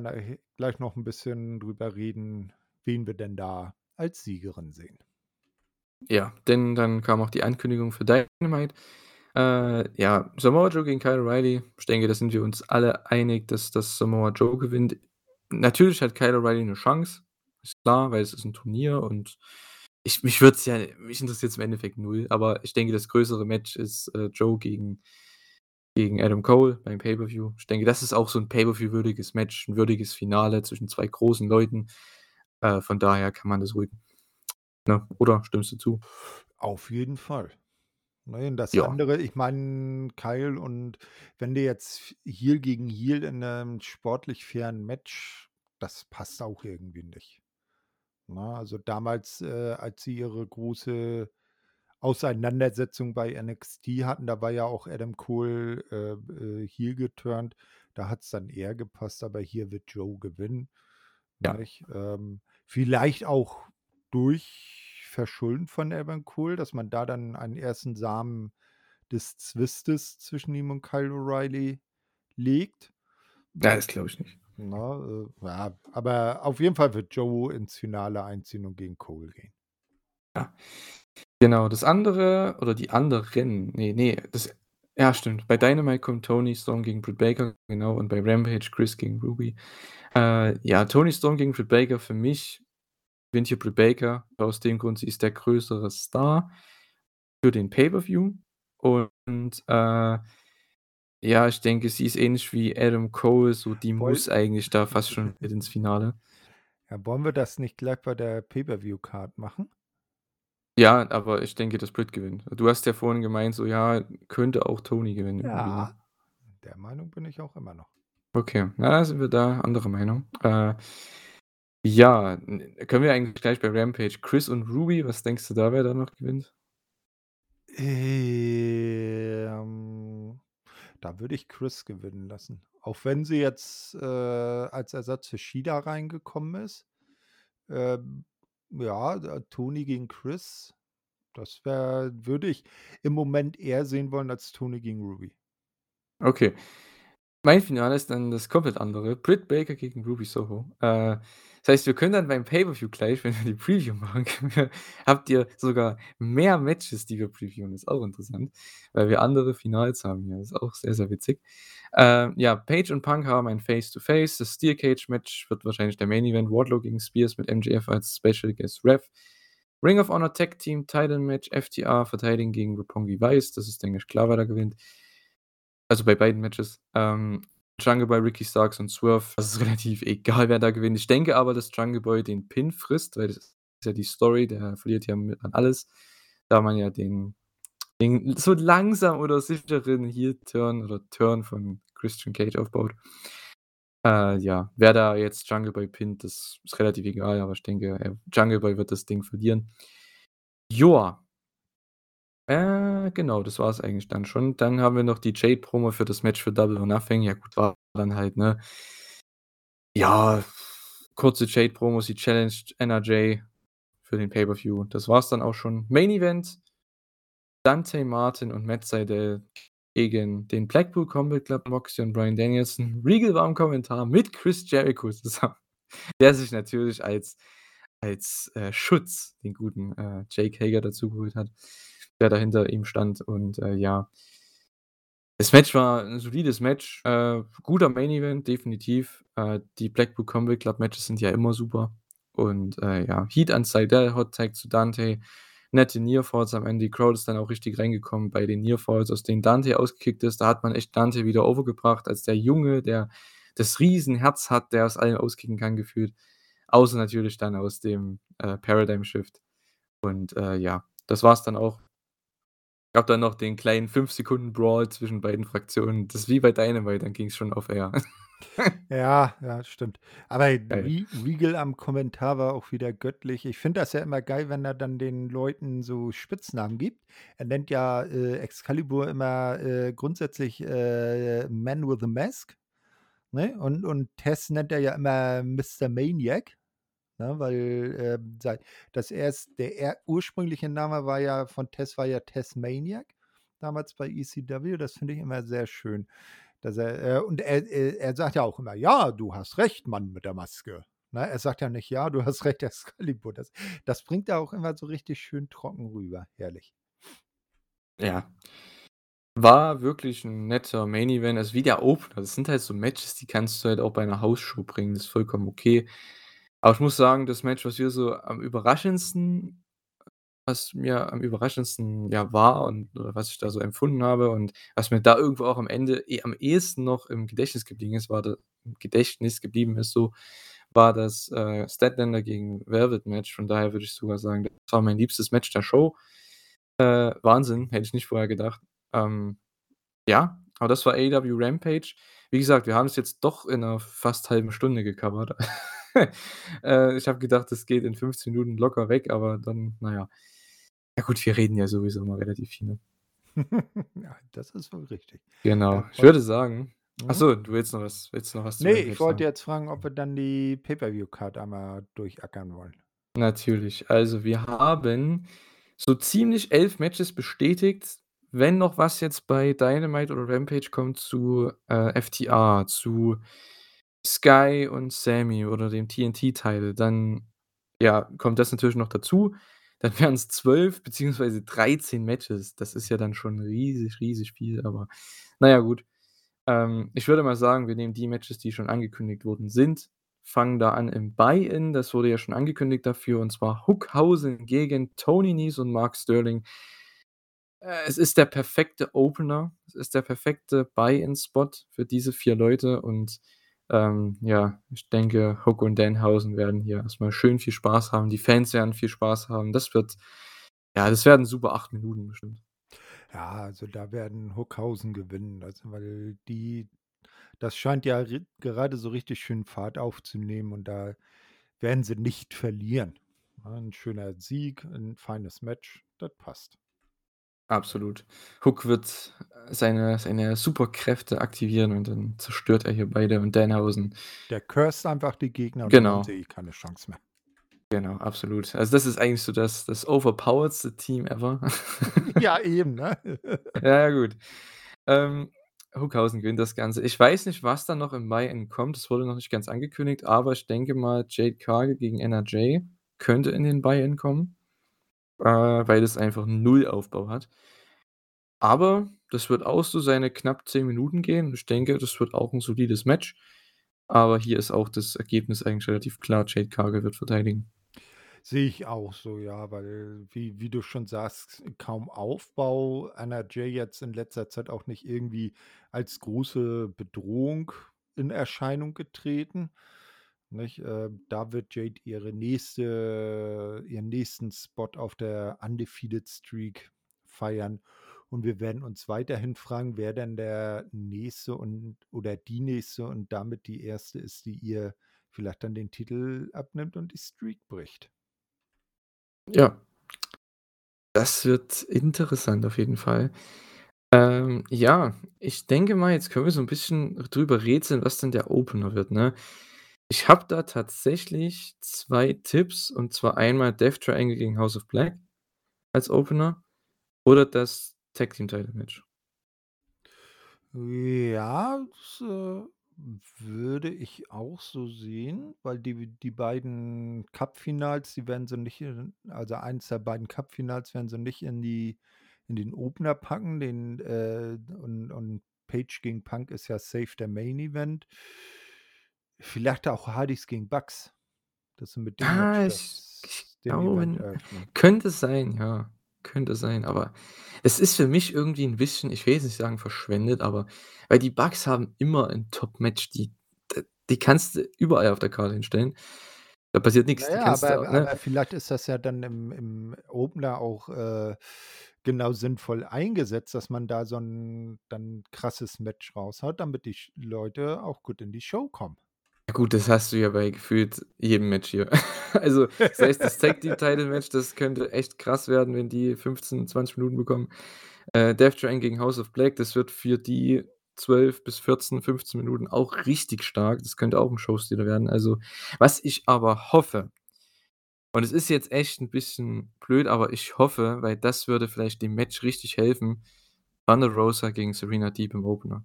gleich noch 'n bisschen drüber reden, wen wir denn da als Siegerin sehen. Ja, denn dann kam auch die Ankündigung für Dynamite. Äh, ja, Samoa Joe gegen Kyle O'Reilly. Ich denke, da sind wir uns alle einig, dass dass Samoa Joe gewinnt. Natürlich hat Kyle O'Reilly 'ne Chance, ist klar, weil es ist 'n Turnier und ich mich würde es ja mich interessiert's im Endeffekt 0, aber ich denke, das größere Match ist, äh, Joe gegen gegen Adam Cole beim Pay-per-View. Ich denke, das ist auch so 'n Pay-per-View-würdiges Match, 'n würdiges Finale zwischen 2 großen Leuten. Äh, von daher kann man das ruhig ne, oder stimmst du zu? Auf jeden Fall. Ne, und das Ja. andere ich meine, Kyle und wenn du jetzt Heel gegen Heel in 'nem sportlich fairen Match, das passt auch irgendwie nicht, ne? Also, damals, äh, als sie ihre große Auseinandersetzung bei NXT hatten, da war ja auch Adam Cole, äh, äh, Heel geturnt. Da hat's dann eher gepasst, aber hier wird Joe gewinnen, Ja. Ähm, vielleicht auch durch Verschulden von Adam Cole, dass man da dann einen ersten Samen des Zwistes zwischen ihm und Kyle O'Reilly legt. Ja, das glaube ich nicht. Ne, äh, ja, aber auf jeden Fall wird Joe ins Finale einziehen und gegen Cole gehen. Ja. Genau, das andere oder die anderen ne, ne, das ja, stimmt. Bei Dynamite kommt Toni Storm gegen Britt Baker, genau, und bei Rampage Chris gegen Ruby. Äh, ja, Toni Storm gegen Britt Baker für mich gewinnt hier Britt Baker aus dem Grund, sie ist der größere Star für den Pay-per-View und, äh ja, ich denke, sie ist ähnlich wie Adam Cole, so die Woll muss eigentlich da fast schon ins Finale. Ja, wollen wir das nicht gleich bei der Pay-per-View-Card machen? Ja, aber ich denke, dass Britt gewinnt. Du hast ja vorhin gemeint, so, ja, könnte auch Toni gewinnen irgendwie, ne? Ja, der Meinung bin ich auch immer noch. Okay, na, da sind wir da anderer Meinung. Äh, ja, n können wir eigentlich gleich bei Rampage Chris und Ruby was denkst du da, wer da noch gewinnt? Ähm, da würde ich Chris gewinnen lassen. Auch wenn sie jetzt, äh, als Ersatz für Shida reingekommen ist. Ähm, ja, da Toni gegen Chris, das wäre würde ich im Moment eher sehen wollen als Toni gegen Ruby. Okay. Mein Finale ist dann das komplett andere. Britt Baker gegen Ruby Soho. Äh, das heißt, wir können dann beim Pay-per-View gleich, wenn wir die Preview machen, habt ihr sogar mehr Matches, die wir previewen. Ist auch interessant, weil wir andere Finals haben hier. Ist auch sehr, sehr witzig. Ähm, ja, Page und Punk haben ein Face-to-Face. Das Steel Cage Match wird wahrscheinlich der Main Event. Wardlow gegen Spears mit MJF als Special Guest Ref. Ring of Honor Tag Team Title Match, FTR verteidigen gegen Roppongi Vice. Das ist, denke ich, klar, wer da gewinnt. Also, bei beiden Matches. Ähm, Jungle Boy, Ricky Starks und Swerve, das ist relativ egal, wer da gewinnt. Ich denke aber, dass Jungle Boy den Pin frisst, weil das ist ja die Story, der verliert ja mit an alles, da man ja den den so langsam oder sicheren Heel-Turn oder Turn von Christian Cage aufbaut. Äh, ja, wer da jetzt Jungle Boy pinnt, das ist relativ egal, aber ich denke, äh, Jungle Boy wird das Ding verlieren. Joa. Äh, genau, das war's eigentlich dann schon. Dann haben wir noch die Jade-Promo für das Match für Double or Nothing. Ja gut, war dann halt, ne ja, kurze Jade-Promo, sie challenged NRJ für den Pay-per-View. Das war's dann auch schon. Main Event Dante Martin und Matt Sydal gegen den Blackpool Combat Club, Moxley und Bryan Danielson. Regal war im Kommentar mit Chris Jericho zusammen, der sich natürlich als als, äh, Schutz den guten, äh, Jake Hager dazugeholt hat, der da hinter ihm stand und, äh, ja. Das Match war 'n solides Match, äh, guter Main Event, definitiv. Äh, die Blackpool Combat Club Matches sind ja immer super und, äh, ja, Heat an Sydal, Hot Tag zu Dante, nette Near Falls am Ende. Die Crowd ist dann auch richtig reingekommen bei den Near Falls, aus denen Dante ausgekickt ist. Da hat man echt Dante wieder overgebracht als der Junge, der das Riesenherz hat, der aus allen auskicken kann gefühlt. Außer natürlich dann aus dem, äh, Paradigm Shift. Und, äh, ja, das war's dann auch. Gab dann noch den kleinen 5 Sekunden Brawl zwischen beiden Fraktionen. Das ist wie bei Dynamite, dann ging's schon auf Air. Ja, ja, stimmt. Aber Geil. Re Regal am Kommentar war auch wieder göttlich. Ich finde das ja immer geil, wenn er dann den Leuten so Spitznamen gibt. Er nennt ja, äh, Excalibur immer, äh, grundsätzlich, äh, Man with a Mask, ne? Und und Tess nennt er ja immer Mr. Maniac, ne, weil, sei das erst der er ursprüngliche Name war ja von Tess war ja Tess Maniac, damals bei ECW. Das finde ich immer sehr schön, dass er, äh und er er er sagt ja auch immer: „Ja, du hast recht, Mann mit der Maske.“ Ne? Er sagt ja nicht: „Ja, du hast recht, Excalibur.“ Das das bringt er auch immer so richtig schön trocken rüber. Herrlich. Ja. War wirklich 'n netter Main Event, also wie der Opener. Das sind halt so Matches, die kannst du halt auch bei 'ner Hausshow bringen, das ist vollkommen okay. Aber ich muss sagen, das Match, was wir so am überraschendsten was mir am überraschendsten, ja, war und oder was ich da so empfunden habe und was mir da irgendwo auch am Ende eh am ehesten noch im Gedächtnis geblieben ist, war da im Gedächtnis geblieben ist so, war das, äh, Statlander gegen Velvet Match. Von daher würde ich sogar sagen, das war mein liebstes Match der Show. Äh, Wahnsinn, hätte ich nicht vorher gedacht. Ähm, ja, aber das war AEW Rampage. Wie gesagt, wir haben's jetzt doch in 'ner fast halben Stunde gecovert. Äh, ich habe gedacht, das geht in 15 Minuten locker weg, aber dann, na ja. Gut, wir reden ja sowieso immer relativ viel, ne? Ja, das ist wohl richtig. Genau. Ja, Ich würde sagen mhm. so, du willst noch was willst noch was zu Ne, ich wollte jetzt fragen, ob wir dann die Pay-per-View-Card einmal durchackern wollen. Natürlich. Also, wir haben so ziemlich 11 Matches bestätigt. Wenn noch was jetzt bei Dynamite oder Rampage kommt zu, äh, FTR, zu Sky und Sammy oder dem TNT-Title, dann, ja, kommt das natürlich noch dazu. Dann wären's 12 beziehungsweise 13 Matches. Das ist ja dann schon riesig, riesig viel, aber na ja, gut. Ähm, ich würde mal sagen, wir nehmen die Matches, die schon angekündigt worden sind, fangen da an im Buy-in. Das wurde ja schon angekündigt dafür, und zwar Hookhausen gegen Tony Nese und Mark Sterling. Äh, es ist der perfekte Opener. Es ist der perfekte Buy-in-Spot für diese 4 Leute und, ähm, ja, ich denke, Hook und Danhausen werden hier erst mal schön viel Spaß haben. Die Fans werden viel Spaß haben. Das wird ja, das werden super 8 Minuten bestimmt. Ja, also da werden Hookhausen gewinnen, also weil die das scheint ja gerade so richtig schön Fahrt aufzunehmen und da werden sie nicht verlieren, ne? 'N schöner Sieg, 'n feines Match, das passt. Absolut. Hook wird, seine seine Superkräfte aktivieren und dann zerstört er hier beide und Danhausen. Der cursed einfach die Gegner und dann Genau. sie eh keine Chance mehr. Genau, absolut. Also, das ist eigentlich so das das overpoweredste Team ever. Ja, eben, ne? Ja, ja, gut. Ähm, Hookhausen gewinnt das Ganze. Ich weiß nicht, was da noch im Buy-in kommt. Das wurde noch nicht ganz angekündigt, aber ich denke mal, Jade Cargill gegen NRJ könnte in den Buy-in kommen, äh, weil es einfach 0 Aufbau hat. Aber das wird auch so seine knapp 10 Minuten gehen. Ich denke, das wird auch 'n solides Match. Aber hier ist auch das Ergebnis eigentlich relativ klar. Jade Cargill wird verteidigen. Sehe ich auch so, ja, weil wie wie du schon sagst, kaum Aufbau. NRJ jetzt in letzter Zeit auch nicht irgendwie als große Bedrohung in Erscheinung getreten, nicht? Äh, da wird Jade ihre nächste ihren nächsten Spot auf der Undefeated Streak feiern und wir werden uns weiterhin fragen, wer denn der Nächste und oder die Nächste und damit die Erste ist, die ihr vielleicht dann den Titel abnimmt und die Streak bricht. Ja. Das wird interessant auf jeden Fall. Ähm, ja, ich denke mal, jetzt können wir so 'n bisschen drüber rätseln, was denn der Opener wird, ne? Ich habe da tatsächlich 2 Tipps, und zwar einmal Death Triangle gegen House of Black als Opener oder das Tag Team Title Match. Ja, das, äh, würde ich auch so sehen, weil die die beiden Cup-Finals, die werden sie nicht in also eins der beiden Cup-Finals werden sie nicht in die in den Opener packen, den, äh und und Page gegen Punk ist ja safe der Main Event. Vielleicht auch Hardys gegen Bucks, dass sie mit dem Ah, ich ich das glaube könnte sein, ja, könnte sein, aber es ist für mich irgendwie 'n bisschen, ich will jetzt nicht sagen verschwendet, aber weil die Bucks haben immer 'n Top-Match, die die kannst du überall auf der Karte hinstellen. Da passiert Na nix. Die ja, kannst du aber ne? aber vielleicht ist das ja dann im im Opener auch, äh, genau sinnvoll eingesetzt, dass man da so 'n dann krasses Match raushaut, damit die Leute auch gut in die Show kommen. Ja gut, das hast du ja bei gefühlt jedem Match hier. Also, sei es das Tag Team Title Match, das könnte echt krass werden, wenn die 15, 20 Minuten bekommen. Äh, Death Triangle gegen House of Black, das wird für die 12 bis 14, 15 Minuten auch richtig stark. Das könnte auch 'n Showstealer werden. Also, was ich aber hoffe und es ist jetzt echt 'n bisschen blöd, aber ich hoffe, weil das würde vielleicht dem Match richtig helfen, Thunder Rosa gegen Serena Deeb im Opener.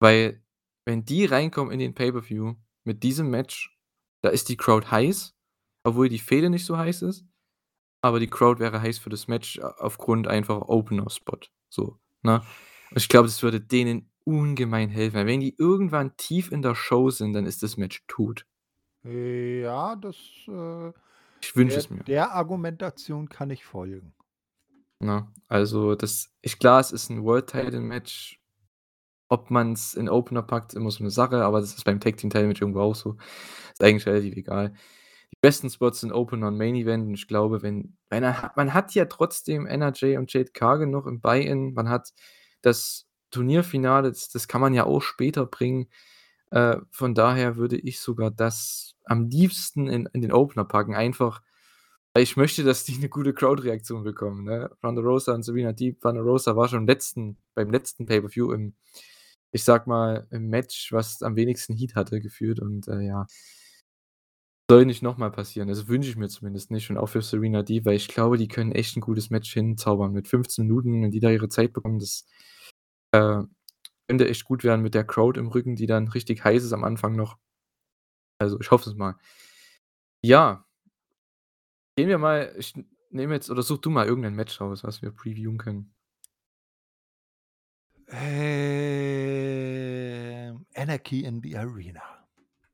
Weil, wenn die reinkommen in den Pay-per-View mit diesem Match, da ist die Crowd heiß, obwohl die Fehde nicht so heiß ist, aber die Crowd wäre heiß für das Match aufgrund einfach Opener-Spot, so, ne? Und ich glaube, das würde denen ungemein helfen, weil wenn die irgendwann tief in der Show sind, dann ist das Match tot. Ja, das, äh Ich wünsche es mir. der Argumentation kann ich folgen. Ne? Also, das ich klar, es ist 'n World Title Match. Ob man's in Opener packt, immer so 'ne Sache, aber das ist beim Tag Team Title Match irgendwo auch so. Ist eigentlich relativ egal. Die besten Spots sind Opener und Main Event und ich glaube, wenn man ha man hat ja trotzdem NRJ und Jade Cargill noch im Buy-in. Man hat das Turnierfinale, das das kann man ja auch später bringen. Äh, von daher würde ich sogar das am liebsten in in den Opener packen, einfach weil ich möchte, dass die 'ne gute Crowd-Reaktion bekommen, ne? Thunder Rosa und Serena Deeb. Thunder Rosa war schon letzten beim letzten Pay-per-View im ich sage mal, im Match, was am wenigsten Heat hatte gefühlt und, äh, ja soll nicht noch mal passieren. Also, wünsche ich mir zumindest nicht und auch für Serena Deeb, weil ich glaube, die können echt 'n gutes Match hinzaubern mit 15 Minuten, wenn die da ihre Zeit bekommen, das, äh, könnte echt gut werden mit der Crowd im Rücken, die dann richtig heiß ist am Anfang noch. Also, ich hoffe es mal. Ja. Gehen wir mal ich nehme jetzt oder such du mal irgendein Match raus, was wir previewen können. Ähm, Anarchy in the Arena.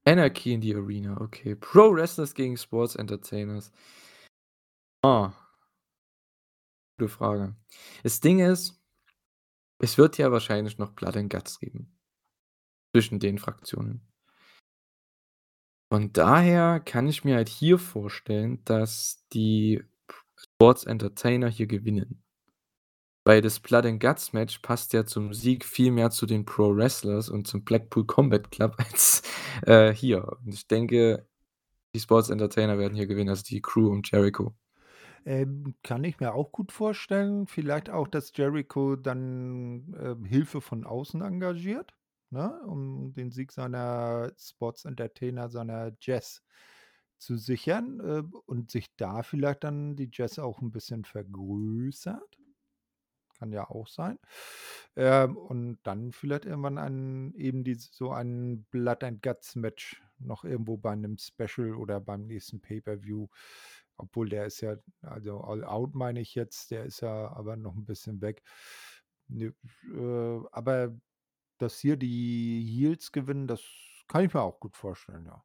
Anarchy in the Arena, okay. Pro Wrestlers gegen Sports Entertainers. Ah. Gute Frage. Das Ding ist es wird ja wahrscheinlich noch Blood and Guts geben zwischen den Fraktionen. Von daher kann ich mir halt hier vorstellen, dass die Sports Entertainer hier gewinnen. Weil das Blood and Guts Match passt ja zum Sieg viel mehr zu den Pro Wrestlers und zum Blackpool Combat Club als, äh, hier. Und ich denke, die Sports Entertainer werden hier gewinnen, also die Crew um Jericho. Ähm, kann ich mir auch gut vorstellen. Vielleicht auch, dass Jericho dann, ähm, Hilfe von außen engagiert, ne, um den Sieg seiner Sports Entertainer, seiner Jazz zu sichern, äh, und sich da vielleicht dann die Jazz auch 'n bisschen vergrößert. Kann ja auch sein. Ähm, und dann vielleicht irgendwann ein eben dies so ein Blood and Guts Match noch irgendwo bei 'nem Special oder beim nächsten Pay-per-View. Obwohl der ist ja also All Out meine ich jetzt, der ist ja aber noch 'n bisschen weg. Ne, äh, aber dass hier die Heels gewinnen, das kann ich mir auch gut vorstellen, ja.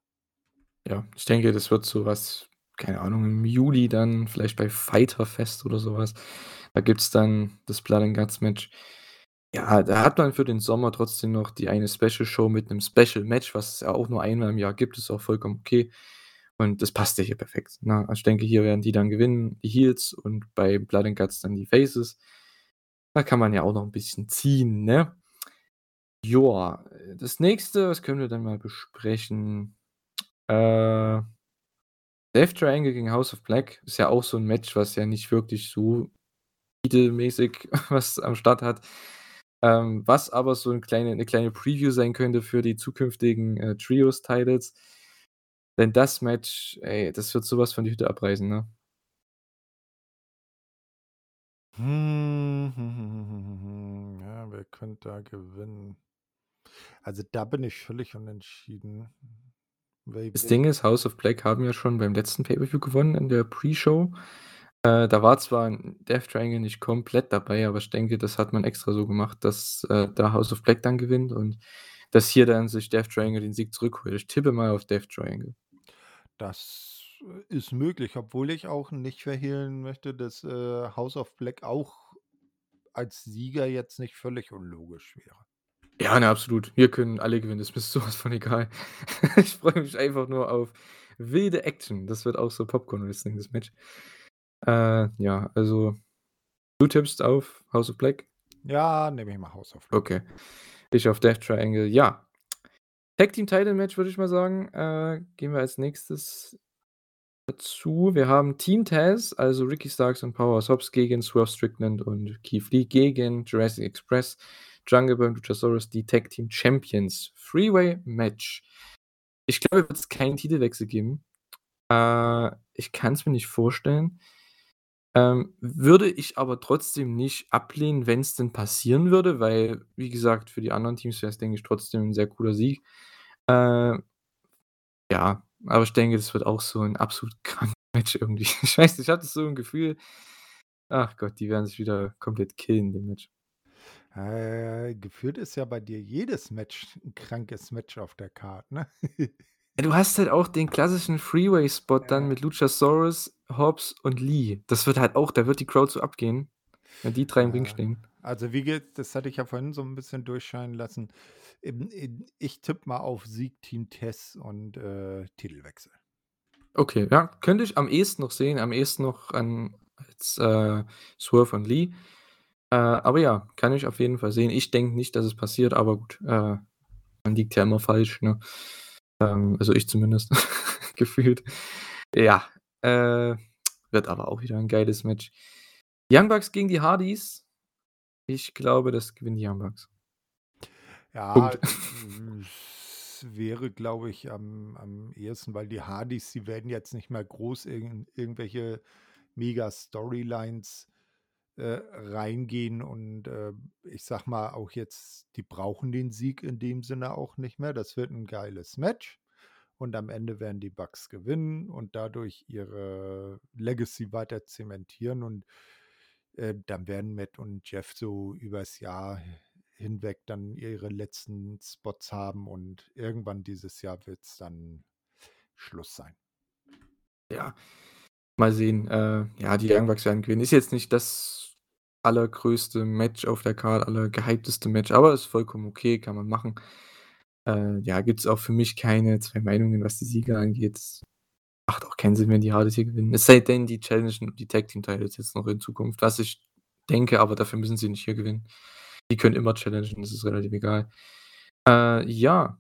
Ja, ich denke, das wird so was keine Ahnung, im Juli dann vielleicht bei Fyter Fest oder so was. Da gibt's dann das Blood and Guts Match. Ja, da hat man für den Sommer trotzdem noch die eine Special Show mit 'nem Special Match, was es ja auch nur einmal im Jahr gibt, ist auch vollkommen okay. Und das passt ja hier perfekt, ne? Also, ich denke, hier werden die dann gewinnen, die Heels und bei Blood and Guts dann die Faces. Da kann man ja auch noch 'n bisschen ziehen, ne? Joa, das Nächste, was können wir denn mal besprechen? Äh Death Triangle gegen House of Black ist ja auch so 'n Match, was ja nicht wirklich so mäßig was am Start hat. Ähm, was aber so 'n kleine 'ne kleine Preview sein könnte für die zukünftigen, äh, Trios-Titles. Denn das Match, ey, das wird so was von die Hütte abreißen, ne? Hm. Ja, wer könnte da gewinnen? Also, da bin ich völlig unentschieden. Das Ding ist, House of Black haben ja schon beim letzten Pay-per-View gewonnen in der Pre-Show. Äh, da war zwar Death Triangle nicht komplett dabei, aber ich denke, das hat man extra so gemacht, dass, äh, da House of Black dann gewinnt und dass hier dann sich Death Triangle den Sieg zurückholt. Ich tippe mal auf Death Triangle. Das, äh, ist möglich, obwohl ich auch nicht verhehlen möchte, dass, äh, House of Black auch als Sieger jetzt nicht völlig unlogisch wäre. Ja, ne, absolut. Hier können alle gewinnen, ist mir so was von egal. Ich freue mich einfach nur auf wilde Action. Das wird auch so Popcorn-Wrestling, das Match. Äh, ja, also du tippst auf House of Black? Ja, nehme ich mal House of Black. Okay. Ich auf Death Triangle. Ja. Tag Team Title Match, würde ich mal sagen, äh, gehen wir als Nächstes dazu. Wir haben Team Taz, also Ricky Starks und Powerhouse Hobbs gegen Swerve Strickland und Keith Lee gegen Jurassic Express, Jungle Boy und Luchasaurus, die Tag Team Champions. Three-Way Match. Ich glaube, wird es keinen Titelwechsel geben. Äh, ich kann's mir nicht vorstellen. Ähm, würde ich aber trotzdem nicht ablehnen, wenn's denn passieren würde, weil, wie gesagt, für die anderen Teams wäre es, denke ich, trotzdem 'n sehr cooler Sieg. Äh, ja, aber ich denke, das wird auch so 'n absolut krankes Match irgendwie. Ich weiß nicht, ich hatte so 'n Gefühl ach Gott, die werden sich wieder komplett killen, dem Match. Äh, gefühlt ist ja bei dir jedes Match 'n krankes Match auf der Card, ne? Ja, du hast halt auch den klassischen Three-Way-Spot dann Ja. mit Luchasaurus, Hobbs und Lee. Das wird halt auch da wird die Crowd so abgehen, wenn die 3 im Ring stehen. also, wie geht das hatte ich ja vorhin so 'n bisschen durchscheinen lassen. Ich tippe mal auf Sieg Team Taz und, äh, Titelwechsel. Okay, ja, könnte ich am ehesten noch sehen, am ehesten noch an als, äh, Swerve und Lee. Äh, aber ja, kann ich auf jeden Fall sehen. Ich denke nicht, dass es passiert, aber gut, äh, man liegt ja immer falsch, ne? Ähm, also ich zumindest, gefühlt. Ja, äh, wird aber auch wieder 'n geiles Match. Young Bucks gegen die Hardys. Ich glaube, das gewinnen die Young Bucks. Ja, Punkt. es wäre, glaube ich, am am ehesten, weil die Hardys, die werden jetzt nicht mehr groß in irgendwelche Mega-Storylines, äh, reingehen und, äh, ich sage mal auch jetzt, die brauchen den Sieg in dem Sinne auch nicht mehr. Das wird 'n geiles Match und am Ende werden die Bucks gewinnen und dadurch ihre Legacy weiter zementieren und, äh, dann werden Matt und Jeff so übers Jahr hi hinweg dann ihre letzten Spots haben und irgendwann dieses Jahr wird's dann Schluss sein. Ja, mal sehen. Äh, ja, die Young Bucks werden gewinnen. Ist jetzt nicht das allergrößte Match auf der Card, allergehypteste Match, aber ist vollkommen okay, kann man machen. Äh, ja, gibt's auch für mich keine 2 Meinungen, was die Sieger angeht. Macht auch keinen Sinn, wenn die Hardys hier gewinnen. Es sei denn, die challengen die Tag Team Titles jetzt noch in Zukunft, was ich denke, aber dafür müssen sie nicht hier gewinnen. Die können immer challengen, das ist relativ egal. Äh, ja.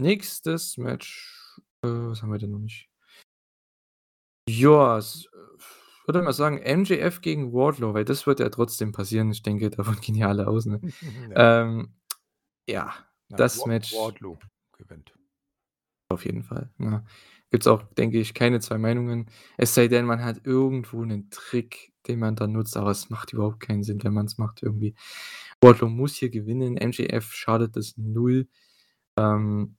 Nächstes Match, äh, was haben wir denn noch nicht? Ja, s würde mal sagen, MJF gegen Wardlow, weil das wird ja trotzdem passieren. Ich denke, davon gehen ja alle aus, ne? Ja. Ähm, ja, Nein, das Wa Match Wardlow gewinnt. Auf jeden Fall, ne? Gibt's auch, denke ich, keine 2 Meinungen. Es sei denn, man hat irgendwo 'nen Trick, den man dann nutzt, aber es macht überhaupt keinen Sinn, wenn man's macht irgendwie. Wardlow muss hier gewinnen. MJF schadet das 0, ähm,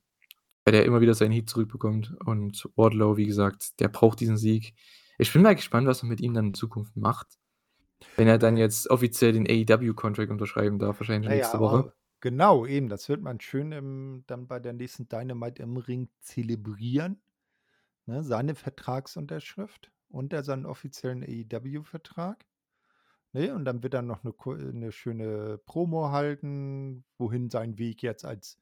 weil der immer wieder seinen Heat zurückbekommt und Wardlow, wie gesagt, der braucht diesen Sieg. Ich bin mal gespannt, was man mit ihm dann in Zukunft macht, wenn er dann jetzt offiziell den AEW-Contract unterschreiben darf, wahrscheinlich Na ja, nächste Woche. genau, eben, das wird man schön im dann bei der nächsten Dynamite im Ring zelebrieren, ne, seine Vertragsunterschrift unter seinen offiziellen AEW-Vertrag, ne? Und dann wird er noch 'ne ku 'ne schöne Promo halten, wohin sein Weg jetzt als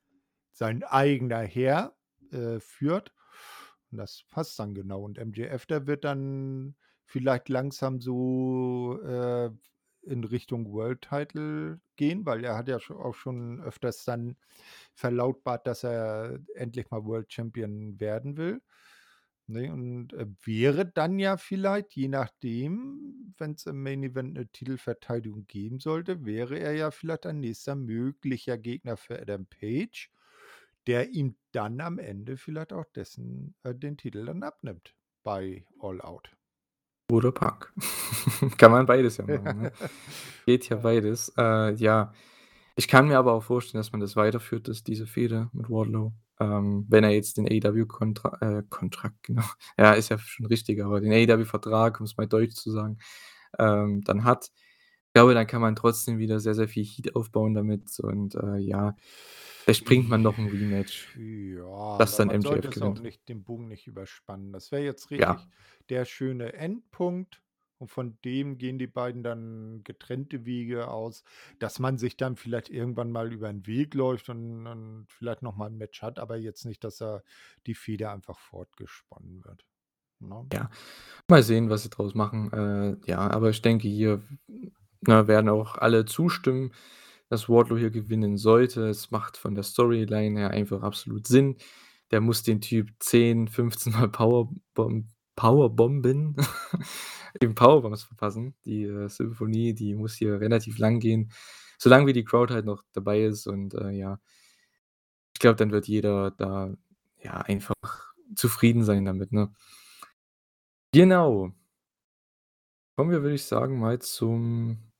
sein eigener Herr, äh, führt. Und das passt dann genau. Und MJF, der wird dann vielleicht langsam so, äh, in Richtung World Title gehen, weil er hat ja auch schon öfters dann verlautbart, dass er endlich mal World Champion werden will, Ne, und, äh, wäre dann ja vielleicht, je nachdem, wenn's im Main Event 'ne Titelverteidigung geben sollte, wäre er ja vielleicht ein nächster möglicher Gegner für Adam Page, der ihm dann am Ende vielleicht auch dessen äh, den Titel dann abnimmt bei All Out. Oder Punk. Kann man beides ja machen, ne? Geht ja beides. Äh, ja, ich kann mir aber auch vorstellen, dass man das weiterführt, dass diese Fehde mit Wardlow, ähm, wenn er jetzt den AEW Kontra äh, Kontrakt, genau. Ja, ist ja schon richtig, aber den AEW Vertrag, um's mal deutsch zu sagen, ähm, dann hat. Ich glaube, dann kann man trotzdem wieder sehr, sehr viel Heat aufbauen damit und, äh, ja, vielleicht bringt man noch 'n Rematch, Ja, das dann man sollte MJF es auch gewinnt. nicht den Bogen nicht überspannen. Das wäre jetzt Ja. richtig der schöne Endpunkt und von dem gehen die beiden dann getrennte Wege aus, dass man sich dann vielleicht irgendwann mal über 'n Weg läuft und und vielleicht noch mal 'n Match hat, aber jetzt nicht, dass da die Fehde einfach fortgesponnen wird, ne? Ja, mal sehen, was sie draus machen. Äh, ja, aber ich denke, hier, ne, werden auch alle zustimmen, dass Wardlow hier gewinnen sollte. Es macht von der Storyline her einfach absolut Sinn. Der muss den Typ 10, 15 Mal Powerbomb Powerbomben, ihm Powerbombs verpassen. Die, äh, Symphonie, die muss hier relativ lang gehen, solange wie die Crowd halt noch dabei ist und, äh, ja. Ich glaube, dann wird jeder da, ja, einfach zufrieden sein damit, ne? Genau. Kommen wir, würde ich sagen, mal zum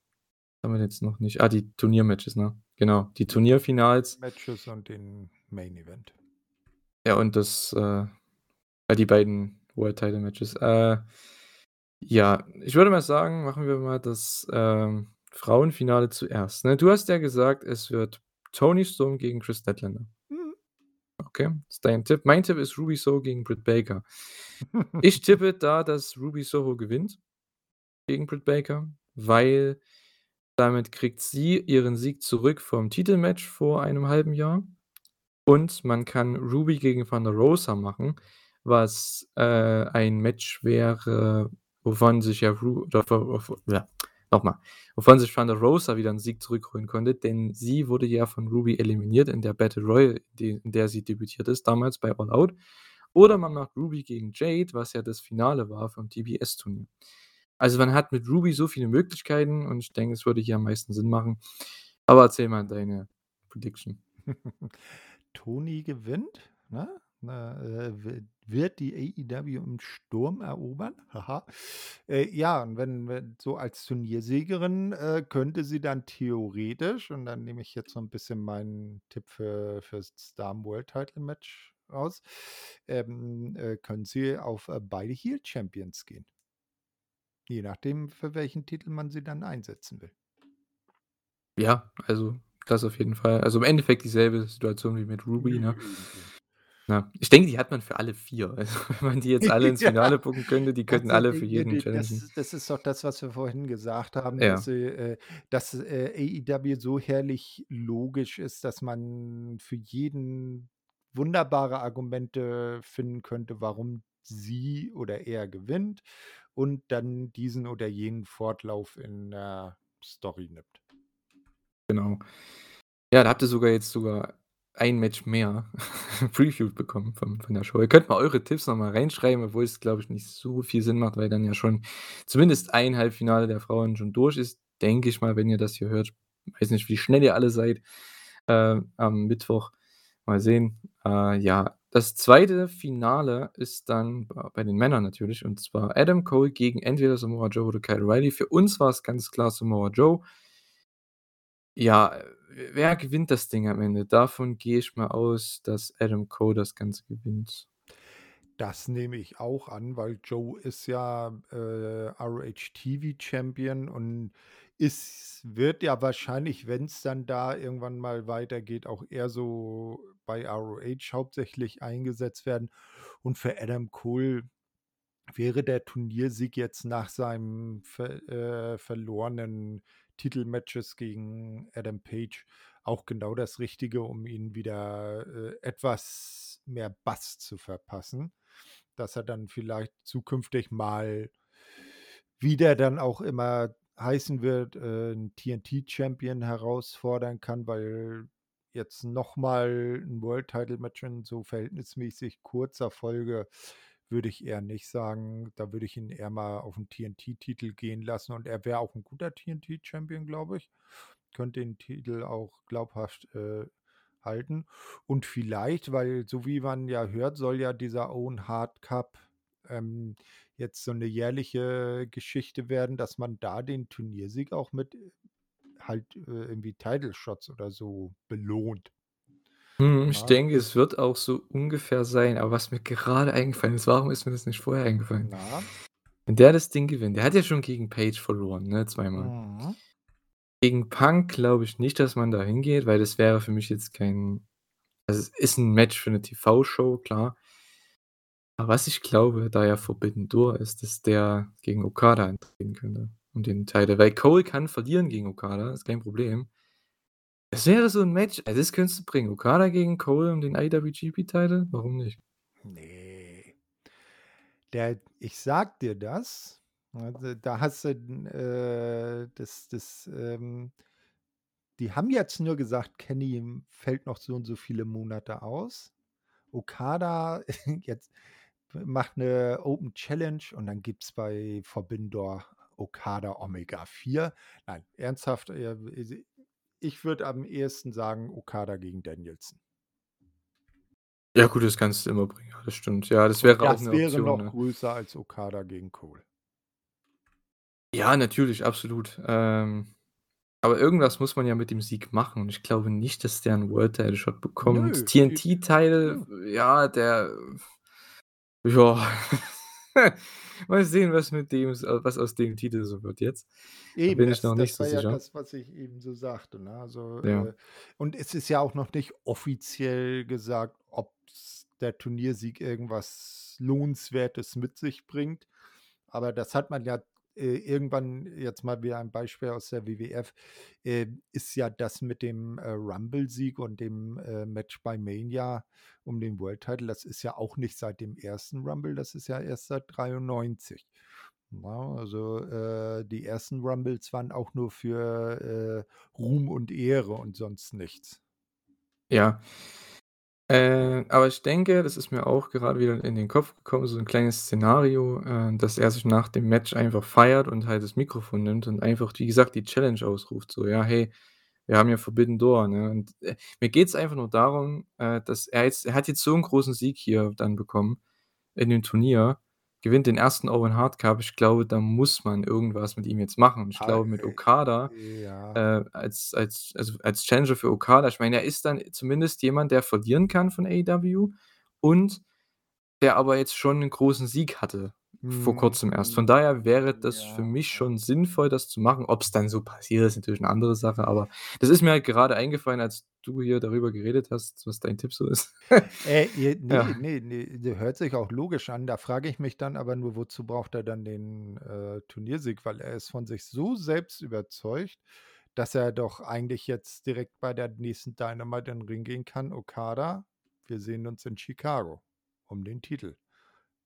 haben wir jetzt noch nicht? Ah, die Turniermatches, ne? Genau, die Turnierfinals. Matches und den Main Event. Ja, und das, äh die beiden World Title Matches. Äh, ja, ich würde mal sagen, machen wir mal das, ähm, Frauenfinale zuerst, ne? Du hast ja gesagt, es wird Toni Storm gegen Kris Statlander. Mhm. Okay, ist dein Tipp. Mein Tipp ist Ruby Soho gegen Britt Baker. Ich tippe da, dass Ruby Soho gewinnt gegen Britt Baker, weil damit kriegt sie ihren Sieg zurück vom Titelmatch vor einem 1/2 Jahr und man kann Ruby gegen Thunder Rosa machen, was, äh, ein Match wäre, wovon sich ja Ru ja, noch mal, wovon sich Thunder Rosa wieder 'n Sieg zurückholen konnte, denn sie wurde ja von Ruby eliminiert in der Battle Royal, die in der sie debütiert ist damals bei All Out. Oder man macht Ruby gegen Jade, was ja das Finale war vom TBS-Turnier. Also, man hat mit Ruby so viele Möglichkeiten und ich denke, es würde hier am meisten Sinn machen. Aber erzähl mal deine Prediction. Toni gewinnt, ne? Ne, äh, wi wird die AEW im Sturm erobern. Haha. Äh, ja, und wenn wenn so als Turniersiegerin, äh, könnte sie dann theoretisch und dann nehme ich jetzt so 'n bisschen meinen Tipp für fürs Damen World Title Match raus, ähm, äh, können sie auf, äh, beide Heel Champions gehen. Je nachdem, für welchen Titel man sie dann einsetzen will. Ja, also, das auf jeden Fall. Also, im Endeffekt dieselbe Situation wie mit Ruby, ne? Ja, ich denke, die hat man für alle 4. Also, wenn man die jetzt alle ins Finale bucken könnte, die könnten also, alle für jeden das challengen. ist das ist doch das, was wir vorhin gesagt haben, dass Ja. sie äh, dass, äh, AEW so herrlich logisch ist, dass man für jeden wunderbare Argumente finden könnte, warum sie oder er gewinnt und dann diesen oder jenen Fortlauf in der Story nimmt. Genau. Ja, da habt ihr sogar jetzt sogar ein Match mehr previewed bekommen von von der Show. Ihr könnt mal eure Tipps noch mal reinschreiben, obwohl es, glaube ich, nicht so viel Sinn macht, weil dann ja schon zumindest ein Halbfinale der Frauen schon durch ist, denke ich mal, wenn ihr das hier hört. Weiß nicht, wie schnell ihr alle seid, äh, am Mittwoch. Mal sehen. Äh, ja, das 2. Finale ist dann bei den Männern natürlich, und zwar Adam Cole gegen entweder Samoa Joe oder Kyle O'Reilly. Für uns war's ganz klar Samoa Joe. Ja, wer gewinnt das Ding am Ende? Davon gehe ich mal aus, dass Adam Cole das Ganze gewinnt. Das nehme ich auch an, weil Joe ist ja, äh, ROH-TV-Champion und ist wird ja wahrscheinlich, wenn's dann da irgendwann mal weitergeht, auch eher so bei ROH hauptsächlich eingesetzt werden. Und für Adam Cole wäre der Turniersieg jetzt nach seinem ver äh, verlorenen Titelmatches gegen Adam Page auch genau das Richtige, um ihn wieder, äh, etwas mehr Bass zu verpassen, dass er dann vielleicht zukünftig mal wieder dann auch immer heißen wird, äh, 'n TNT-Champion herausfordern kann, weil jetzt noch mal 'n World Title Match in so verhältnismäßig kurzer Folge würde ich eher nicht sagen. Da würde ich ihn eher mal auf 'n TNT-Titel gehen lassen und er wäre auch 'n guter TNT-Champion, glaube ich. Könnte den Titel auch glaubhaft, äh, halten. Und vielleicht, weil so wie man ja hört, soll ja dieser Owen Hart Cup, ähm, jetzt so 'ne jährliche Geschichte werden, dass man da den Turniersieg auch mit, äh, halt, äh, irgendwie Title Shots oder so belohnt. Mhm, ich Ja, denke, äh es wird auch so ungefähr sein. Aber was mir gerade eingefallen ist, warum ist mir das nicht vorher eingefallen? Na? Wenn der das Ding gewinnt der hat ja schon gegen Page verloren, ne, zweimal. Mhm. Gegen Punk glaube ich nicht, dass man da hingeht, weil das wäre für mich jetzt kein also, es ist 'n Match für 'ne TV-Show, klar. Aber was ich glaube, da ja Forbidden Door ist, dass der gegen Okada antreten könnte um den Title, weil Cole kann verlieren gegen Okada, ist kein Problem. Es wäre so 'n Match also, das könntest du bringen. Okada gegen Cole um den IWGP-Title, warum nicht? Ne. Der ich sage dir das, d da hast du äh, das das, ähm die haben jetzt nur gesagt, Kenny fällt noch so und so viele Monate aus. Okada jetzt macht 'ne Open Challenge und dann gibt's bei Forbidden Door Okada Omega 4. Nein, ernsthaft, äh, ich würde am ehesten sagen Okada gegen Danielson. Ja gut, das kannst du immer bringen. Das stimmt. Ja, das wäre auch das 'ne wäre Option, noch ne? größer als Okada gegen Cole. Ja, natürlich, absolut. Ähm, aber irgendwas muss man ja mit dem Sieg machen und ich glaube nicht, dass der 'n World Title Shot bekommt. TNT-Title, ja, der ja, mal sehen, was mit dem s was aus dem Titel so wird jetzt. Da Eben, bin ich das noch nicht das so war ja sicher. das, was ich eben so sagte, ne? Also, Ja. äh und es ist ja auch noch nicht offiziell gesagt, ob's der Turniersieg irgendwas Lohnenswertes mit sich bringt. Aber das hat man ja, äh, irgendwann jetzt mal wieder ein Beispiel aus der WWF, äh, ist ja das mit dem, äh, Rumble-Sieg und dem, äh, Match bei Mania um den World Title, das ist ja auch nicht seit dem 1. Rumble, das ist ja erst seit 93. Ne, also, äh, die ersten Rumbles waren auch nur für, äh, Ruhm und Ehre und sonst nichts. Ja. Äh, aber ich denke, das ist mir auch gerade wieder in den Kopf gekommen, so 'n kleines Szenario, äh, dass er sich nach dem Match einfach feiert und halt das Mikrofon nimmt und einfach, wie gesagt, die Challenge ausruft, so: „Ja, hey, wir haben ja Forbidden Door“, ne? Und, äh, mir geht's einfach nur darum, äh, dass er jetzt er hat jetzt so 'n großen Sieg hier dann bekommen in dem Turnier, gewinnt den 1. Owen Hart Cup. Ich glaube, da muss man irgendwas mit ihm jetzt machen. Und ich glaube, mit äh, Okada, ja. äh, als als also, als Challenger für Okada ich meine, er ist dann zumindest jemand, der verlieren kann von AEW und der aber jetzt schon 'nen großen Sieg hatte vor Mhm, Kurzem erst. Von daher wäre das für Ja, mich ja. schon sinnvoll, das zu machen. Ob's dann so passiert, ist natürlich 'ne andere Sache, aber das ist mir halt gerade eingefallen, als du hier darüber geredet hast, was dein Tipp so ist. Äh, je ne, Ja. ne, ne, der hört sich auch logisch an. Da frage ich mich dann aber nur, wozu braucht er dann den, äh, Turniersieg? Weil er ist von sich so selbst überzeugt, dass er doch eigentlich jetzt direkt bei der nächsten Dynamite in 'n Ring gehen kann: „Okada, wir sehen uns in Chicago um den Titel.“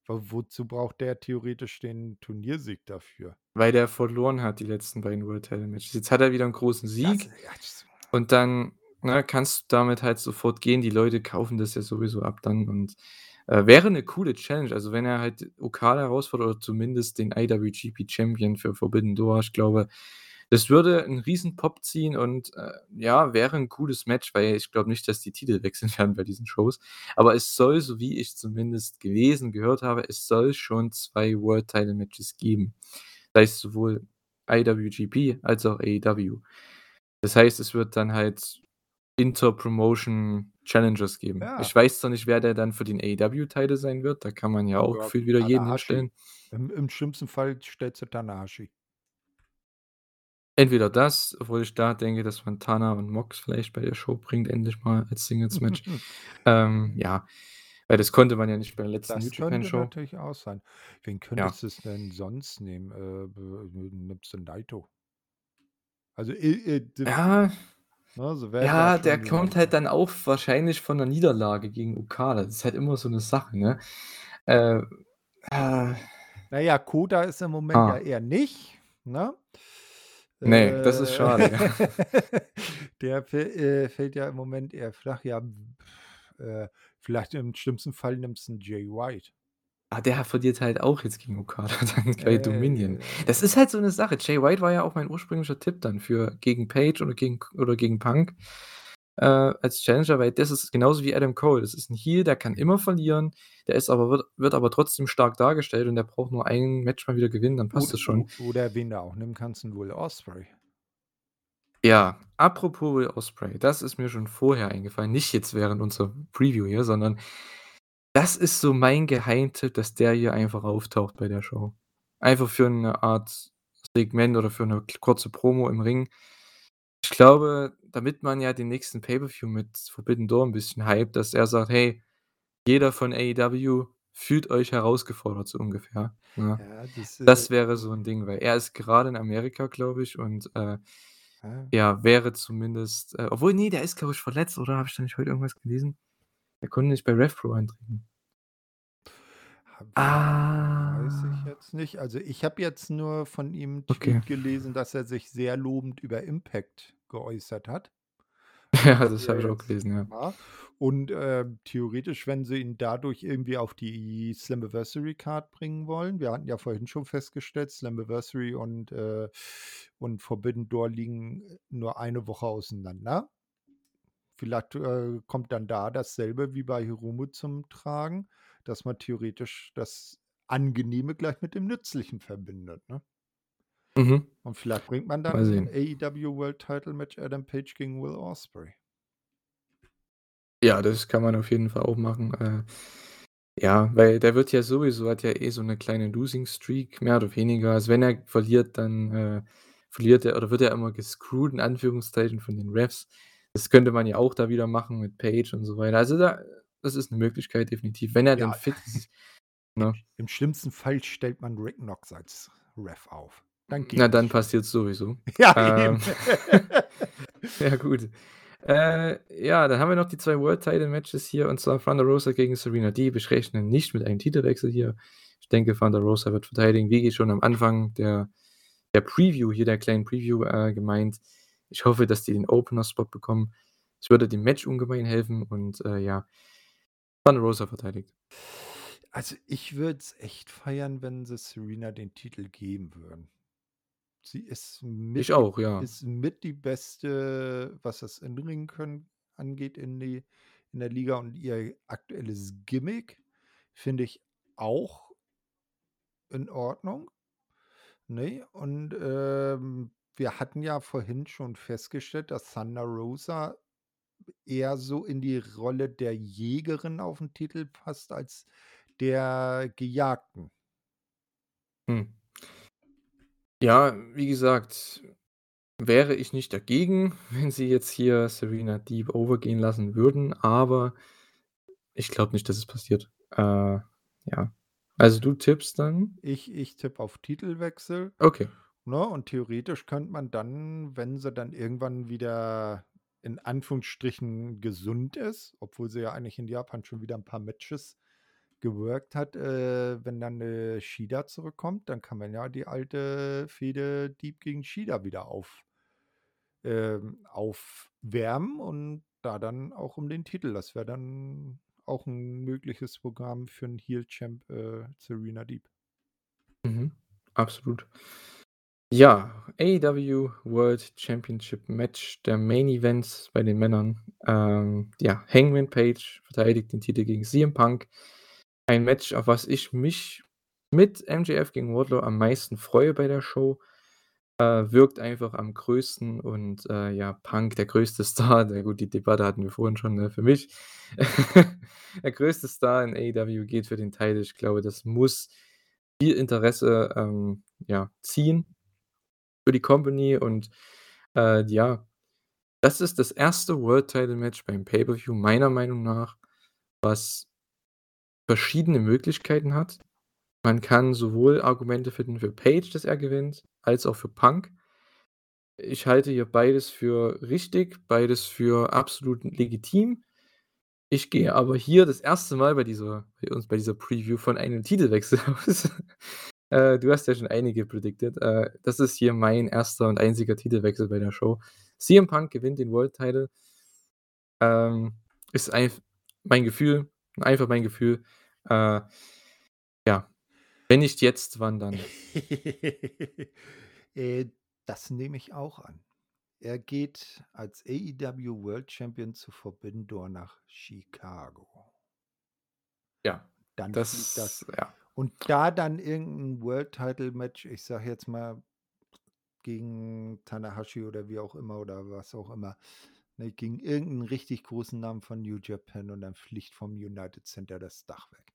Wo wozu braucht der theoretisch den Turniersieg dafür? Weil der verloren hat, die letzten beiden World Title Matches. Jetzt hat er wieder 'n großen Sieg das und dann, ne, kannst du damit halt sofort gehen. Die Leute kaufen das ja sowieso ab dann und, äh, wäre 'ne coole Challenge. Also, wenn er halt Okada herausfordert oder zumindest den IWGP Champion für Forbidden Door. Ich glaube, das würde 'n Riesen-Pop ziehen und, äh, ja, wäre 'n cooles Match, weil ich glaube nicht, dass die Titel wechseln werden bei diesen Shows. Aber es soll, so wie ich zumindest gelesen, gehört habe es soll schon 2 World Title Matches geben. Sei es sowohl IWGP als auch AEW. Das heißt, es wird dann halt Inter-Promotion Challenges geben. Ja. Ich weiß zwar nicht, wer der dann für den AEW Title sein wird, da kann man ja auch Ja, gefühlt wieder jeden Tanahashi. hinstellen. Im im schlimmsten Fall stellst du Tanahashi. Entweder das, obwohl ich da denke, dass man Tana und Mox vielleicht bei der Show bringt, endlich mal als Singles-Match. Ähm, ja, weil das konnte man ja nicht bei der letzten New Das könnte Show. natürlich auch sein. Wen Ja. könntest du's denn sonst nehmen? Äh, nimmst du Naito? Also, äh, äh, Ja. so wer da Ja, der kommt halt dann auch wahrscheinlich von 'ner Niederlage gegen Okada. Das ist halt immer so 'ne Sache, ne? Äh, ah. Na ja, Kota ist im Moment ja Ah. eher nicht, ne? Ne, das ist Äh, schade, ja. der äh, fällt ja im Moment eher flach. Ja, äh, vielleicht im schlimmsten Fall nimmst 'n Jay White. Ah, der verliert halt auch jetzt gegen Okada dann bei Dominion. Das Äh. ist halt so 'ne Sache. Jay White war ja auch mein ursprünglicher Tipp dann für gegen Page oder gegen oder gegen Punk, äh, als Challenger, weil das ist genauso wie Adam Cole. Das ist 'n Heel, der kann immer verlieren, der ist aber wird wird aber trotzdem stark dargestellt und der braucht nur ein Match mal wieder gewinnen, dann passt das schon. oder wen du auch nehmen kannst, 'n Will Ospreay. Ja, apropos Will Ospreay, das ist mir schon vorher eingefallen, nicht jetzt während unserer Preview hier, sondern das ist so mein Geheimtipp, dass der hier einfach auftaucht bei der Show. Einfach für 'ne Art Segment oder für 'ne k kurze Promo im Ring. Ich glaube, damit man ja den nächsten Pay-per-View mit Forbidden Door 'n bisschen hypt, dass er sagt: „Hey, jeder von AEW fühlt euch herausgefordert“, so ungefähr, ne? Ja, das, äh Das wäre so 'n Ding, weil er ist gerade in Amerika, glaube ich, und, äh, Ja. ja, wäre zumindest äh, obwohl, ne, der ist, glaube ich, verletzt, oder? Habe ich da nicht heute irgendwas gelesen? Der konnte nicht bei Rev Pro antreten. Ha weiß ich Ah. jetzt nicht. Also, ich habe jetzt nur von ihm Okay. Gelesen, dass er sich sehr lobend über Impact geäußert hat. Ja, das habe ich auch jetzt gelesen, ja. ja, und, ähm, theoretisch, wenn sie ihn dadurch irgendwie auf die Slammiversary Card bringen wollen wir hatten ja vorhin schon festgestellt, Slammiversary und, äh und Forbidden Door liegen, äh, nur eine Woche auseinander. Vielleicht, äh, kommt dann da dasselbe wie bei Hiromu zum Tragen, dass man theoretisch das Angenehme gleich mit dem Nützlichen verbindet, ne? Mhm. Und vielleicht bringt man dann sehen. AEW World Title Match Adam Page gegen Will Ospreay. Ja, das kann man auf jeden Fall auch machen, äh, ja, weil der wird ja sowieso hat ja eh so 'ne kleine Losing Streak, mehr oder weniger. Also, wenn er verliert, dann, äh, verliert er oder wird er immer gescrewt in Anführungszeichen von den Refs. Das könnte man ja auch da wieder machen mit Page und so weiter. Also, da das ist 'ne Möglichkeit definitiv, wenn er dann Ja, fit ist, im ne? im schlimmsten Fall stellt man Rick Knox als Ref auf. Dann Na, dann schon. passiert's sowieso. Ja, Ähm, ja gut. Äh, ja, dann haben wir noch die 2 World Title Matches hier und zwar Thunder Rosa gegen Serena Deeb. Ich rechne nicht mit einem Titelwechsel hier. Ich denke, Thunder Rosa wird verteidigen, wie schon am Anfang der der Preview hier der kleinen Preview, äh, gemeint. Ich hoffe, dass die den Opener Spot bekommen. Es würde dem Match ungemein helfen und, äh, ja, Thunder Rosa verteidigt. Also, ich würde es echt feiern, wenn sie Serena den Titel geben würden. Sie ist Ich mit die auch, ja. ist mit die Beste, was das In-Ring Können angeht in die in der Liga und ihr aktuelles Gimmick finde ich auch in Ordnung, ne? Und, ähm, wir hatten ja vorhin schon festgestellt, dass Thunder Rosa eher so in die Rolle der Jägerin aufm Titel passt als der Gejagten. Hm. Ja, wie gesagt, wäre ich nicht dagegen, wenn sie jetzt hier Serena Deeb over gehen lassen würden, aber ich glaube nicht, dass es passiert. Äh, ja. Also, du tippst dann? Ich ich tippe auf Titelwechsel, Okay. ne, und theoretisch könnte man dann, wenn sie dann irgendwann wieder in Anführungsstrichen gesund ist, obwohl sie ja eigentlich in Japan schon wieder 'n paar Matches geworkt hat, äh, wenn dann, äh, Shida zurückkommt, dann kann man ja die alte Fehde Deeb gegen Shida wieder auf ähm, aufwärmen und da dann auch um den Titel. Das wäre dann auch 'n mögliches Programm für 'n Heel Champ, äh, Serena Deeb. Mhm, absolut. Ja, AEW World Championship Match der Main Event bei den Männern. Ähm, ja, Hangman Page verteidigt den Titel gegen CM Punk. Ein Match, auf was ich mich mit MJF gegen Wardlow am meisten freue bei der Show. Äh, wirkt einfach am größten und, äh, ja, Punk, der größte Star na gut, die Debatte hatten wir vorhin schon, ne, für mich. Der größte Star in AEW geht für den Title. Ich glaube, das muss viel Interesse, ähm, ja, ziehen für die Company und, äh, ja, das ist das 1. World Title Match beim Pay-per-View meiner Meinung nach, was verschiedene Möglichkeiten hat. Man kann sowohl Argumente finden für Page, dass er gewinnt, als auch für Punk. Ich halte hier beides für richtig, beides für absolut legitim. Ich gehe aber hier das 1. Mal bei dieser bei uns bei dieser Preview von einem Titelwechsel aus. Äh, du hast ja schon einige predicted. Äh, das ist hier mein 1. und einziger Titelwechsel bei der Show. CM Punk gewinnt den World Title. Ähm, ist einf mein Gefühl einfach mein Gefühl. Äh Wenn nicht jetzt, wann dann? Äh, das nehme ich auch an. Er geht als AEW World Champion zu Forbidden Door nach Chicago. Ja, Dann das das ja. Und da dann irgend 'n World Title Match, ich sage jetzt mal gegen Tanahashi oder wie auch immer oder was auch immer, ne, gegen irgend 'n richtig großen Namen von New Japan und dann fliegt vom United Center das Dach weg.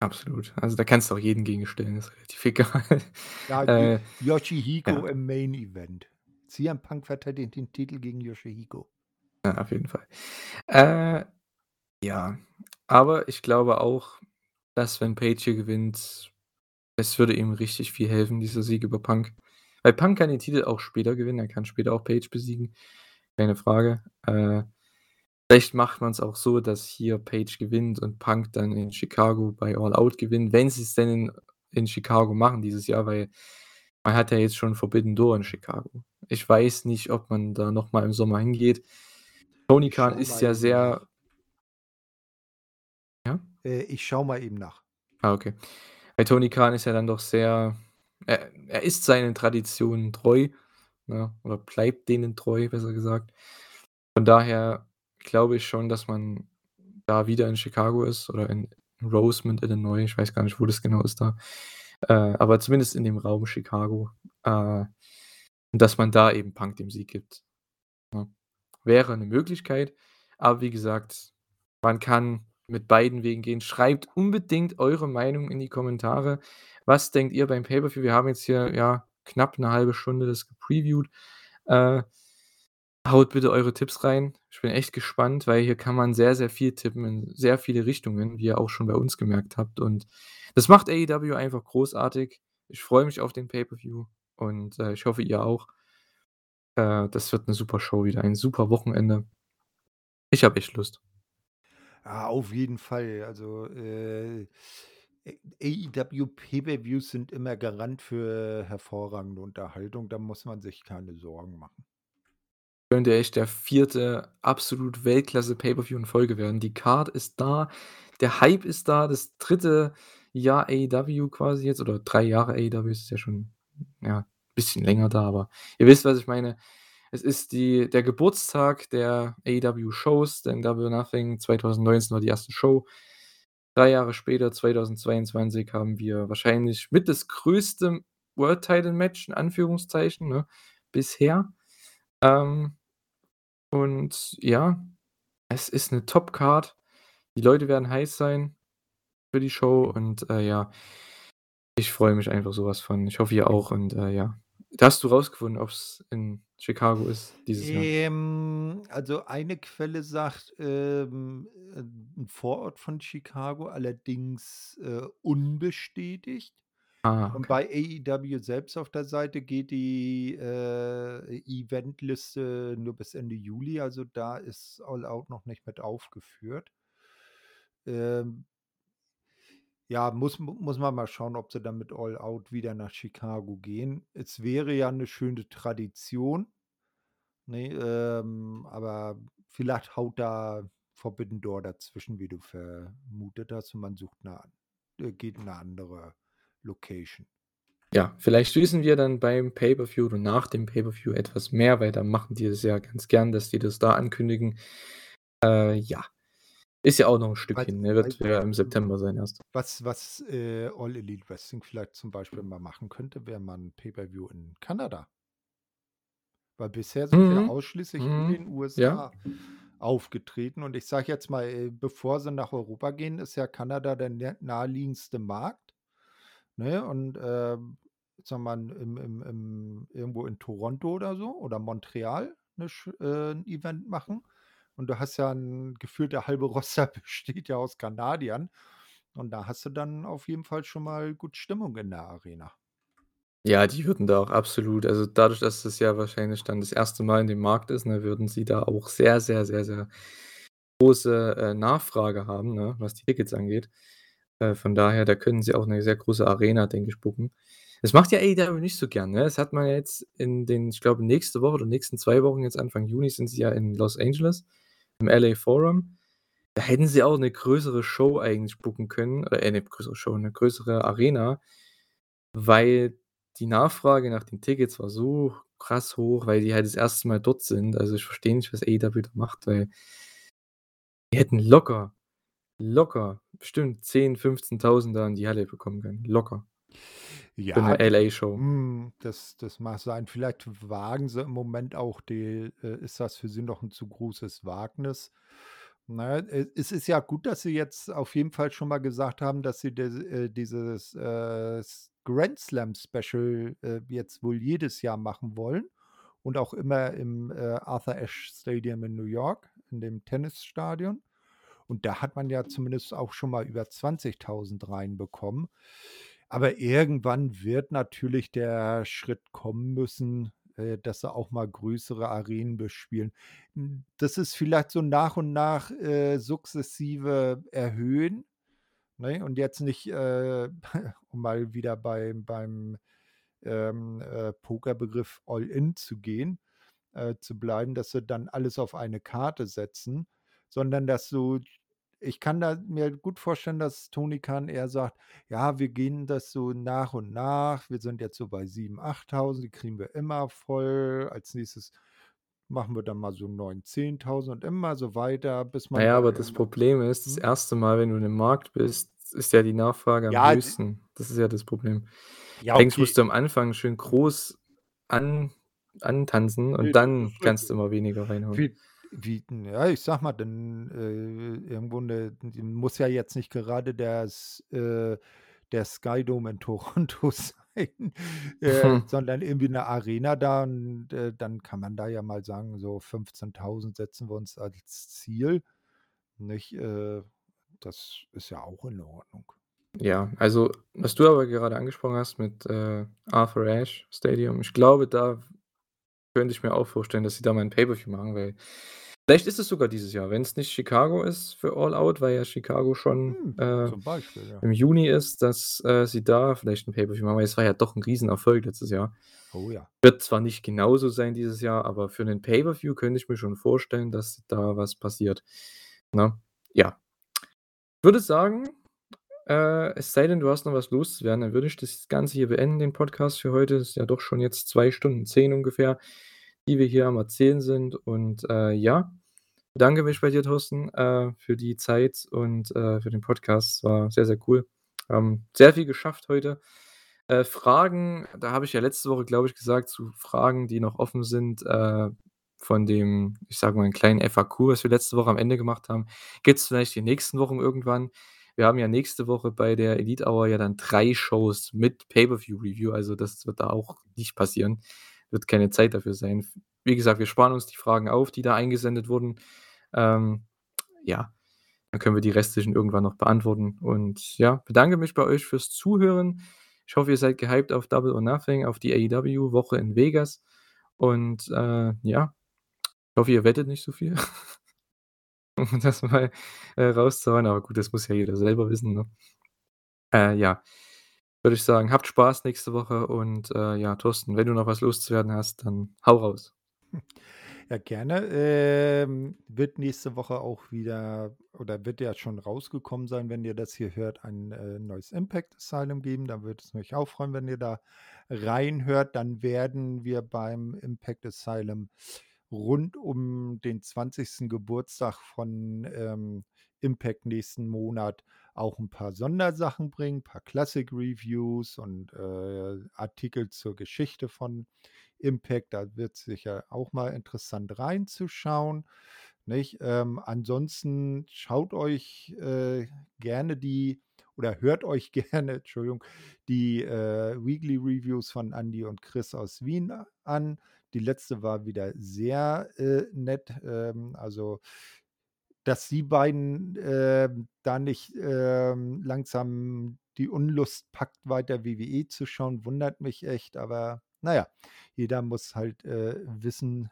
Absolut. Also, da kannst du auch jeden gegen stellen, ist relativ egal. Ja, Äh, Yoshihiko ja. im Main Event. CM Punk verteidigt den Titel gegen Yoshihiko. Ja, auf jeden Fall. Äh, ja, aber ich glaube auch, dass wenn Page hier gewinnt, es würde ihm richtig viel helfen, dieser Sieg über Punk. Weil Punk kann den Titel auch später gewinnen, er kann später auch Page besiegen, keine Frage. Äh, vielleicht macht man's auch so, dass hier Page gewinnt und Punk dann in Chicago bei All Out gewinnt, wenn sie's denn in in Chicago machen dieses Jahr, weil man hat ja jetzt schon Forbidden Door in Chicago. Ich weiß nicht, ob man da noch mal im Sommer hingeht. Tony Khan ist ja sehr? Äh, ich schaue mal eben nach. Ah, okay. Weil Tony Khan ist ja dann doch sehr er er ist seinen Traditionen treu, ne, oder bleibt denen treu, besser gesagt. Von daher glaube ich schon, dass man da wieder in Chicago ist oder in Rosemont, Illinois. Ich weiß gar nicht, wo das genau ist da. Äh, aber zumindest in dem Raum Chicago, äh, dass man da eben Punk den Sieg gibt, ne? Wäre 'ne Möglichkeit, aber wie gesagt, man kann mit beiden Wegen gehen. Schreibt unbedingt eure Meinung in die Kommentare. Was denkt ihr beim Pay-per-View? Wir haben jetzt hier, ja, knapp 'ne 1/2 Stunde das gepreviewt. Äh, haut bitte eure Tipps rein. Ich bin echt gespannt, weil hier kann man sehr, sehr viel tippen in sehr viele Richtungen, wie ihr auch schon bei uns gemerkt habt und das macht AEW einfach großartig. Ich freue mich auf den Pay-per-View und, äh, ich hoffe, ihr auch. Äh, das wird 'ne super Show wieder, ein super Wochenende. Ich habe echt Lust. Ja, auf jeden Fall. Also, äh, AEW Pay-per-Views sind immer Garant für hervorragende Unterhaltung, da muss man sich keine Sorgen machen. Könnte echt der 4. absolut Weltklasse Pay-per-View in Folge werden. Die Card ist da, der Hype ist da, das 3. Jahr AEW quasi jetzt oder 3 Jahre AEW, ist ja schon, ja, bisschen länger da, aber ihr wisst, was ich meine. Es ist die der Geburtstag der AEW-Shows, denn Double Nothing 2019 war die 1. Show. 3 Jahre später, 2022, haben wir wahrscheinlich mit das größte World Title Match in Anführungszeichen, ne, bisher. Ähm, und ja, es ist 'ne Top-Card. Die Leute werden heiß sein für die Show und, äh, ja ich freue mich einfach so was von. Ich hoffe, ihr auch und, äh, ja. Hast du rausgefunden, ob's in Chicago ist dieses Jahr? Ähm, also, eine Quelle sagt, ähm, äh, 'n Vorort von Chicago, allerdings, äh, unbestätigt. Ah, Und okay. bei AEW selbst auf der Seite geht die, äh, Eventliste nur bis Ende Juli, also, da ist All Out noch nicht mit aufgeführt. Ähm ja, muss mu muss man mal schauen, ob sie dann mit All Out wieder nach Chicago gehen. Es wäre ja 'ne schöne Tradition, ne, ähm, aber vielleicht haut da Forbidden Door dazwischen, wie du vermutet hast, und man sucht 'ne an äh, geht in 'ne andere Location. Ja, vielleicht wissen wir dann beim Pay-per-View oder nach dem Pay-per-View etwas mehr, weil da machen die das ja ganz gern, dass die das da ankündigen. Äh, ja. Ist ja auch noch 'n Weißt Stückchen, ne? Wird ja im September sein erst. was was, äh, All Elite Wrestling vielleicht zum Beispiel mal machen könnte, wäre mal 'n Pay-per-View in Kanada. Weil bisher sind ja Mhm. ausschließlich in Mhm. den Ja. USA aufgetreten und ich sage jetzt mal, äh, bevor sie nach Europa gehen, ist ja Kanada der nä naheliegendste Markt, ne? Und, ähm, sagen wir mal, im im im irgendwo in Toronto oder so oder Montreal 'ne sch äh, 'n Event machen. Und du hast ja 'n gefühlt der halbe Roster besteht ja aus Kanadiern. Und da hast du dann auf jeden Fall schon mal gut Stimmung in der Arena. Ja, die würden da auch absolut also, dadurch, dass das ja wahrscheinlich dann das 1. Mal in dem Markt ist, ne, würden sie da auch sehr, sehr, sehr, sehr große, äh, Nachfrage haben, ne, was die Tickets angeht. Äh, von daher, da können sie auch 'ne sehr große Arena, denke ich, booken. Das macht ja AEW nicht so gern, ne? Das hat man jetzt in den ich glaube, nächste Woche oder nächsten 2 Wochen, jetzt Anfang Juni sind sie ja in Los Angeles im LA Forum. Da hätten sie auch 'ne größere Show eigentlich booken können äh, 'ne größere Show, 'ne größere Arena, weil die Nachfrage nach den Tickets war so krass hoch, weil die halt das 1. Mal dort sind. Also, ich verstehe nicht, was AEW da macht, weil die hätten locker, locker bestimmt 10, 15.000 da in die Halle bekommen können, locker. Für Ja, 'ne d LA-Show. hm, das das mag sein. Vielleicht wagen sie im Moment auch die äh, ist das für sie noch 'n zu großes Wagnis. Na ja, e es ist ja gut, dass sie jetzt auf jeden Fall schon mal gesagt haben, dass sie dis äh, dieses, äh, Grand Slam Special, äh, jetzt wohl jedes Jahr machen wollen und auch immer im, äh, Arthur Ashe Stadium in New York, in dem Tennisstadion. Und da hat man ja zumindest auch schon mal über 20.000 reinbekommen. Aber irgendwann wird natürlich der Schritt kommen müssen, äh, dass sie auch mal größere Arenen bespielen. Hm, das ist vielleicht so nach und nach, äh, sukzessive erhöhen, ne? Und jetzt nicht, äh, um mal wieder bei beim, ähm, äh, Pokerbegriff All-in zu gehen äh, zu bleiben, dass sie dann alles auf eine Karte setzen, sondern dass du ich kann da mir gut vorstellen, dass Tony Khan eher sagt: „Ja, wir gehen das so nach und nach. Wir sind jetzt so bei 7, 8.000, die kriegen wir immer voll. Als Nächstes machen wir dann mal so 9, 10.000 und immer so weiter, bis man ja, da aber das irgendwann“ Problem ist, das mhm. 1. Mal, wenn du in 'nem Markt bist, ist ja die Nachfrage am Ja, höchsten. Das ist ja das Problem. Ja, Eigentlich okay. musst du am Anfang schön groß an antanzen und das dann kannst du immer weniger reinhauen. Wie wie ja, ich sage mal, dann, äh, irgendwo 'ne d muss ja jetzt nicht gerade das äh, der Sky Dome in Toronto sein, äh, sondern irgendwie 'ne Arena da und, äh, dann kann man da ja mal sagen, so 15.000 setzen wir uns als Ziel, nicht? Äh, das ist ja auch in Ordnung. Ja, also, was du aber gerade angesprochen hast mit, äh, Arthur Ashe Stadium, ich glaube, da könnte ich mir auch vorstellen, dass sie da mal 'n Pay-per-View machen, weil vielleicht ist es sogar dieses Jahr, wenn's nicht Chicago ist für All Out, weil ja Chicago schon, Hm, äh, Beispiel, ja. im Juni ist, dass, äh, sie da vielleicht 'n Pay-per-View machen, weil es war ja doch 'n Riesenerfolg letztes Jahr. Oh ja. Wird zwar nicht genauso sein dieses Jahr, aber für 'nen Pay-per-View könnte ich mir schon vorstellen, dass da was passiert, ne? Ja. Würde sagen, äh, es sei denn, du hast noch was loszuwerden, dann würde ich das Ganze hier beenden, den Podcast für heute. Ist ja doch schon jetzt 2 Stunden 10 ungefähr, die wir hier am Erzählen sind und, äh, ja, bedanke mich bei dir, Thorsten, äh, für die Zeit und, äh, für den Podcast. War sehr, sehr cool. Haben sehr viel geschafft heute. Äh, Fragen, da habe ich ja letzte Woche, glaube ich, gesagt, zu Fragen, die noch offen sind, äh, von dem, ich sage mal, 'n kleinen FAQ, was wir letzte Woche am Ende gemacht haben, gibt's vielleicht die nächsten Wochen irgendwann. Wir haben ja nächste Woche bei der Elite Hour ja dann 3 Shows mit Pay-per-View-Review, also, das wird da auch nicht passieren. Wird keine Zeit dafür sein. Wie gesagt, wir sparen uns die Fragen auf, die da eingesendet wurden. Ähm, ja, dann können wir die restlichen irgendwann noch beantworten und ja, bedanke mich bei euch fürs Zuhören. Ich hoffe, ihr seid gehypt auf Double or Nothing, auf die AEW-Woche in Vegas und, äh, ja, ich hoffe, ihr wettet nicht so viel, um das mal, äh, rauszuhauen, aber gut, das muss ja jeder selber wissen, ne? Äh, ja, würde ich sagen, habt Spaß nächste Woche und, äh, ja, Thorsten, wenn du noch was loszuwerden hast, dann hau raus. Ja, gerne. Ähm, wird nächste Woche auch wieder oder wird ja schon rausgekommen sein, wenn ihr das hier hört, ein, äh, neues Impact Asylum geben. Da würde es mich auch freuen, wenn ihr da reinhört. Dann werden wir beim Impact Asylum rund um den 20. Geburtstag von, ähm, Impact nächsten Monat auch 'n paar Sondersachen bringen, paar Classic Reviews und, äh, Artikel zur Geschichte von Impact. Da wird's sicher auch mal interessant reinzuschauen, nicht? Ähm, ansonsten schaut euch, äh, gerne die oder hört euch gerne, Entschuldigung, die, äh, Weekly Reviews von Andi und Chris aus Wien an. Die letzte war wieder sehr, äh, nett. Ähm, also, dass die beiden, ähm, da nicht, ähm, langsam die Unlust packt, weiter WWE zu schauen, wundert mich echt, aber na ja, jeder muss halt, äh, wissen,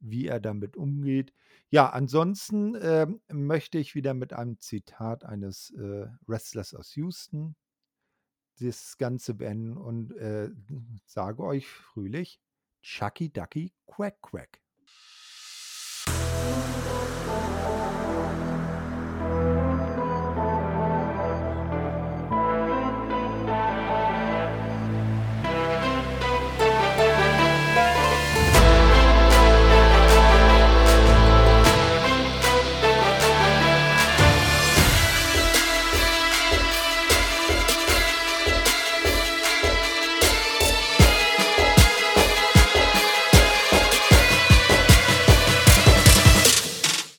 wie er damit umgeht. Ja, ansonsten, ähm, möchte ich wieder mit einem Zitat eines, äh, Wrestlers aus Houston das Ganze beenden und, äh, sage euch fröhlich: „Shucky Ducky Quack Quack.“